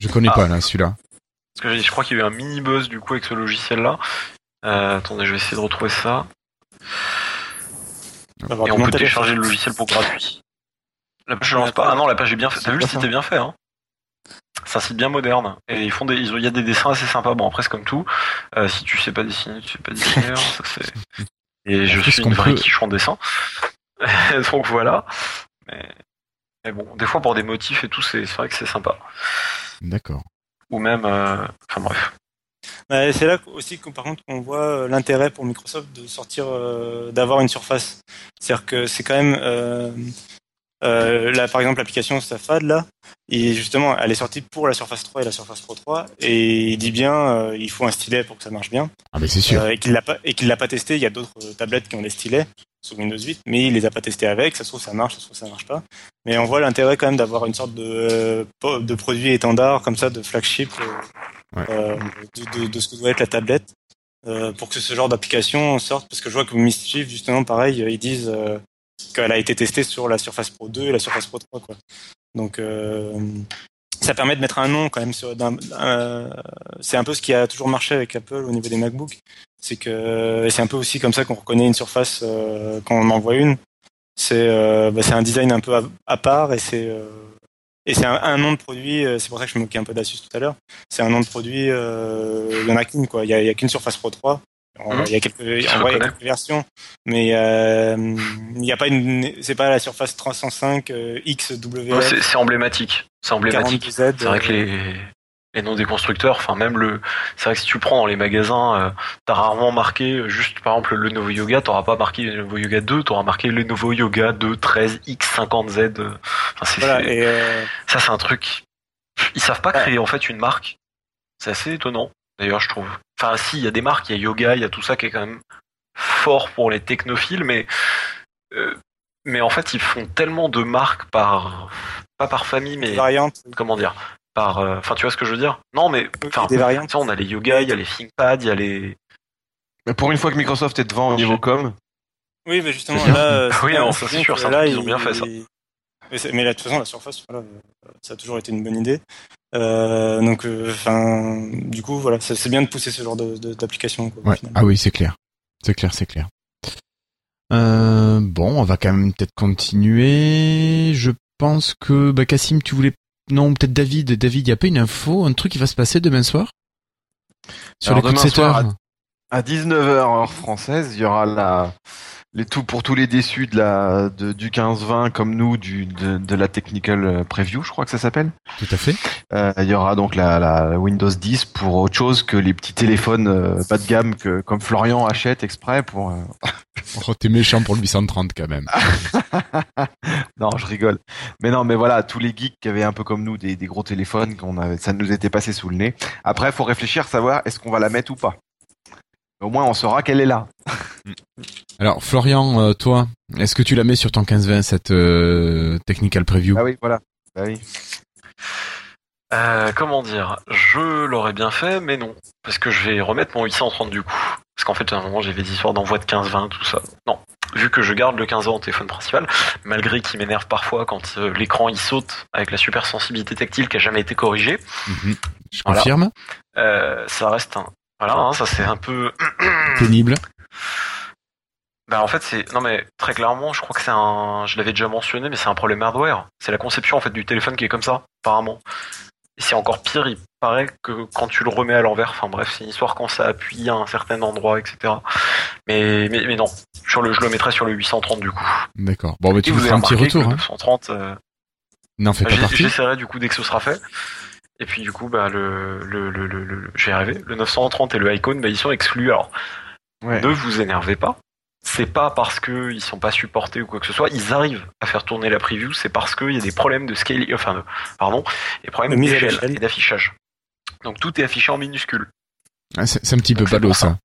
Je connais ah. pas là celui-là. Parce que je crois qu'il y a eu un mini buzz du coup avec ce logiciel là. Euh, attendez, je vais essayer de retrouver ça. Et on peut télécharger le logiciel pour gratuit. La page je lance pas. Ah non, la page est bien faite. T'as vu le site est bien fait, hein c'est un site bien moderne et ils font des, il y a des dessins assez sympas. Bon après c'est comme tout. Euh, si tu sais pas dessiner, tu sais pas dessiner. ça c'est. Et je suis une vraie quiche en dessin. Donc voilà. Mais... bon, des fois pour des motifs et tout, c'est vrai que c'est sympa. D'accord. Ou même, euh, enfin bref. Bah, c'est là aussi que par contre qu'on voit euh, l'intérêt pour Microsoft de sortir, d'avoir une surface. C'est-à-dire que c'est quand même euh, là, par exemple, l'application Safad, là, et justement, elle est sortie pour la Surface 3 et la Surface Pro 3, et il dit bien, euh, il faut un stylet pour que ça marche bien. Ah, mais c'est sûr. Euh, et qu'il l'a pas, et qu'il l'a pas testé. Il y a d'autres tablettes qui ont des stylets sous Windows 8, mais il les a pas testés avec. Ça se trouve ça marche, ça se trouve ça marche pas. Mais on voit l'intérêt quand même d'avoir une sorte de de produit étendard comme ça, de flagship, de, de, ce que doit être la tablette. pour que ce genre d'application sorte, parce que je vois que Mischief, justement, pareil, ils disent qu'elle a été testée sur la Surface Pro 2 et la Surface Pro 3 quoi. Donc euh, ça permet de mettre un nom quand même euh, c'est un peu ce qui a toujours marché avec Apple au niveau des MacBooks, c'est que c'est un peu aussi comme ça qu'on reconnaît une surface euh, quand on en voit une. C'est bah, un design un peu à, part et c'est et c'est un, nom de produit, c'est pour ça que je me moquais un peu d'Asus tout à l'heure. C'est un nom de produit, il y en a qu'une il y a, a qu'une Surface Pro 3 Mmh. Il y a quelques, versions, mais euh, il n'y a pas une, c'est pas la Surface 305 euh, XW. c'est emblématique. C'est emblématique. C'est vrai que euh, les, les noms des constructeurs, enfin même le, c'est vrai que si tu prends dans les magasins, euh, t'as rarement marqué juste par exemple le Novo Yoga, t'auras pas marqué le Novo Yoga 2, t'auras marqué le Novo Yoga 2 13 X50Z. Enfin, voilà, et ça c'est un truc. Ils savent pas créer en fait une marque. C'est assez étonnant. D'ailleurs, je trouve. Enfin, si, il y a des marques, il y a Yoga, il y a tout ça qui est quand même fort pour les technophiles, mais euh, mais en fait, ils font tellement de marques par pas par famille, mais variantes. Comment dire Par. Euh, enfin, tu vois ce que je veux dire? Non, mais enfin, des variantes. On a les Yoga, il y a les ThinkPad, il y a les. Mais pour une fois que Microsoft est devant au niveau com. Oui, mais justement là. oui, non, ça c'est sûr, ça, ils ont bien fait ça. Mais, là, de toute façon, la surface, voilà, ça a toujours été une bonne idée. Euh, donc, euh, enfin, du coup, voilà, c'est bien de pousser ce genre d'application. De, ouais. Ah oui, c'est clair, c'est clair, c'est clair. Euh, bon, on va quand même peut-être continuer. Je pense que, bah, Cassim, tu voulais, non, peut-être David. David, il y a pas une info, un truc qui va se passer demain soir? Sur les coups de 7 heures. À 19h heure française, il y aura la les tout pour tous les déçus de la de, du 15-20 comme nous du de, de, la technical euh, preview je crois que ça s'appelle. Tout à fait. Euh, il y aura donc la, la, Windows 10 pour autre chose que les petits téléphones euh, bas de gamme que comme Florian achète exprès pour euh... oh t'es méchant pour le 830 quand même. Non je rigole. Mais non mais voilà tous les geeks qui avaient un peu comme nous des, des gros téléphones qu'on avait ça nous était passé sous le nez. Après faut réfléchir savoir est-ce qu'on va la mettre ou pas. Au moins, on saura qu'elle est là. Alors, Florian, euh, toi, est-ce que tu la mets sur ton 15-20, cette euh, technical preview? Ah oui, voilà. Bah oui. Euh, comment dire? Je l'aurais bien fait, mais non. Parce que je vais remettre mon 830 du coup. Parce qu'en fait, à un moment, j'avais des histoires d'envoi de 15-20, tout ça. Non. Vu que je garde le 15 20 en téléphone principal, malgré qu'il m'énerve parfois quand l'écran il saute avec la super sensibilité tactile qui a jamais été corrigée. Mhm. Je confirme. ça reste un, voilà, hein, ça c'est un peu pénible. Bah en fait c'est non mais très clairement je crois que c'est un je l'avais déjà mentionné mais c'est un problème hardware. C'est la conception en fait du téléphone qui est comme ça apparemment. Et c'est encore pire, il paraît que quand tu le remets à l'envers, enfin bref, c'est une histoire quand ça appuie à un certain endroit, etc. Mais, mais, mais non, sur le, je le mettrai sur le 830 du coup. D'accord. Bon, mais tu nous feras un petit retour. Hein. 930, euh... Non, fait pas partie. J'essaierai du coup dès que ce sera fait. Et puis du coup, bah le le le le, le j'ai rêvé, le 930 et le Icon, bah ils sont exclus. Alors ne vous énervez pas. C'est pas parce que ils sont pas supportés ou quoi que ce soit, ils arrivent à faire tourner la preview, c'est parce qu'il y a des problèmes de scale, enfin, pardon, des problèmes d'échelle et d'affichage. Donc tout est affiché en minuscule. Ah, c'est un petit peu ballot ça.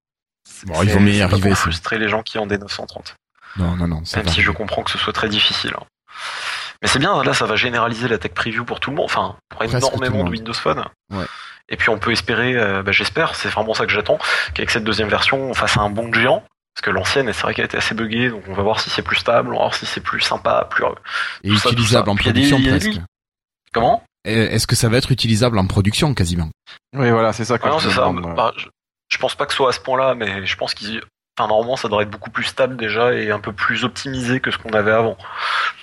Bon, ils vont y arriver. Pour frustrer les gens qui ont des 930. Non, non, non. Même si je comprends que ce soit très difficile. Hein. Mais c'est bien, là, ça va généraliser la tech preview pour tout le monde, enfin, pour énormément de Windows Phone. Ouais. Et puis on peut espérer, euh, bah, j'espère, c'est vraiment ça que j'attends, qu'avec cette deuxième version, on fasse un bon géant. Parce que l'ancienne, c'est vrai qu'elle était assez buggée, donc on va voir si c'est plus stable, on va voir si c'est plus sympa, plus. Et utilisable en production presque. Comment? Est-ce que ça va être utilisable en production quasiment? Oui, voilà, c'est ça. Que non, c'est ça. Bah, je, pense pas que ce soit à ce point-là, mais je pense qu'ils. Enfin, normalement, ça devrait être beaucoup plus stable déjà et un peu plus optimisé que ce qu'on avait avant.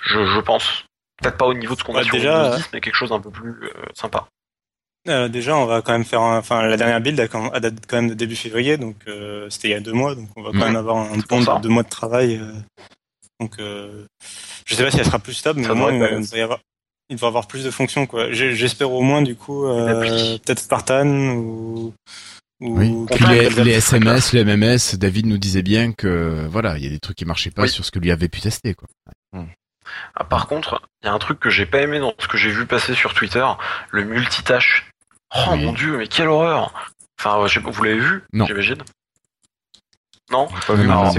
Je, je pense. Peut-être pas au niveau de ce qu'on a sur Windows 10, mais quelque chose d'un peu plus euh, sympa. Euh, déjà, on va quand même faire, enfin, la dernière build date quand même de début février, donc euh, c'était il y a deux mois, donc on va quand même avoir un bon de deux mois de travail. Euh, donc, euh, je sais pas si elle sera plus stable, mais au moins il, va y avoir, il devrait avoir plus de fonctions, quoi. J'espère au moins du coup, peut-être Spartan ou. ou oui. Puis les, SMS, les MMS, David nous disait bien que voilà, il y a des trucs qui marchaient pas sur ce que lui avait pu tester, quoi. Ah, par contre, il y a un truc que j'ai pas aimé dans ce que j'ai vu passer sur Twitter, le multitâche. Oh mon dieu, mais quelle horreur. Enfin, vous l'avez vu, j'imagine. Non.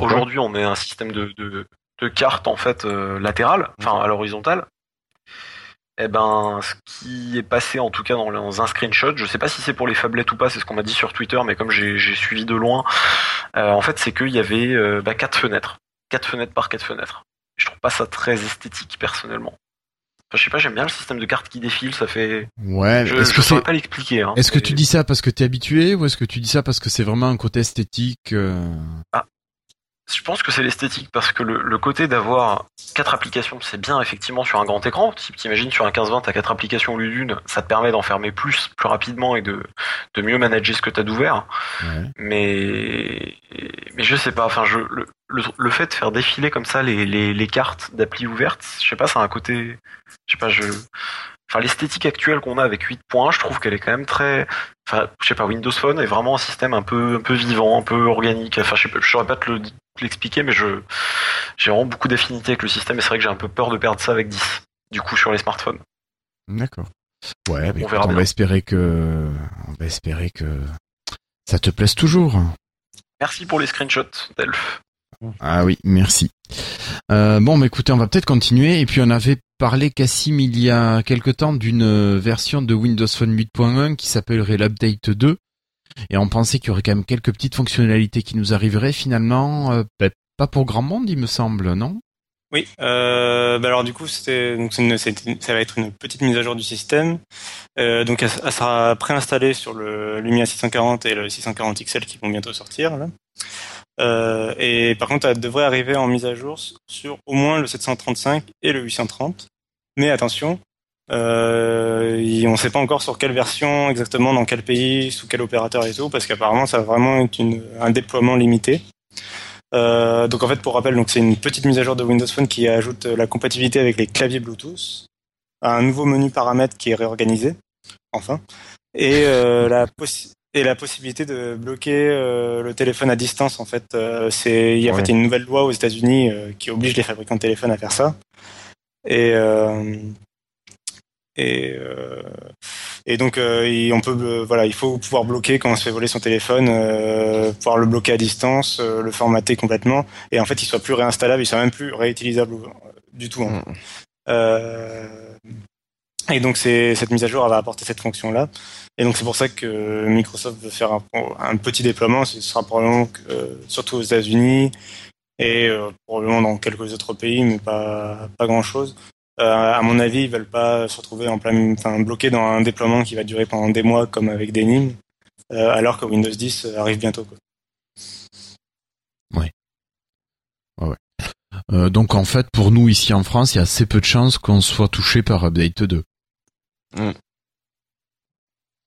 Aujourd'hui, on est un système de, de, de cartes en fait euh, latérales, enfin à l'horizontale. Eh ben, ce qui est passé en tout cas dans, un screenshot, je sais pas si c'est pour les phablettes ou pas, c'est ce qu'on m'a dit sur Twitter, mais comme j'ai suivi de loin, euh, en fait, c'est qu'il y avait euh, bah, quatre fenêtres, quatre fenêtres par quatre fenêtres. Je trouve pas ça très esthétique personnellement je sais pas, j'aime bien le système de cartes qui défile, ça fait. Ouais. Je, est-ce que saurais pas l'expliquer. Hein, est-ce que tu dis ça parce que t'es habitué ou est-ce que tu dis ça parce que c'est vraiment un côté esthétique euh Ah, je pense que c'est l'esthétique parce que le, côté d'avoir quatre applications, c'est bien effectivement sur un grand écran. Si tu imagines sur un 15-20, t'as quatre applications au lieu d'une, ça te permet d'enfermer plus, plus rapidement et de, de mieux manager ce que t'as d'ouvert. Mais, mais je sais pas, enfin, je, le, le, fait de faire défiler comme ça les, les, les cartes d'appli ouvertes, je sais pas, ça a un côté, je sais pas, je, enfin l'esthétique actuelle qu'on a avec 8 points, je trouve qu'elle est quand même très enfin je sais pas Windows Phone est vraiment un système un peu un peu vivant, un peu organique. Enfin je sais je saurais pas te l'expliquer mais je j'ai vraiment beaucoup d'affinités avec le système et c'est vrai que j'ai un peu peur de perdre ça avec 10 du coup sur les smartphones. D'accord. Ouais, on, on va espérer que on va espérer que ça te plaise toujours. Merci pour les screenshots, Delph. Ah oui, merci. Euh, bon, mais écoutez, on va peut-être continuer. Et puis on avait parlé, Cassim, il y a quelque temps d'une version de Windows Phone 8.1 qui s'appellerait l'Update 2. Et on pensait qu'il y aurait quand même quelques petites fonctionnalités qui nous arriveraient. Finalement, euh, ben, pas pour grand monde, il me semble, non? Oui. Euh, bah alors du coup, c'était ça va être une petite mise à jour du système. Euh, donc, elle, sera préinstallée sur le Lumia 640 et le 640 XL qui vont bientôt sortir. Euh, et par contre, elle devrait arriver en mise à jour sur au moins le 735 et le 830. Mais attention, euh, on ne sait pas encore sur quelle version exactement, dans quel pays, sous quel opérateur et tout, parce qu'apparemment ça va vraiment être une, un déploiement limité. Euh, donc en fait, pour rappel, donc c'est une petite mise à jour de Windows Phone qui ajoute la compatibilité avec les claviers Bluetooth, un nouveau menu paramètres qui est réorganisé, enfin, et euh, la possibilité et la possibilité de bloquer euh, le téléphone à distance en fait euh, c'est il y a en fait une nouvelle loi aux États-Unis euh, qui oblige les fabricants de téléphones à faire ça et et et donc on peut voilà il faut pouvoir bloquer quand on se fait voler son téléphone pouvoir le bloquer à distance le formater complètement et en fait il soit plus réinstallable il soit même plus réutilisable du tout hein. et donc c'est cette mise à jour elle va apporter cette fonction là et donc c'est pour ça que Microsoft veut faire un, petit déploiement. Ce sera probablement que, surtout aux États-Unis et euh, probablement dans quelques autres pays, mais pas pas grand chose. Euh, à mon avis, ils veulent pas se retrouver en plein, enfin bloqués dans un déploiement qui va durer pendant des mois comme avec Denim, euh, alors que Windows 10 arrive bientôt. Quoi. Ouais. ouais. Euh, donc en fait, pour nous ici en France, il y a assez peu de chances qu'on soit touché par Update 2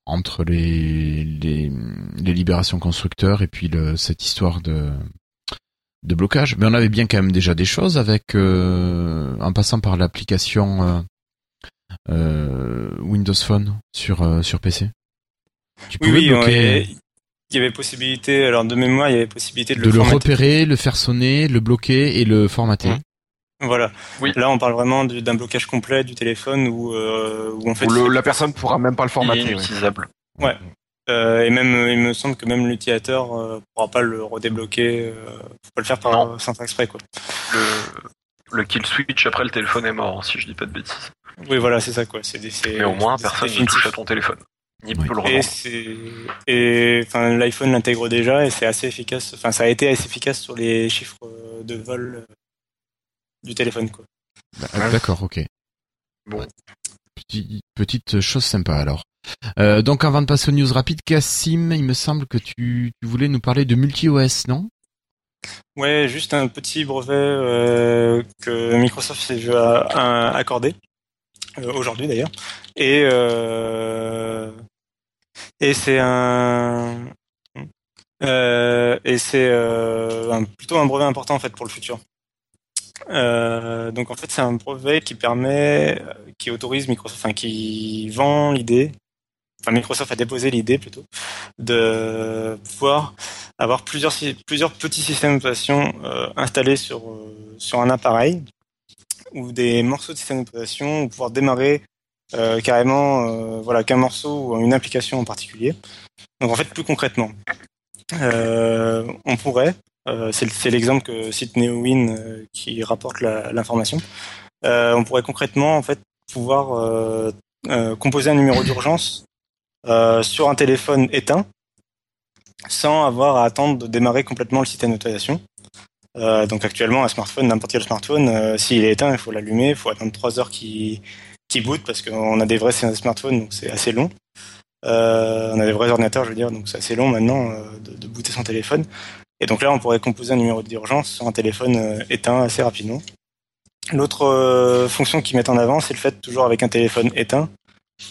entre les, les, les, libérations constructeurs et puis le, cette histoire de, de blocage. Mais on avait bien quand même déjà des choses avec euh, en passant par l'application euh, Windows Phone sur sur PC. Tu pouvais oui, bloquer. il y avait possibilité, alors de mémoire, il y avait possibilité de, de le, repérer, le faire sonner, le bloquer et le formater. Mmh. Voilà. Oui. Là, on parle vraiment d'un blocage complet du téléphone où, euh, où en fait. la personne pourra même pas le formater. Inutilisable. Ouais. Euh, et même, il me semble que même l'utilisateur euh, pourra pas le redébloquer. Euh, faut pas le faire par sans exprès quoi. Le, le kill switch après le téléphone est mort, si je dis pas de bêtises. Oui, voilà, c'est ça quoi. C'est Mais au moins, personne ne touche à ton téléphone. Ni peut le et et enfin l'iPhone l'intègre déjà et c'est assez efficace. Enfin, ça a été assez efficace sur les chiffres de vol du téléphone, quoi. Bah, d'accord, ok. Bon. petite chose sympa alors. Euh, donc avant de passer aux news rapides, Cassim, il me semble que tu, voulais nous parler de multi-OS, non? Ouais, juste un petit brevet euh, que Microsoft s'est vu accorder euh, aujourd'hui d'ailleurs, et c'est plutôt un brevet important en fait pour le futur. Donc en fait, c'est un brevet qui permet, qui autorise Microsoft, enfin qui vend l'idée, enfin Microsoft a déposé l'idée plutôt, de pouvoir avoir plusieurs petits systèmes d'exploitation euh, installés sur euh, sur un appareil ou des morceaux de système d'exploitation ou pouvoir démarrer euh, carrément voilà qu'un morceau ou une application en particulier. Donc en fait, plus concrètement, on pourrait c'est l'exemple que cite NeoWin qui rapporte l'information. On pourrait concrètement en fait pouvoir composer un numéro d'urgence sur un téléphone éteint sans avoir à attendre de démarrer complètement le système d'autorisation. Euh, donc actuellement, un smartphone, n'importe quel smartphone, s'il est éteint, il faut l'allumer, il faut attendre 3 heures qu'il qui boot parce qu'on a des vrais smartphones, donc c'est assez long. on a des vrais ordinateurs, je veux dire, donc c'est assez long maintenant de, de, booter son téléphone. Et donc là, on pourrait composer un numéro d'urgence sur un téléphone euh, éteint assez rapidement. L'autre euh, fonction qu'ils mettent en avant, c'est le fait, toujours avec un téléphone éteint, euh,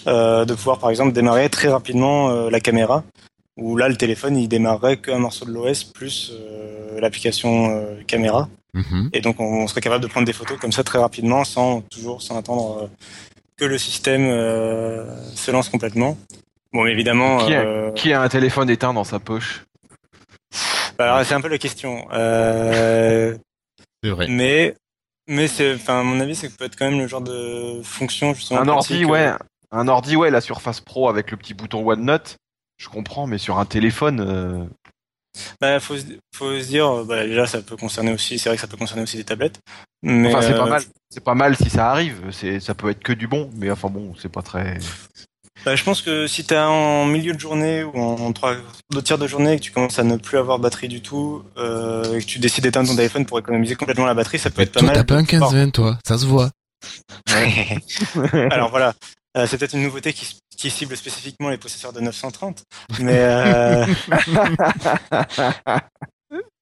de pouvoir par exemple démarrer très rapidement la caméra, où là le téléphone il démarrerait qu'un morceau de l'OS plus l'application caméra. Mhm. Et donc on, serait capable de prendre des photos comme ça très rapidement, sans toujours sans attendre que le système se lance complètement. Bon, évidemment. qui a un téléphone éteint dans sa poche? Bah, c'est un peu la question. Euh... C'est vrai. Mais, mais c'est, enfin, à mon avis, c'est que peut être quand même le genre de fonction justement. Un ordi, ouais. Un ordi, ouais, la Surface Pro avec le petit bouton OneNote, je comprends, mais sur un téléphone. Euh... Bah, faut, faut se dire, bah, déjà, ça peut concerner aussi, c'est vrai que ça peut concerner aussi des tablettes. Mais enfin, c'est pas euh, mal. C'est pas mal si ça arrive. C'est, ça peut être que du bon, mais enfin bon, c'est pas très. Bah, je pense que si tu es en milieu de journée ou en trois deux tiers de journée et que tu commences à ne plus avoir de batterie du tout euh, et que tu décides d'éteindre ton téléphone pour économiser complètement la batterie, ça peut être pas mal. T'as pas un 15 toi, ça se voit. Alors voilà, euh, c'est peut-être une nouveauté qui, qui, cible spécifiquement les possesseurs de 930, mais euh...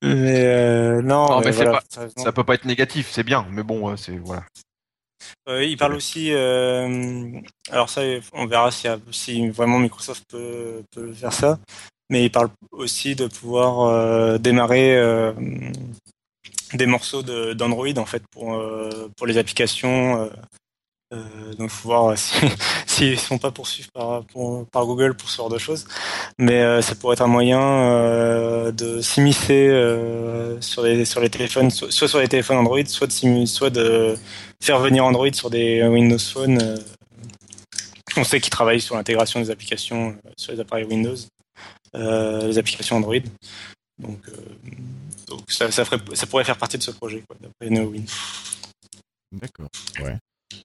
mais euh, non, mais, pas, ça peut pas être négatif, c'est bien, mais bon, c'est voilà. Euh, il parle aussi, euh, alors ça, on verra si, si vraiment Microsoft peut, peut, faire ça, mais il parle aussi de pouvoir euh, démarrer des morceaux d'Android en fait pour pour les applications euh, donc, faut voir s'ils si, ne sont pas poursuivis par, Google pour ce genre de choses. Mais euh, ça pourrait être un moyen euh, de s'immiscer euh, sur les téléphones, soit, sur les téléphones Android, soit de faire venir Android sur des Windows Phone. Euh. on sait qu'ils travaillent sur l'intégration des applications sur les appareils Windows, les applications Android. Donc, ça, ça pourrait faire partie de ce projet, d'après NeoWin. D'accord. Ouais.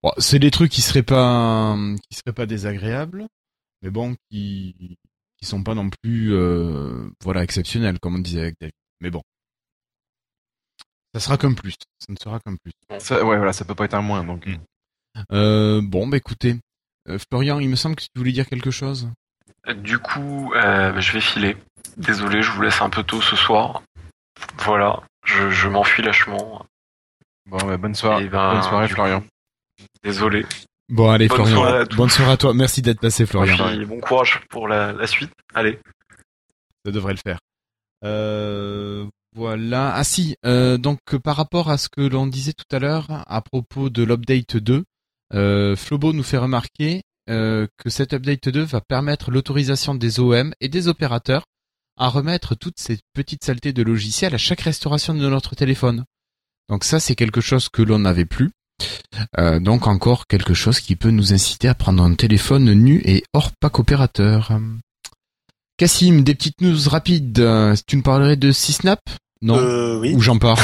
Bon, c'est des trucs qui seraient pas qui seraient pas désagréables, mais bon, qui qui sont pas non plus euh, voilà exceptionnels comme on disait avec David. Mais bon, ça sera comme plus. Ça ne sera comme plus. Ça, ouais, voilà, ça peut pas être un moins donc. Mm. Euh, bon, bah écoutez, euh, Florian, il me semble que tu voulais dire quelque chose. Du coup, bah, je vais filer. Désolé, je vous laisse un peu tôt ce soir. Voilà, je, je m'enfuis lâchement. Bon, bah, bonne soirée, ben, bonne soirée, Florian. Désolé. Bon, allez, Florian. bonne soirée à toi. Merci d'être passé, Florian. bon courage pour la, suite. Allez. Ça devrait le faire. Euh, voilà. Ah si, euh, donc par rapport à ce que l'on disait tout à l'heure à propos de l'update 2, Euh, Flobo nous fait remarquer euh, que cet update 2 va permettre l'autorisation des OM et des opérateurs à remettre toutes ces petites saletés de logiciels à chaque restauration de notre téléphone. Donc ça, c'est quelque chose que l'on n'avait plus. Euh, donc encore quelque chose qui peut nous inciter à prendre un téléphone nu et hors pack opérateur. Cassim, des petites news rapides. Tu nous parlerais de Sysnap Non? Euh, Oui. Ou j'en parle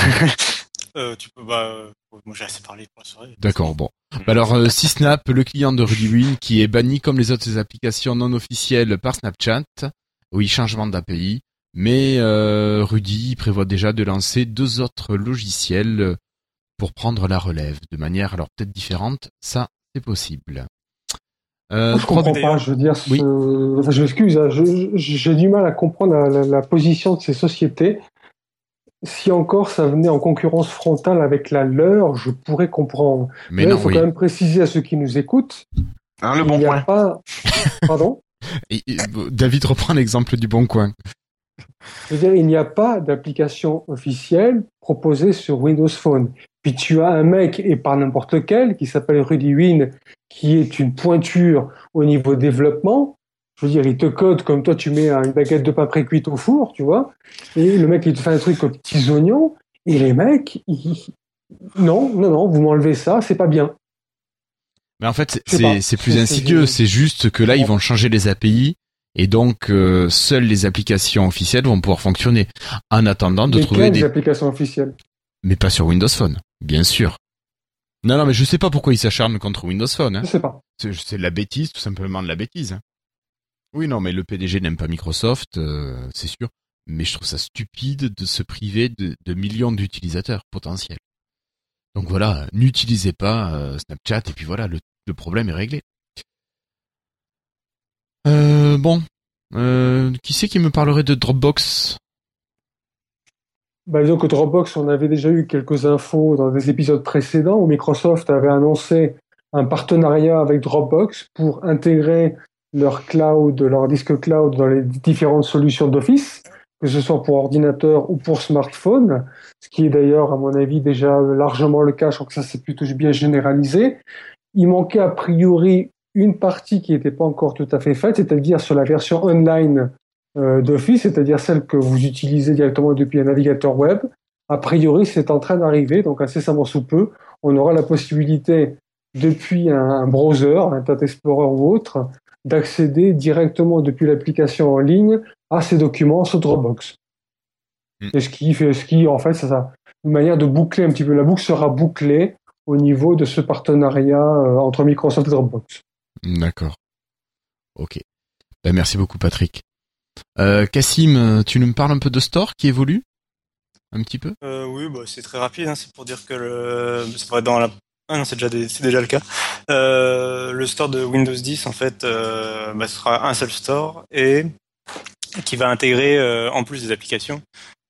euh, Tu peux, bah, moi j'ai assez parlé pour la soirée. D'accord, bon. Bah alors, euh, Sysnap, le client de RudyWin, qui est banni comme les autres applications non officielles par Snapchat. Oui, changement d'API. Mais euh, Rudy prévoit déjà de lancer deux autres logiciels pour prendre la relève de manière alors peut-être différente. Ça, c'est possible. Euh, je comprends pas. Je veux dire, ce... enfin, je m'excuse. Hein, j'ai du mal à comprendre la, position de ces sociétés. Si encore ça venait en concurrence frontale avec la leur, je pourrais comprendre. Mais, il faut quand même préciser à ceux qui nous écoutent. Hein, le bon coin. Pas... Pardon. David reprend l'exemple du bon coin. Je veux dire, il n'y a pas d'application officielle proposée sur Windows Phone. Puis tu as un mec, et pas n'importe lequel, qui s'appelle Rudy Win, qui est une pointure au niveau développement. Je veux dire, il te code comme toi, tu mets une baguette de pain pré-cuite au four, tu vois. Et le mec, il te fait un truc aux petits oignons. Et les mecs, non, non, non, vous m'enlevez ça, c'est pas bien. Mais en fait, c'est plus insidieux. C'est juste que là, ils vont changer les API. Et donc, euh, seules les applications officielles vont pouvoir fonctionner. En attendant de trouver des applications officielles? Mais pas sur Windows Phone. Bien sûr. Non, non, mais je sais pas pourquoi ils s'acharnent contre Windows Phone. Hein. Je sais pas. C'est de la bêtise, tout simplement de la bêtise. Hein. Oui, non, mais le PDG n'aime pas Microsoft, euh, c'est sûr. Mais je trouve ça stupide de se priver de, millions d'utilisateurs potentiels. Donc voilà, n'utilisez pas euh, Snapchat et puis voilà, le, problème est réglé. Euh, bon, qui c'est qui me parlerait de Dropbox? Bah, disons que Dropbox, on avait déjà eu quelques infos dans des épisodes précédents où Microsoft avait annoncé un partenariat avec Dropbox pour intégrer leur cloud, leur disque cloud dans les différentes solutions d'Office, que ce soit pour ordinateur ou pour smartphone, ce qui est d'ailleurs, à mon avis, déjà largement le cas. Je crois que ça s'est plutôt bien généralisé. Il manquait a priori une partie qui n'était pas encore tout à fait faite, c'est-à-dire sur la version online d'Office, c'est-à-dire celle que vous utilisez directement depuis un navigateur web. A priori, c'est en train d'arriver, donc incessamment sous peu, on aura la possibilité, depuis un, browser, un Internet Explorer ou autre, d'accéder directement depuis l'application en ligne à ces documents sur Dropbox. Mm. Et ce qui fait, ce qui, en fait, c'est ça, une manière de boucler un petit peu. La boucle sera bouclée au niveau de ce partenariat euh, entre Microsoft et Dropbox. D'accord. Ok. Ben, merci beaucoup, Patrick. Euh, Cassim, tu nous parles un peu de Store qui évolue un petit peu? Euh, Oui, bah, c'est très rapide. Hein, c'est pour dire que le, c'est ah déjà, le cas. Euh, le store de Windows 10, en fait, euh, bah, sera un seul store et qui va intégrer, euh, en plus des applications,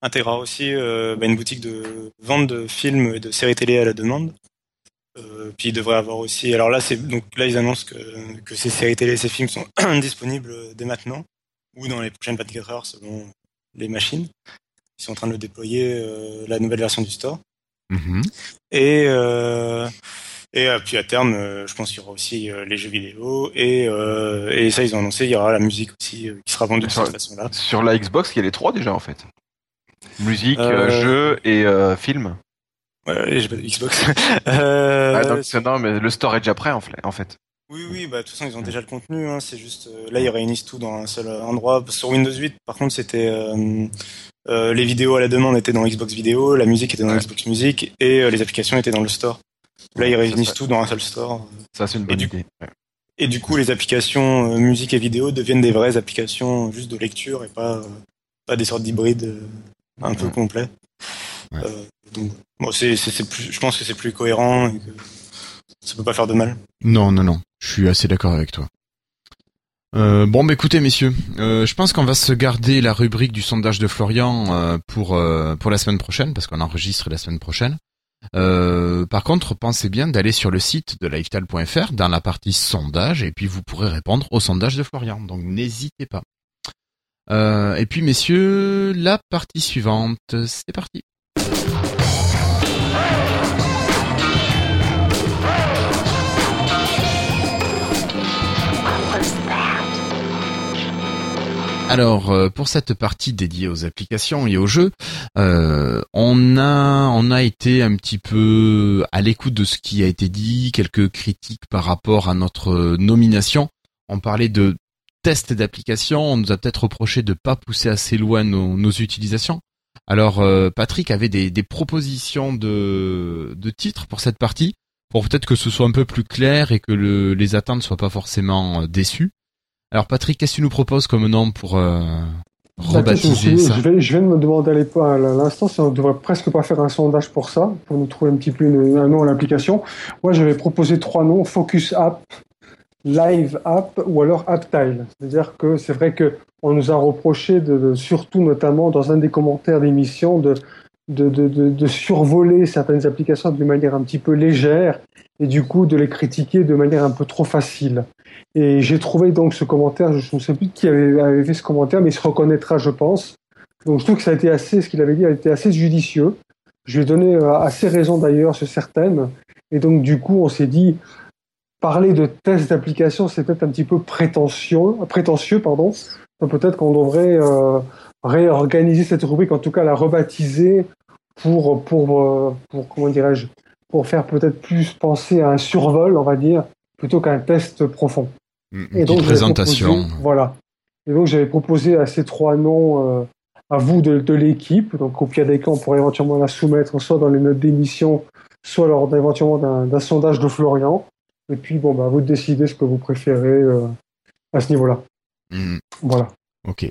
intégrera aussi euh, bah, une boutique de vente de films et de séries télé à la demande. Euh, puis il devrait avoir aussi. Alors là, c'est donc là ils annoncent que, que ces séries télé, et ces films sont disponibles dès maintenant ou dans les prochaines 24 heures selon les machines. Ils sont en train de déployer euh, la nouvelle version du store. Mm-hmm. Et, euh, et euh, puis à terme, je pense qu'il y aura aussi les jeux vidéo. Et, et ça, ils ont annoncé, il y aura la musique aussi qui sera vendue de cette façon-là. Sur la Xbox, il y a les trois déjà en fait. Musique, jeu et film. Ouais, j'ai pas Xbox. ah, non, mais le store est déjà prêt en fait. Oui, oui, bah de toute façon ils ont déjà le contenu. Hein, c'est juste euh, là ils réunissent tout dans un seul endroit. Sur Windows 8, par contre, c'était euh, euh, les vidéos à la demande étaient dans Xbox Vidéo, la musique était dans Xbox Music et les applications étaient dans le store. Là ils réunissent tout dans un seul store. Ça c'est une bonne idée. Et du coup les applications musique et vidéo deviennent des vraies applications juste de lecture et pas pas des sortes d'hybrides un peu complets. donc bon, c'est, c'est, plus, je pense que c'est plus cohérent. Et que ça peut pas faire de mal. Non, non, non. Je suis assez d'accord avec toi. Euh, bon, bah écoutez, messieurs, euh, je pense qu'on va se garder la rubrique du sondage de Florian euh, pour pour la semaine prochaine, parce qu'on enregistre la semaine prochaine. par contre, pensez bien d'aller sur le site de lifestyle.fr dans la partie sondage, et puis vous pourrez répondre au sondage de Florian. Donc n'hésitez pas. et puis, messieurs, la partie suivante, c'est parti. Alors euh, pour cette partie dédiée aux applications et aux jeux, euh, on a on a été un petit peu à l'écoute de ce qui a été dit, quelques critiques par rapport à notre nomination. On parlait de tests d'applications, on nous a peut-être reproché de pas pousser assez loin nos, utilisations. Alors euh, Patrick avait des, propositions de, de titres pour cette partie, pour peut-être que ce soit un peu plus clair et que les attentes ne soient pas forcément déçues. Alors Patrick, qu'est-ce que tu nous proposes comme nom pour euh, rebaptiser ça je, viens de me demander à l'instant si on ne devrait presque pas faire un sondage pour ça, pour nous trouver un petit peu un nom à l'application. Moi, j'avais proposé trois noms Focus App, Live App ou alors AppTile. C'est-à-dire que c'est vrai que on nous a reproché, de, surtout notamment dans un des commentaires d'émission, de de, de, de, survoler certaines applications de manière un petit peu légère et du coup de les critiquer de manière un peu trop facile. Et j'ai trouvé donc ce commentaire, je ne sais plus qui avait, fait ce commentaire, mais il se reconnaîtra, je pense. Donc je trouve que ça a été assez, ce qu'il avait dit a été assez judicieux. Je lui ai donné euh, assez raison d'ailleurs sur certaines. Et donc du coup, on s'est dit, parler de tests d'application, c'est peut-être un petit peu prétentieux, prétentieux pardon. Peut-être qu'on devrait euh, réorganiser cette rubrique, en tout cas la rebaptiser pour, pour, euh, pour comment dirais-je, pour faire peut-être plus penser à un survol, on va dire, plutôt qu'un test profond. Une et donc, présentation. voilà. Et donc j'avais proposé à ces trois noms euh, à vous de, l'équipe. Donc au pire des cas, on pourrait éventuellement la soumettre soit dans les notes d'émission, soit lors éventuellement d'un sondage de Florian. Et puis bon, bah, vous décidez ce que vous préférez euh, à ce niveau-là. Mm. Voilà. Ok.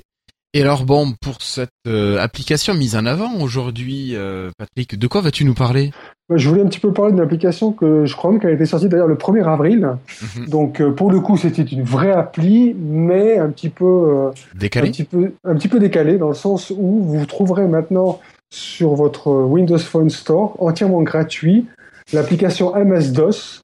Et alors bon, pour cette euh, application mise en avant aujourd'hui, euh, Patrick, de quoi vas-tu nous parler? Bah, Je voulais un petit peu parler d'une application que je crois même qu'elle a été sortie d'ailleurs le 1er avril. Mhm. Donc euh, pour le coup, c'était une vraie appli, mais un petit peu décalée. Un petit peu, un petit peu décalée dans le sens où vous trouverez maintenant sur votre Windows Phone Store entièrement gratuit l'application MS DOS.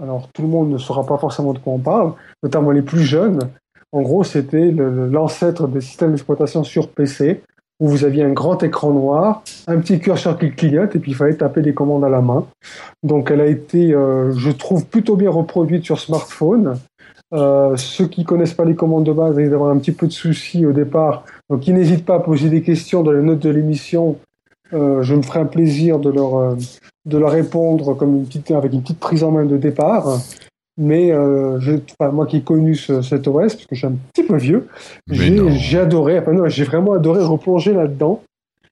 Alors tout le monde ne saura pas forcément de quoi on parle, notamment les plus jeunes. En gros, c'était l'ancêtre des systèmes d'exploitation sur PC, où vous aviez un grand écran noir, un petit curseur qui clignote, et puis il fallait taper des commandes à la main. Donc elle a été, euh, je trouve, plutôt bien reproduite sur smartphone. Euh, ceux qui connaissent pas les commandes de base risquent d'avoir un petit peu de soucis au départ. Donc ils n'hésitent pas à poser des questions dans les notes de l'émission. Euh, je me ferai un plaisir de leur, de leur répondre comme une petite, avec une petite prise en main de départ. Mais euh, je, moi qui ai connu ce, cet OS, parce que je suis un petit peu vieux, j'ai adoré, enfin non, j'ai vraiment adoré replonger là-dedans.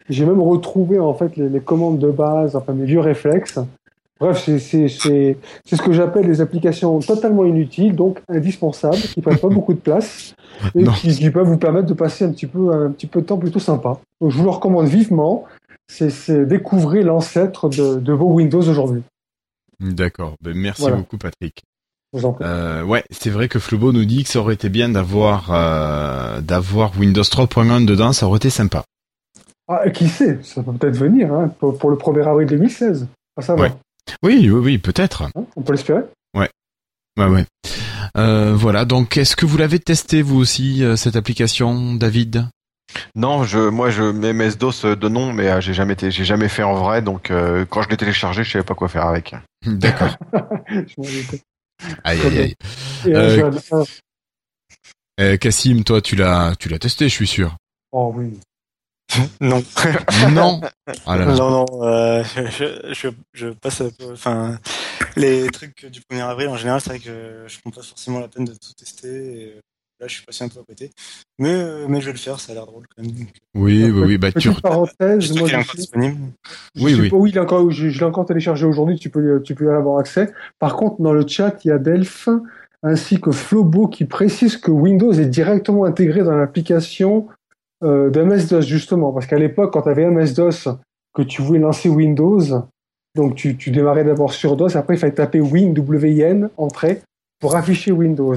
J'ai même retrouvé en fait les, les, commandes de base, enfin mes vieux réflexes. Bref, c'est ce que j'appelle des applications totalement inutiles, donc indispensables, qui prennent pas beaucoup de place et qui, qui, peuvent vous permettre de passer un petit peu un petit peu de temps plutôt sympa. Donc je vous le recommande vivement. C'est découvrir l'ancêtre de, de, vos Windows aujourd'hui. D'accord. Ben, merci beaucoup, Patrick. Euh, ouais, c'est vrai que Flobo nous dit que ça aurait été bien d'avoir euh, d'avoir Windows 3.1 dedans, ça aurait été sympa. Ah, qui sait, ça peut peut-être venir hein, pour, le 1er avril 2016. Ah, ça va. Oui, oui, oui, peut-être. Hein, on peut l'espérer. Ouais. Ouais, ouais. Euh, voilà, donc est-ce que vous l'avez testé vous aussi, euh, cette application, David? Non, je, moi je mets MS-DOS de nom, mais j'ai jamais, j'ai jamais fait en vrai, donc quand je l'ai téléchargé, je savais pas quoi faire avec. D'accord. Aïe aïe aïe. Euh, euh, Cassim, toi, tu l'as, tu l'as testé, je suis sûr. Oh oui. non. non. Ah non, non. Euh, je, je, je, passe. Enfin, les trucs du 1er avril en général, c'est vrai que je prends pas forcément la peine de tout tester. Et là, je suis passé un peu à côté. Mais, mais je vais le faire, ça a l'air drôle quand même. Oui, oui, oui. Bah, tu... parenthèse, moi, disponible. Oui, oui. oui, il est encore, je, l'ai encore téléchargé aujourd'hui, tu peux, tu peux y avoir accès. Par contre, dans le chat, il y a Delph ainsi que Flobo qui précise que Windows est directement intégré dans l'application euh, MS-DOS, justement. Parce qu'à l'époque, quand tu avais MS-DOS, que tu voulais lancer Windows, donc tu, tu démarrais d'abord sur DOS, après il fallait taper Win, W-I-N, entrée, pour afficher Windows.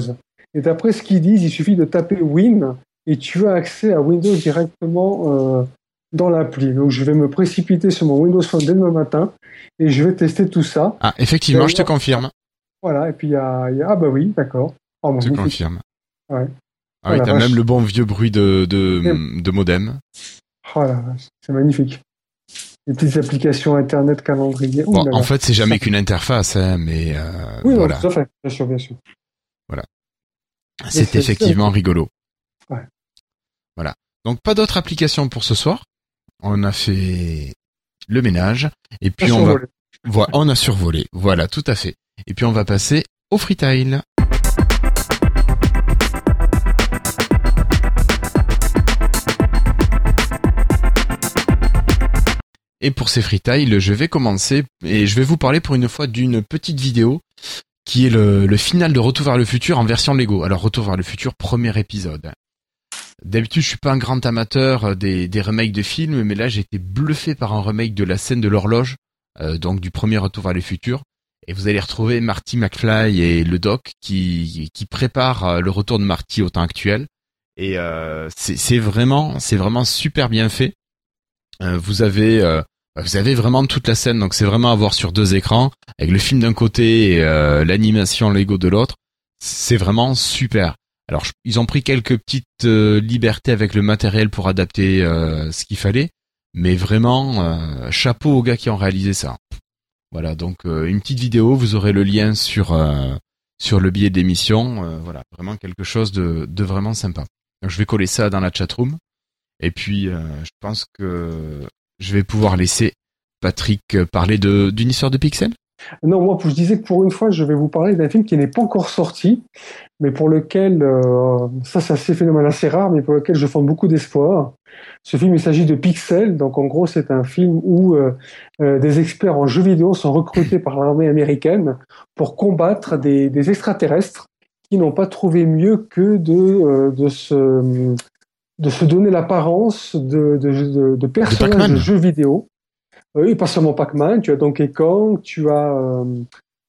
Et d'après ce qu'ils disent, il suffit de taper Win et tu as accès à Windows directement euh, dans l'appli. Donc je vais me précipiter sur mon Windows Phone dès demain matin et je vais tester tout ça. Ah, effectivement, je te confirme. Voilà, et puis il y a, Ah bah oui, d'accord. Oh, je te confirme. Ouais. Ah oui, t'as même le bon vieux bruit de, de, de modem. Oh là, c'est magnifique. Les petites applications internet, calendrier. Bon, en fait, c'est jamais qu'une interface, hein, mais euh, oui, voilà. tout à fait, bien sûr, bien sûr. Voilà. C'est effectivement rigolo. Ouais. Donc pas d'autres applications pour ce soir. On a fait le ménage et puis on, va voilà, on a survolé. Voilà, tout à fait. Et puis on va passer au freetile. Et pour ces freetiles, je vais commencer et je vais vous parler pour une fois d'une petite vidéo qui est le, final de Retour vers le futur en version Lego. Alors Retour vers le futur, premier épisode. D'habitude, je suis pas un grand amateur des, des remakes de films, mais là j'ai été bluffé par un remake de la scène de l'horloge, euh, donc du premier Retour vers le futur. Et vous allez retrouver Marty McFly et le Doc qui, qui préparent euh, le retour de Marty au temps actuel. Et euh, c'est vraiment, c'est vraiment super bien fait. vous avez bah, vous avez vraiment toute la scène, donc c'est vraiment à voir sur deux écrans, avec le film d'un côté et euh, l'animation Lego de l'autre. C'est vraiment super. Alors ils ont pris quelques petites euh, libertés avec le matériel pour adapter euh, ce qu'il fallait, mais vraiment chapeau aux gars qui ont réalisé ça. Voilà, donc une petite vidéo, vous aurez le lien sur sur le billet d'émission. voilà, vraiment quelque chose de, de vraiment sympa. Donc, je vais coller ça dans la chatroom. Et puis, je pense que je vais pouvoir laisser Patrick parler de d'une histoire de Pixel? Non, moi, je disais que pour une fois, je vais vous parler d'un film qui n'est pas encore sorti, mais pour lequel, euh, ça c'est assez phénomène assez rare, mais pour lequel je fonde beaucoup d'espoir. Ce film, il s'agit de Pixel, donc en gros, c'est un film où euh, euh, des experts en jeux vidéo sont recrutés par l'armée américaine pour combattre des, des extraterrestres qui n'ont pas trouvé mieux que de, de se de se donner l'apparence de, de, de, personnages de, jeux vidéo. Oui, pas seulement Pac-Man, tu as Donkey Kong, tu as, euh,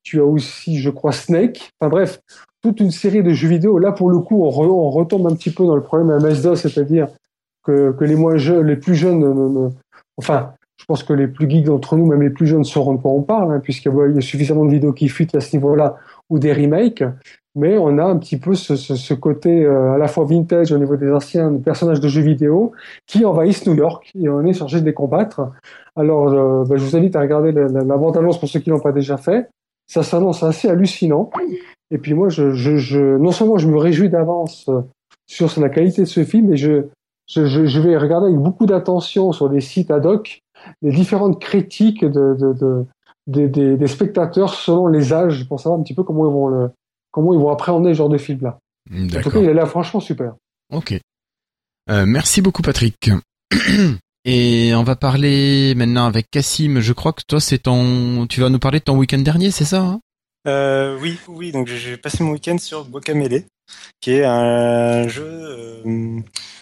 tu as aussi, je crois, Snake. Enfin bref, toute une série de jeux vidéo. Là, pour le coup, on, retombe un petit peu dans le problème MS-DOS, c'est-à-dire que, que les moins jeunes, les plus jeunes, enfin, je pense que les plus geeks d'entre nous, même les plus jeunes, sauront de quoi on parle, hein, puisqu'il y a suffisamment de vidéos qui fuitent à ce niveau-là ou des remakes mais on a un petit peu ce, ce, ce côté euh, à la fois vintage au niveau des anciens personnages de jeux vidéo qui envahissent New York et on est chargé de les combattre. Alors, euh, ben, je vous invite à regarder la, la, la bande-annonce pour ceux qui l'ont pas déjà fait. Ça s'annonce assez hallucinant. Et puis moi, je, je, je, non seulement je me réjouis d'avance euh, sur la qualité de ce film, mais je, je, je vais regarder avec beaucoup d'attention sur des sites ad hoc les différentes critiques de, de, de des, des, des, spectateurs selon les âges pour savoir un petit peu comment ils vont le, comment ils vont appréhender ce genre de film-là. En tout cas, il est là franchement super. Ok. Euh, merci beaucoup, Patrick. Et on va parler maintenant avec Cassim. Je crois que toi, c'est ton, tu vas nous parler de ton week-end dernier, c'est ça hein? Euh, Oui, oui. Donc j'ai passé mon week-end sur Guacamele, qui est un jeu. Euh...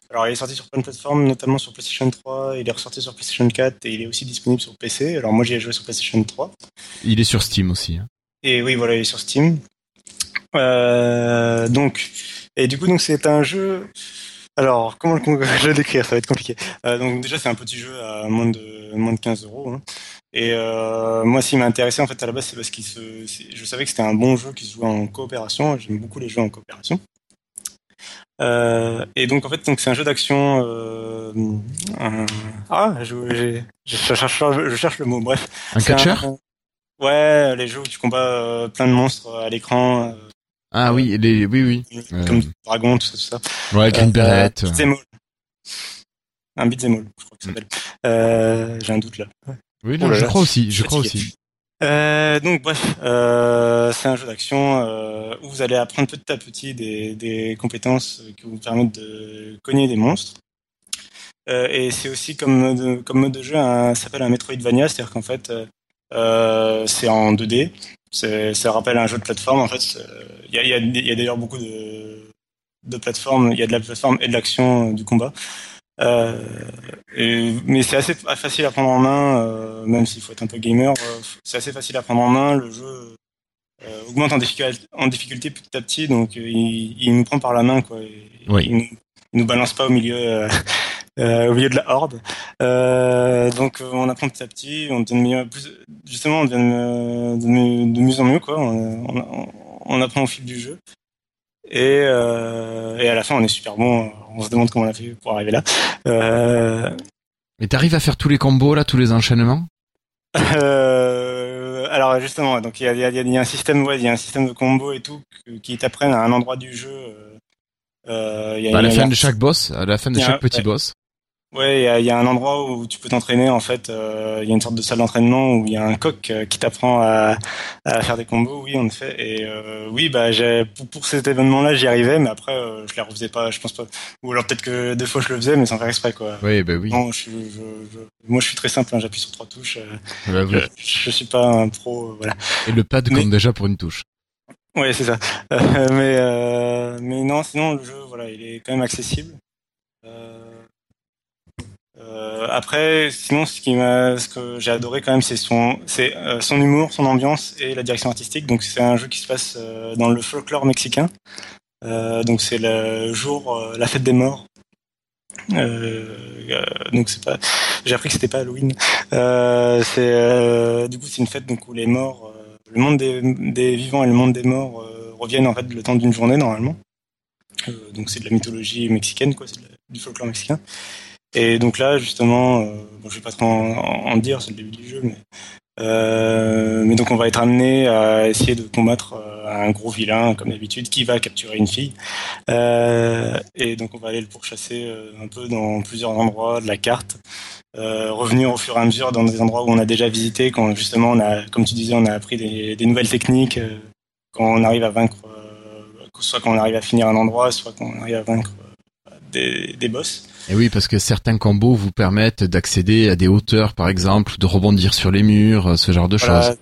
Alors, il est sorti sur plein de plateformes, notamment sur PlayStation 3. Il est ressorti sur PlayStation 4 et il est aussi disponible sur PC. Alors moi, j'y ai joué sur PlayStation 3. Il est sur Steam aussi. Hein. Et oui, voilà, il est sur Steam. Euh, donc, et du coup, donc c'est un jeu. Alors, comment le décrire Ça va être compliqué. Euh, donc déjà, c'est un petit jeu à moins de moins de 15 euros. Hein. Et euh, moi, s'il m'a intéressé en fait à la base, c'est parce qu'il se, je savais que c'était un bon jeu qui se jouait en coopération. J'aime beaucoup les jeux en coopération. Euh, et donc en fait, donc c'est un jeu d'action. Euh, ah, je, je, cherche, je, cherche, le mot. Bref. Un catcheur? Ouais, les jeux où tu combats plein de monstres à l'écran. Euh, ah oui, les, oui, oui. Comme euh... Dragon, tout ça, tout ça. Ouais, Green Beret. Euh, un beat'em all, je crois que ça s'appelle. Euh, J'ai un doute là. Oui, non, oh je crois aussi, je crois aussi. Euh, donc bref, euh, c'est un jeu d'action euh, où vous allez apprendre petit à petit des, des compétences qui vous permettent de cogner des monstres. Euh, et c'est aussi comme mode, comme mode de jeu, ça s'appelle un Metroidvania, c'est-à-dire qu'en fait, euh, c'est en 2D, ça rappelle un jeu de plateforme. En fait, il y a, y a, y a d'ailleurs beaucoup de, de plateformes. Il y a de la plateforme et de l'action euh, du combat. Euh, et, mais c'est assez facile à prendre en main, euh, même s'il faut être un peu gamer. Euh, c'est assez facile à prendre en main. Le jeu euh, augmente en difficulté, en difficulté petit à petit, donc il, il, nous prend par la main, quoi. oui. Il, nous, il nous balance pas au milieu. Euh, au milieu de la horde. Euh, donc on apprend petit à petit, on devient plus, justement on devient de, de, de, mieux en mieux quoi. On, on, on, apprend au fil du jeu. Et, euh, et à la fin on est super bon. On se demande comment on a fait pour arriver là. Euh... Mais t'arrives à faire tous les combos là, tous les enchaînements? Alors justement, donc il y a, y, a, y a, un système, ouais, il y a un système de combos et tout qui t'apprennent à un endroit du jeu Euh, y a, bah, à la fin de chaque boss, à la fin de chaque petit boss. Ouais, il y, a un endroit où tu peux t'entraîner en fait. Euh, il y a une sorte de salle d'entraînement où il y a un coq euh, qui t'apprend à, à, faire des combos. Oui, en effet. Et euh, oui, bah pour, pour, cet événement-là, j'y arrivais, mais après je les refaisais pas. Je pense pas. Ou alors peut-être que des fois je le faisais, mais sans faire exprès quoi. Oui, bah oui. Non, je, je, moi je suis très simple. Hein, J'appuie sur trois touches. Bah, oui. je, suis pas un pro. voilà. Et le pad compte déjà pour une touche. Oui, c'est ça. mais mais non, sinon le jeu, voilà, il est quand même accessible. Euh, après, sinon, ce que j'ai adoré quand même, c'est son, euh, son humour, son ambiance et la direction artistique. Donc, c'est un jeu qui se passe euh, dans le folklore mexicain. donc, c'est le jour, la fête des morts. donc, c'est pas. J'ai appris que c'était pas Halloween. c'est du coup, c'est une fête donc où les morts, le monde des, des, vivants et le monde des morts reviennent en fait le temps d'une journée normalement. donc, c'est de la mythologie mexicaine, quoi. C'est du folklore mexicain. Et donc là, justement, euh, bon, je vais pas trop en, dire, c'est le début du jeu, mais euh, mais donc on va être amené à essayer de combattre euh, un gros vilain comme d'habitude qui va capturer une fille. Euh, et donc on va aller le pourchasser un peu dans plusieurs endroits de la carte. Revenir au fur et à mesure dans des endroits où on a déjà visité, quand justement on a, comme tu disais, on a appris des, nouvelles techniques, quand on arrive à vaincre, soit quand on arrive à finir un endroit, soit quand on arrive à vaincre des boss. Et oui, parce que certains combos vous permettent d'accéder à des hauteurs, par exemple, de rebondir sur les murs, euh, ce genre de choses.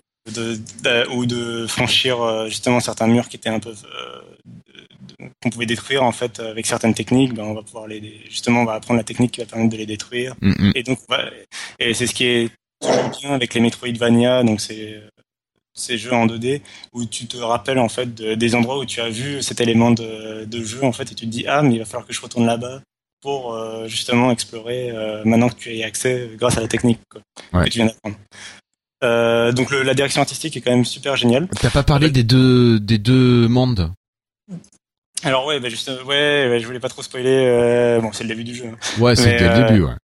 ou de franchir euh, justement certains murs qui étaient un peu euh, qu'on pouvait détruire en fait avec certaines techniques. Ben, on va pouvoir les justement on va apprendre la technique qui va permettre de les détruire. Mm, mm. Et donc et c'est ce qui est toujours bien avec les Metroidvania. Donc c'est ces jeux en 2D où tu te rappelles en fait des endroits où tu as vu cet élément de, de, jeu en fait et tu te dis ah mais il va falloir que je retourne là-bas pour euh, justement explorer euh, maintenant que tu as accès grâce à la technique que tu viens d'apprendre. Euh, donc la direction artistique est quand même super géniale. T'as pas parlé des deux des deux mondes? Alors ouais, bah juste, ouais, je voulais pas trop spoiler. bon, c'est le début du jeu. Hein. Ouais, c'était le début, ouais.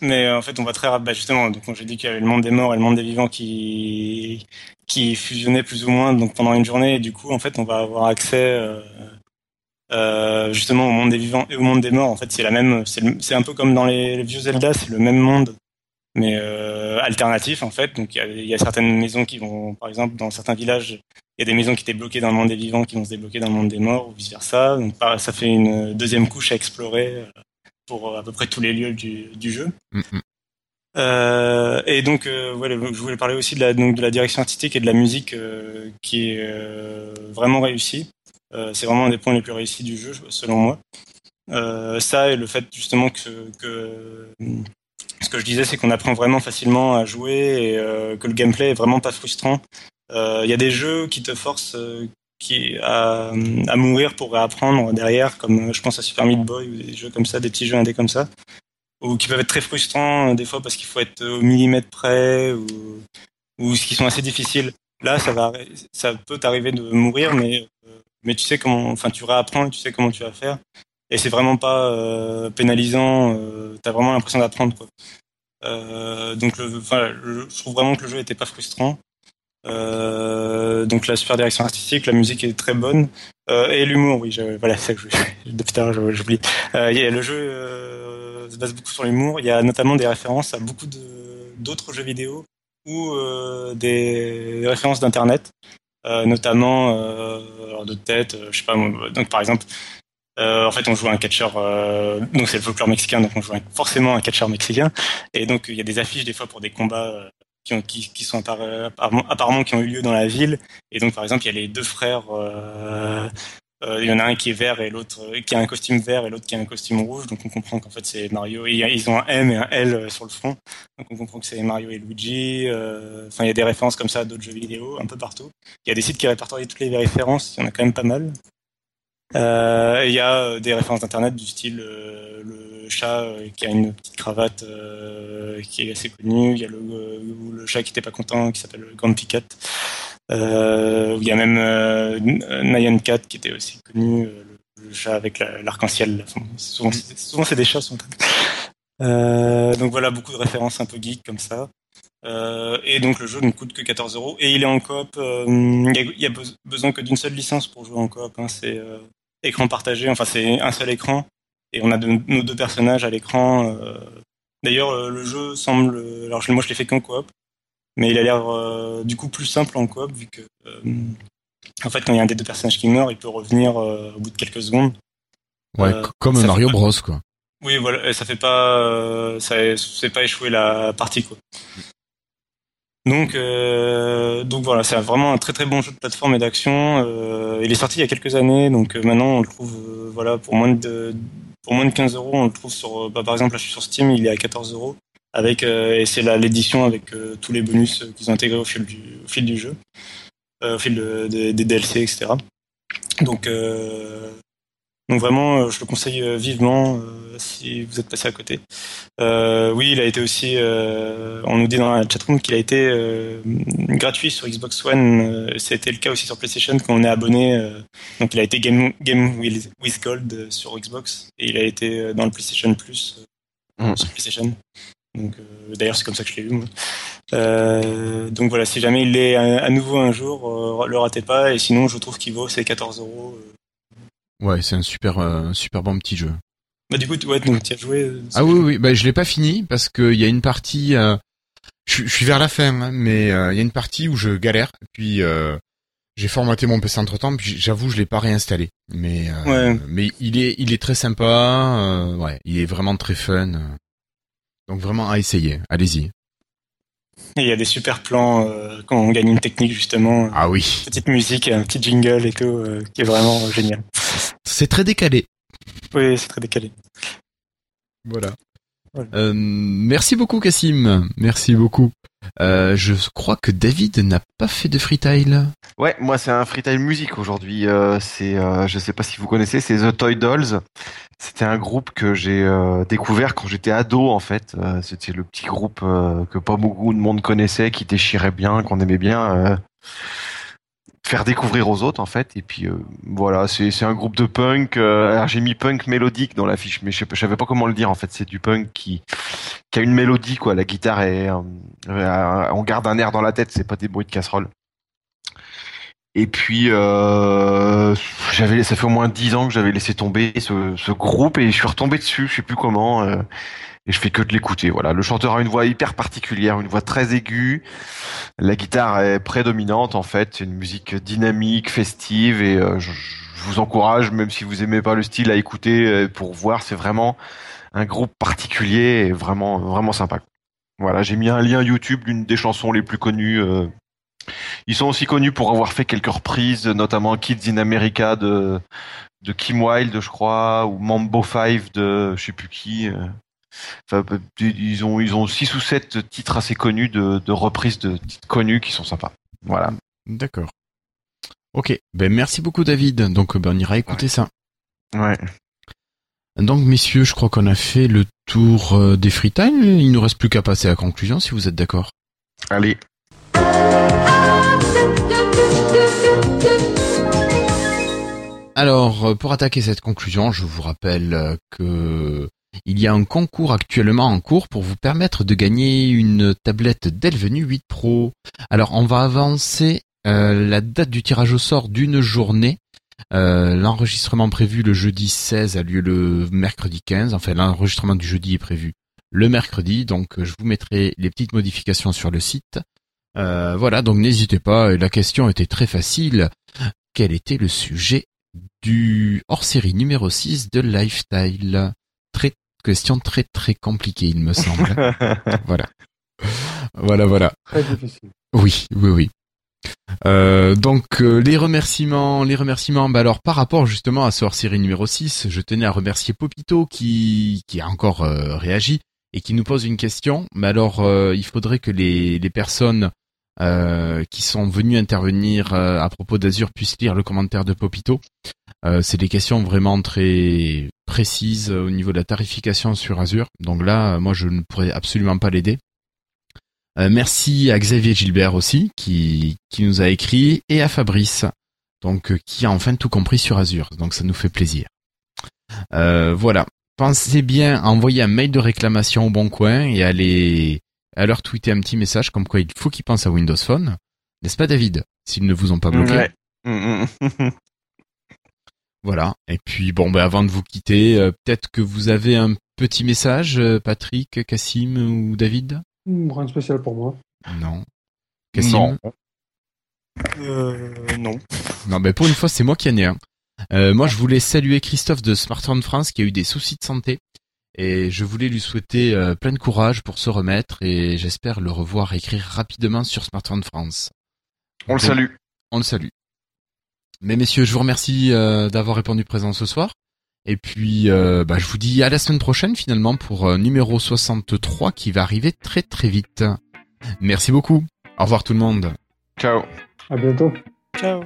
Mais en fait, on va très rapidement. Bah, justement, donc j'ai dit qu'il y avait le monde des morts et le monde des vivants qui qui fusionnaient plus ou moins donc pendant une journée. Et du coup, en fait, on va avoir accès euh, justement au monde des vivants et au monde des morts. En fait, c'est la même. C'est un peu comme dans les, vieux Zelda, c'est le même monde, mais euh, alternatif en fait. Donc il y a, certaines maisons qui vont, par exemple, dans certains villages, il y a des maisons qui étaient bloquées dans le monde des vivants qui vont se débloquer dans le monde des morts ou vice versa. Donc ça fait une deuxième couche à explorer euh, pour à peu près tous les lieux du, du jeu. Mm, mm. Euh, et donc, euh, voilà, je voulais parler aussi de la, donc, de la direction artistique et de la musique euh, qui est vraiment réussie. Euh, c'est vraiment un des points les plus réussis du jeu, selon moi. Euh, ça et le fait justement que, ce que je disais, c'est qu'on apprend vraiment facilement à jouer et euh, que le gameplay est vraiment pas frustrant. Il y a des jeux qui te forcent qui, à, mourir pour réapprendre derrière, comme je pense à Super Meat Boy ou des jeux comme ça, des petits jeux indés comme ça, ou qui peuvent être très frustrants des fois parce qu'il faut être au millimètre près ou, ou qui sont assez difficiles. Là, ça va, ça peut t'arriver de mourir, mais mais tu sais comment, enfin, tu réapprends et tu sais comment tu vas faire. Et c'est vraiment pas euh, pénalisant. Euh, T'as vraiment l'impression d'apprendre. Euh, donc, je trouve vraiment que le jeu était pas frustrant. Euh, donc la super direction artistique, la musique est très bonne et l'humour, oui, je, voilà, c'est que je, depuis l'heure j'oublie. Le jeu se base beaucoup sur l'humour. Il y a notamment des références à beaucoup d'autres jeux vidéo ou des références d'internet. Euh, notamment euh, de tête, euh, je sais pas, donc par exemple, en fait, on joue un catcheur, donc c'est le folklore mexicain, donc on joue forcément un catcheur mexicain, et donc il y a des affiches des fois pour des combats qui, ont, qui, qui sont apparemment, qui ont eu lieu dans la ville. Et donc, par exemple, il y a les deux frères. Euh, il y en a un qui est vert et l'autre qui a un costume vert et l'autre qui a un costume rouge. Donc, on comprend qu'en fait, c'est Mario. Ils ont un M et un L sur le front. Donc, on comprend que c'est Mario et Luigi. Enfin, il y a des références comme ça à d'autres jeux vidéo, un peu partout. Il y a des sites qui répertorient toutes les références. Il y en a quand même pas mal. Euh, il y a des références d'internet du style le chat qui a une petite cravate qui est assez connu. Il y a le, chat qui était pas content qui s'appelle Grumpy Cat. Euh, il y a même euh, Nyan Cat qui était aussi connu, le, chat avec l'arc-en-ciel. souvent, c'est des chats. Sont... Euh, donc voilà, beaucoup de références un peu geek comme ça. Euh, et donc le jeu ne coûte que 14 euros et il est en coop. Il y, a, besoin que d'une seule licence pour jouer en coop. Hein, c'est écran partagé. Enfin, c'est un seul écran et on a nos deux personnages à l'écran. D'ailleurs, le jeu semble. Alors, moi, je l'ai fait qu'en coop, mais il a l'air du coup plus simple en coop vu que en fait, quand il y a un des deux personnages qui meurt, il peut revenir au bout de quelques secondes. Ouais, comme Mario Bros, quoi. Oui, voilà, ça fait pas, ça fait pas échouer la partie, quoi. Donc, euh, donc voilà, c'est vraiment un très très bon jeu de plateforme et d'action. Euh, il est sorti il y a quelques années, donc euh, maintenant on le trouve, euh, voilà, pour moins de pour moins de 15 euros, on le trouve sur, bah, par exemple, là je suis sur Steam, il est à 14 euros, avec et c'est l'édition avec tous les bonus qu'ils ont intégrés au fil du au fil du jeu, au fil des DLC, etc. Donc donc vraiment, euh, je le conseille euh, vivement euh, si vous êtes passé à côté. oui, il a été aussi, on nous dit dans la chatroom qu'il a été gratuit sur Xbox One. C'était le cas aussi sur PlayStation quand on est abonné. donc il a été Game, Game with Gold sur Xbox et il a été dans le PlayStation Plus mm. sur PlayStation. Donc d'ailleurs c'est comme ça que je l'ai vu. Moi. donc voilà, si jamais il est à, nouveau un jour, le ratez pas. Et sinon, je trouve qu'il vaut ses 14 euros Ouais, c'est un super, euh, super bon petit jeu. Bah du coup, ouais, donc tu as joué. Euh, ah oui, oui, bah je l'ai pas fini parce qu'il y a une partie. Euh, je, suis vers la fin, hein, mais il y a une partie où je galère. Puis j'ai formaté mon PC entre temps. Puis j'avoue, je l'ai pas réinstallé. Mais mais il est, il est très sympa. ouais, il est vraiment très fun. Donc vraiment à essayer. Allez-y. il y a des super plans quand on gagne une technique justement. Ah oui. Petite musique, un petit jingle et tout, qui est vraiment génial. C'est très décalé. Oui, c'est très décalé. Voilà. Euh, merci beaucoup Cassim, merci beaucoup. Euh, je crois que David n'a pas fait de freetile. Ouais, moi c'est un freetile musique aujourd'hui. Euh, c'est, je sais pas si vous connaissez, c'est The Toy Dolls. C'était un groupe que j'ai découvert quand j'étais ado en fait. C'était le petit groupe que pas beaucoup de monde connaissait, qui déchirait bien, qu'on aimait bien faire découvrir aux autres en fait et puis euh, voilà c'est c'est un groupe de punk euh, alors j'ai mis punk mélodique dans l'affiche mais je, je savais pas comment le dire en fait c'est du punk qui a une mélodie quoi la guitare est euh, on garde un air dans la tête c'est pas des bruits de casserole et puis j'avais ça fait au moins dix ans que j'avais laissé tomber ce, groupe et je suis retombé dessus je sais plus comment et je fais que de l'écouter. Voilà, le chanteur a une voix hyper particulière, une voix très aiguë. La guitare est prédominante en fait, une musique dynamique, festive et euh, je, vous encourage, même si vous aimez pas le style, à écouter euh, pour voir. C'est vraiment un groupe particulier et vraiment vraiment sympa. Voilà, j'ai mis un lien YouTube d'une des chansons les plus connues. Euh. Ils sont aussi connus pour avoir fait quelques reprises, notamment Kids in America de de Kim Wilde, je crois, ou Mambo 5 de je sais plus qui. Enfin, ils ont ils ont six ou sept titres assez connus de, de reprises de titres connus qui sont sympas. Voilà. D'accord. Ok. Ben merci beaucoup David. Donc ben, on ira écouter ça. Ouais. Donc messieurs, je crois qu'on a fait le tour euh, des freetimes. Il nous reste plus qu'à passer à la conclusion si vous êtes d'accord. Allez. Alors, euh, pour attaquer cette conclusion, je vous rappelle euh, que il y a un concours actuellement en cours pour vous permettre de gagner une tablette Dell Venue 8 Pro. Alors on va avancer euh, la date du tirage au sort d'une journée. Euh, l'enregistrement prévu le jeudi 16 a lieu le mercredi 15. Enfin l'enregistrement du jeudi est prévu le mercredi. Donc je vous mettrai les petites modifications sur le site. Euh, voilà, donc n'hésitez pas. La question était très facile. Quel était le sujet du hors-série numéro 6 de Lifestyle? Très question très très compliquée, il me semble. voilà. Voilà, voilà. Très difficile. Oui, oui, oui. Euh, donc euh, les remerciements, les remerciements. Bah alors par rapport justement à ce hors-série numéro 6, je tenais à remercier Popito qui qui a encore euh, réagi et qui nous pose une question. Mais alors il faudrait que les les personnes qui sont venues intervenir à propos d'Azur puissent lire le commentaire de Popito. c'est des questions vraiment très précises au niveau de la tarification sur Azure. Donc là, moi, je ne pourrais absolument pas l'aider. Euh, merci à Xavier Gilbert aussi, qui, qui nous a écrit, et à Fabrice, donc euh, qui a enfin tout compris sur Azure. Donc ça nous fait plaisir. Euh, voilà. Pensez bien à envoyer un mail de réclamation au bon coin et à, à leur tweeter un petit message comme quoi il faut qu'ils pensent à Windows Phone. N'est-ce pas David? S'ils ne vous ont pas bloqué. Mm, mm. Voilà. Et puis bon, ben avant de vous quitter, peut-être que vous avez un petit message, Patrick, Cassim ou David? Hmm, rien de spécial pour moi. Non. Cassim. Non. Euh, non. Non, mais pour une fois, c'est moi qui en ai un. Euh, moi, je voulais saluer Christophe de Smartphone France qui a eu des soucis de santé. Et je voulais lui souhaiter euh, plein de courage pour se remettre et j'espère le revoir écrire rapidement sur Smartphone France. On le salue. On le salue. Mais messieurs, je vous remercie euh, d'avoir répondu présent ce soir. Et puis, bah, je vous dis à la semaine prochaine finalement pour numéro 63 qui va arriver très très vite. Merci beaucoup. Au revoir tout le monde. Ciao. À bientôt. Ciao.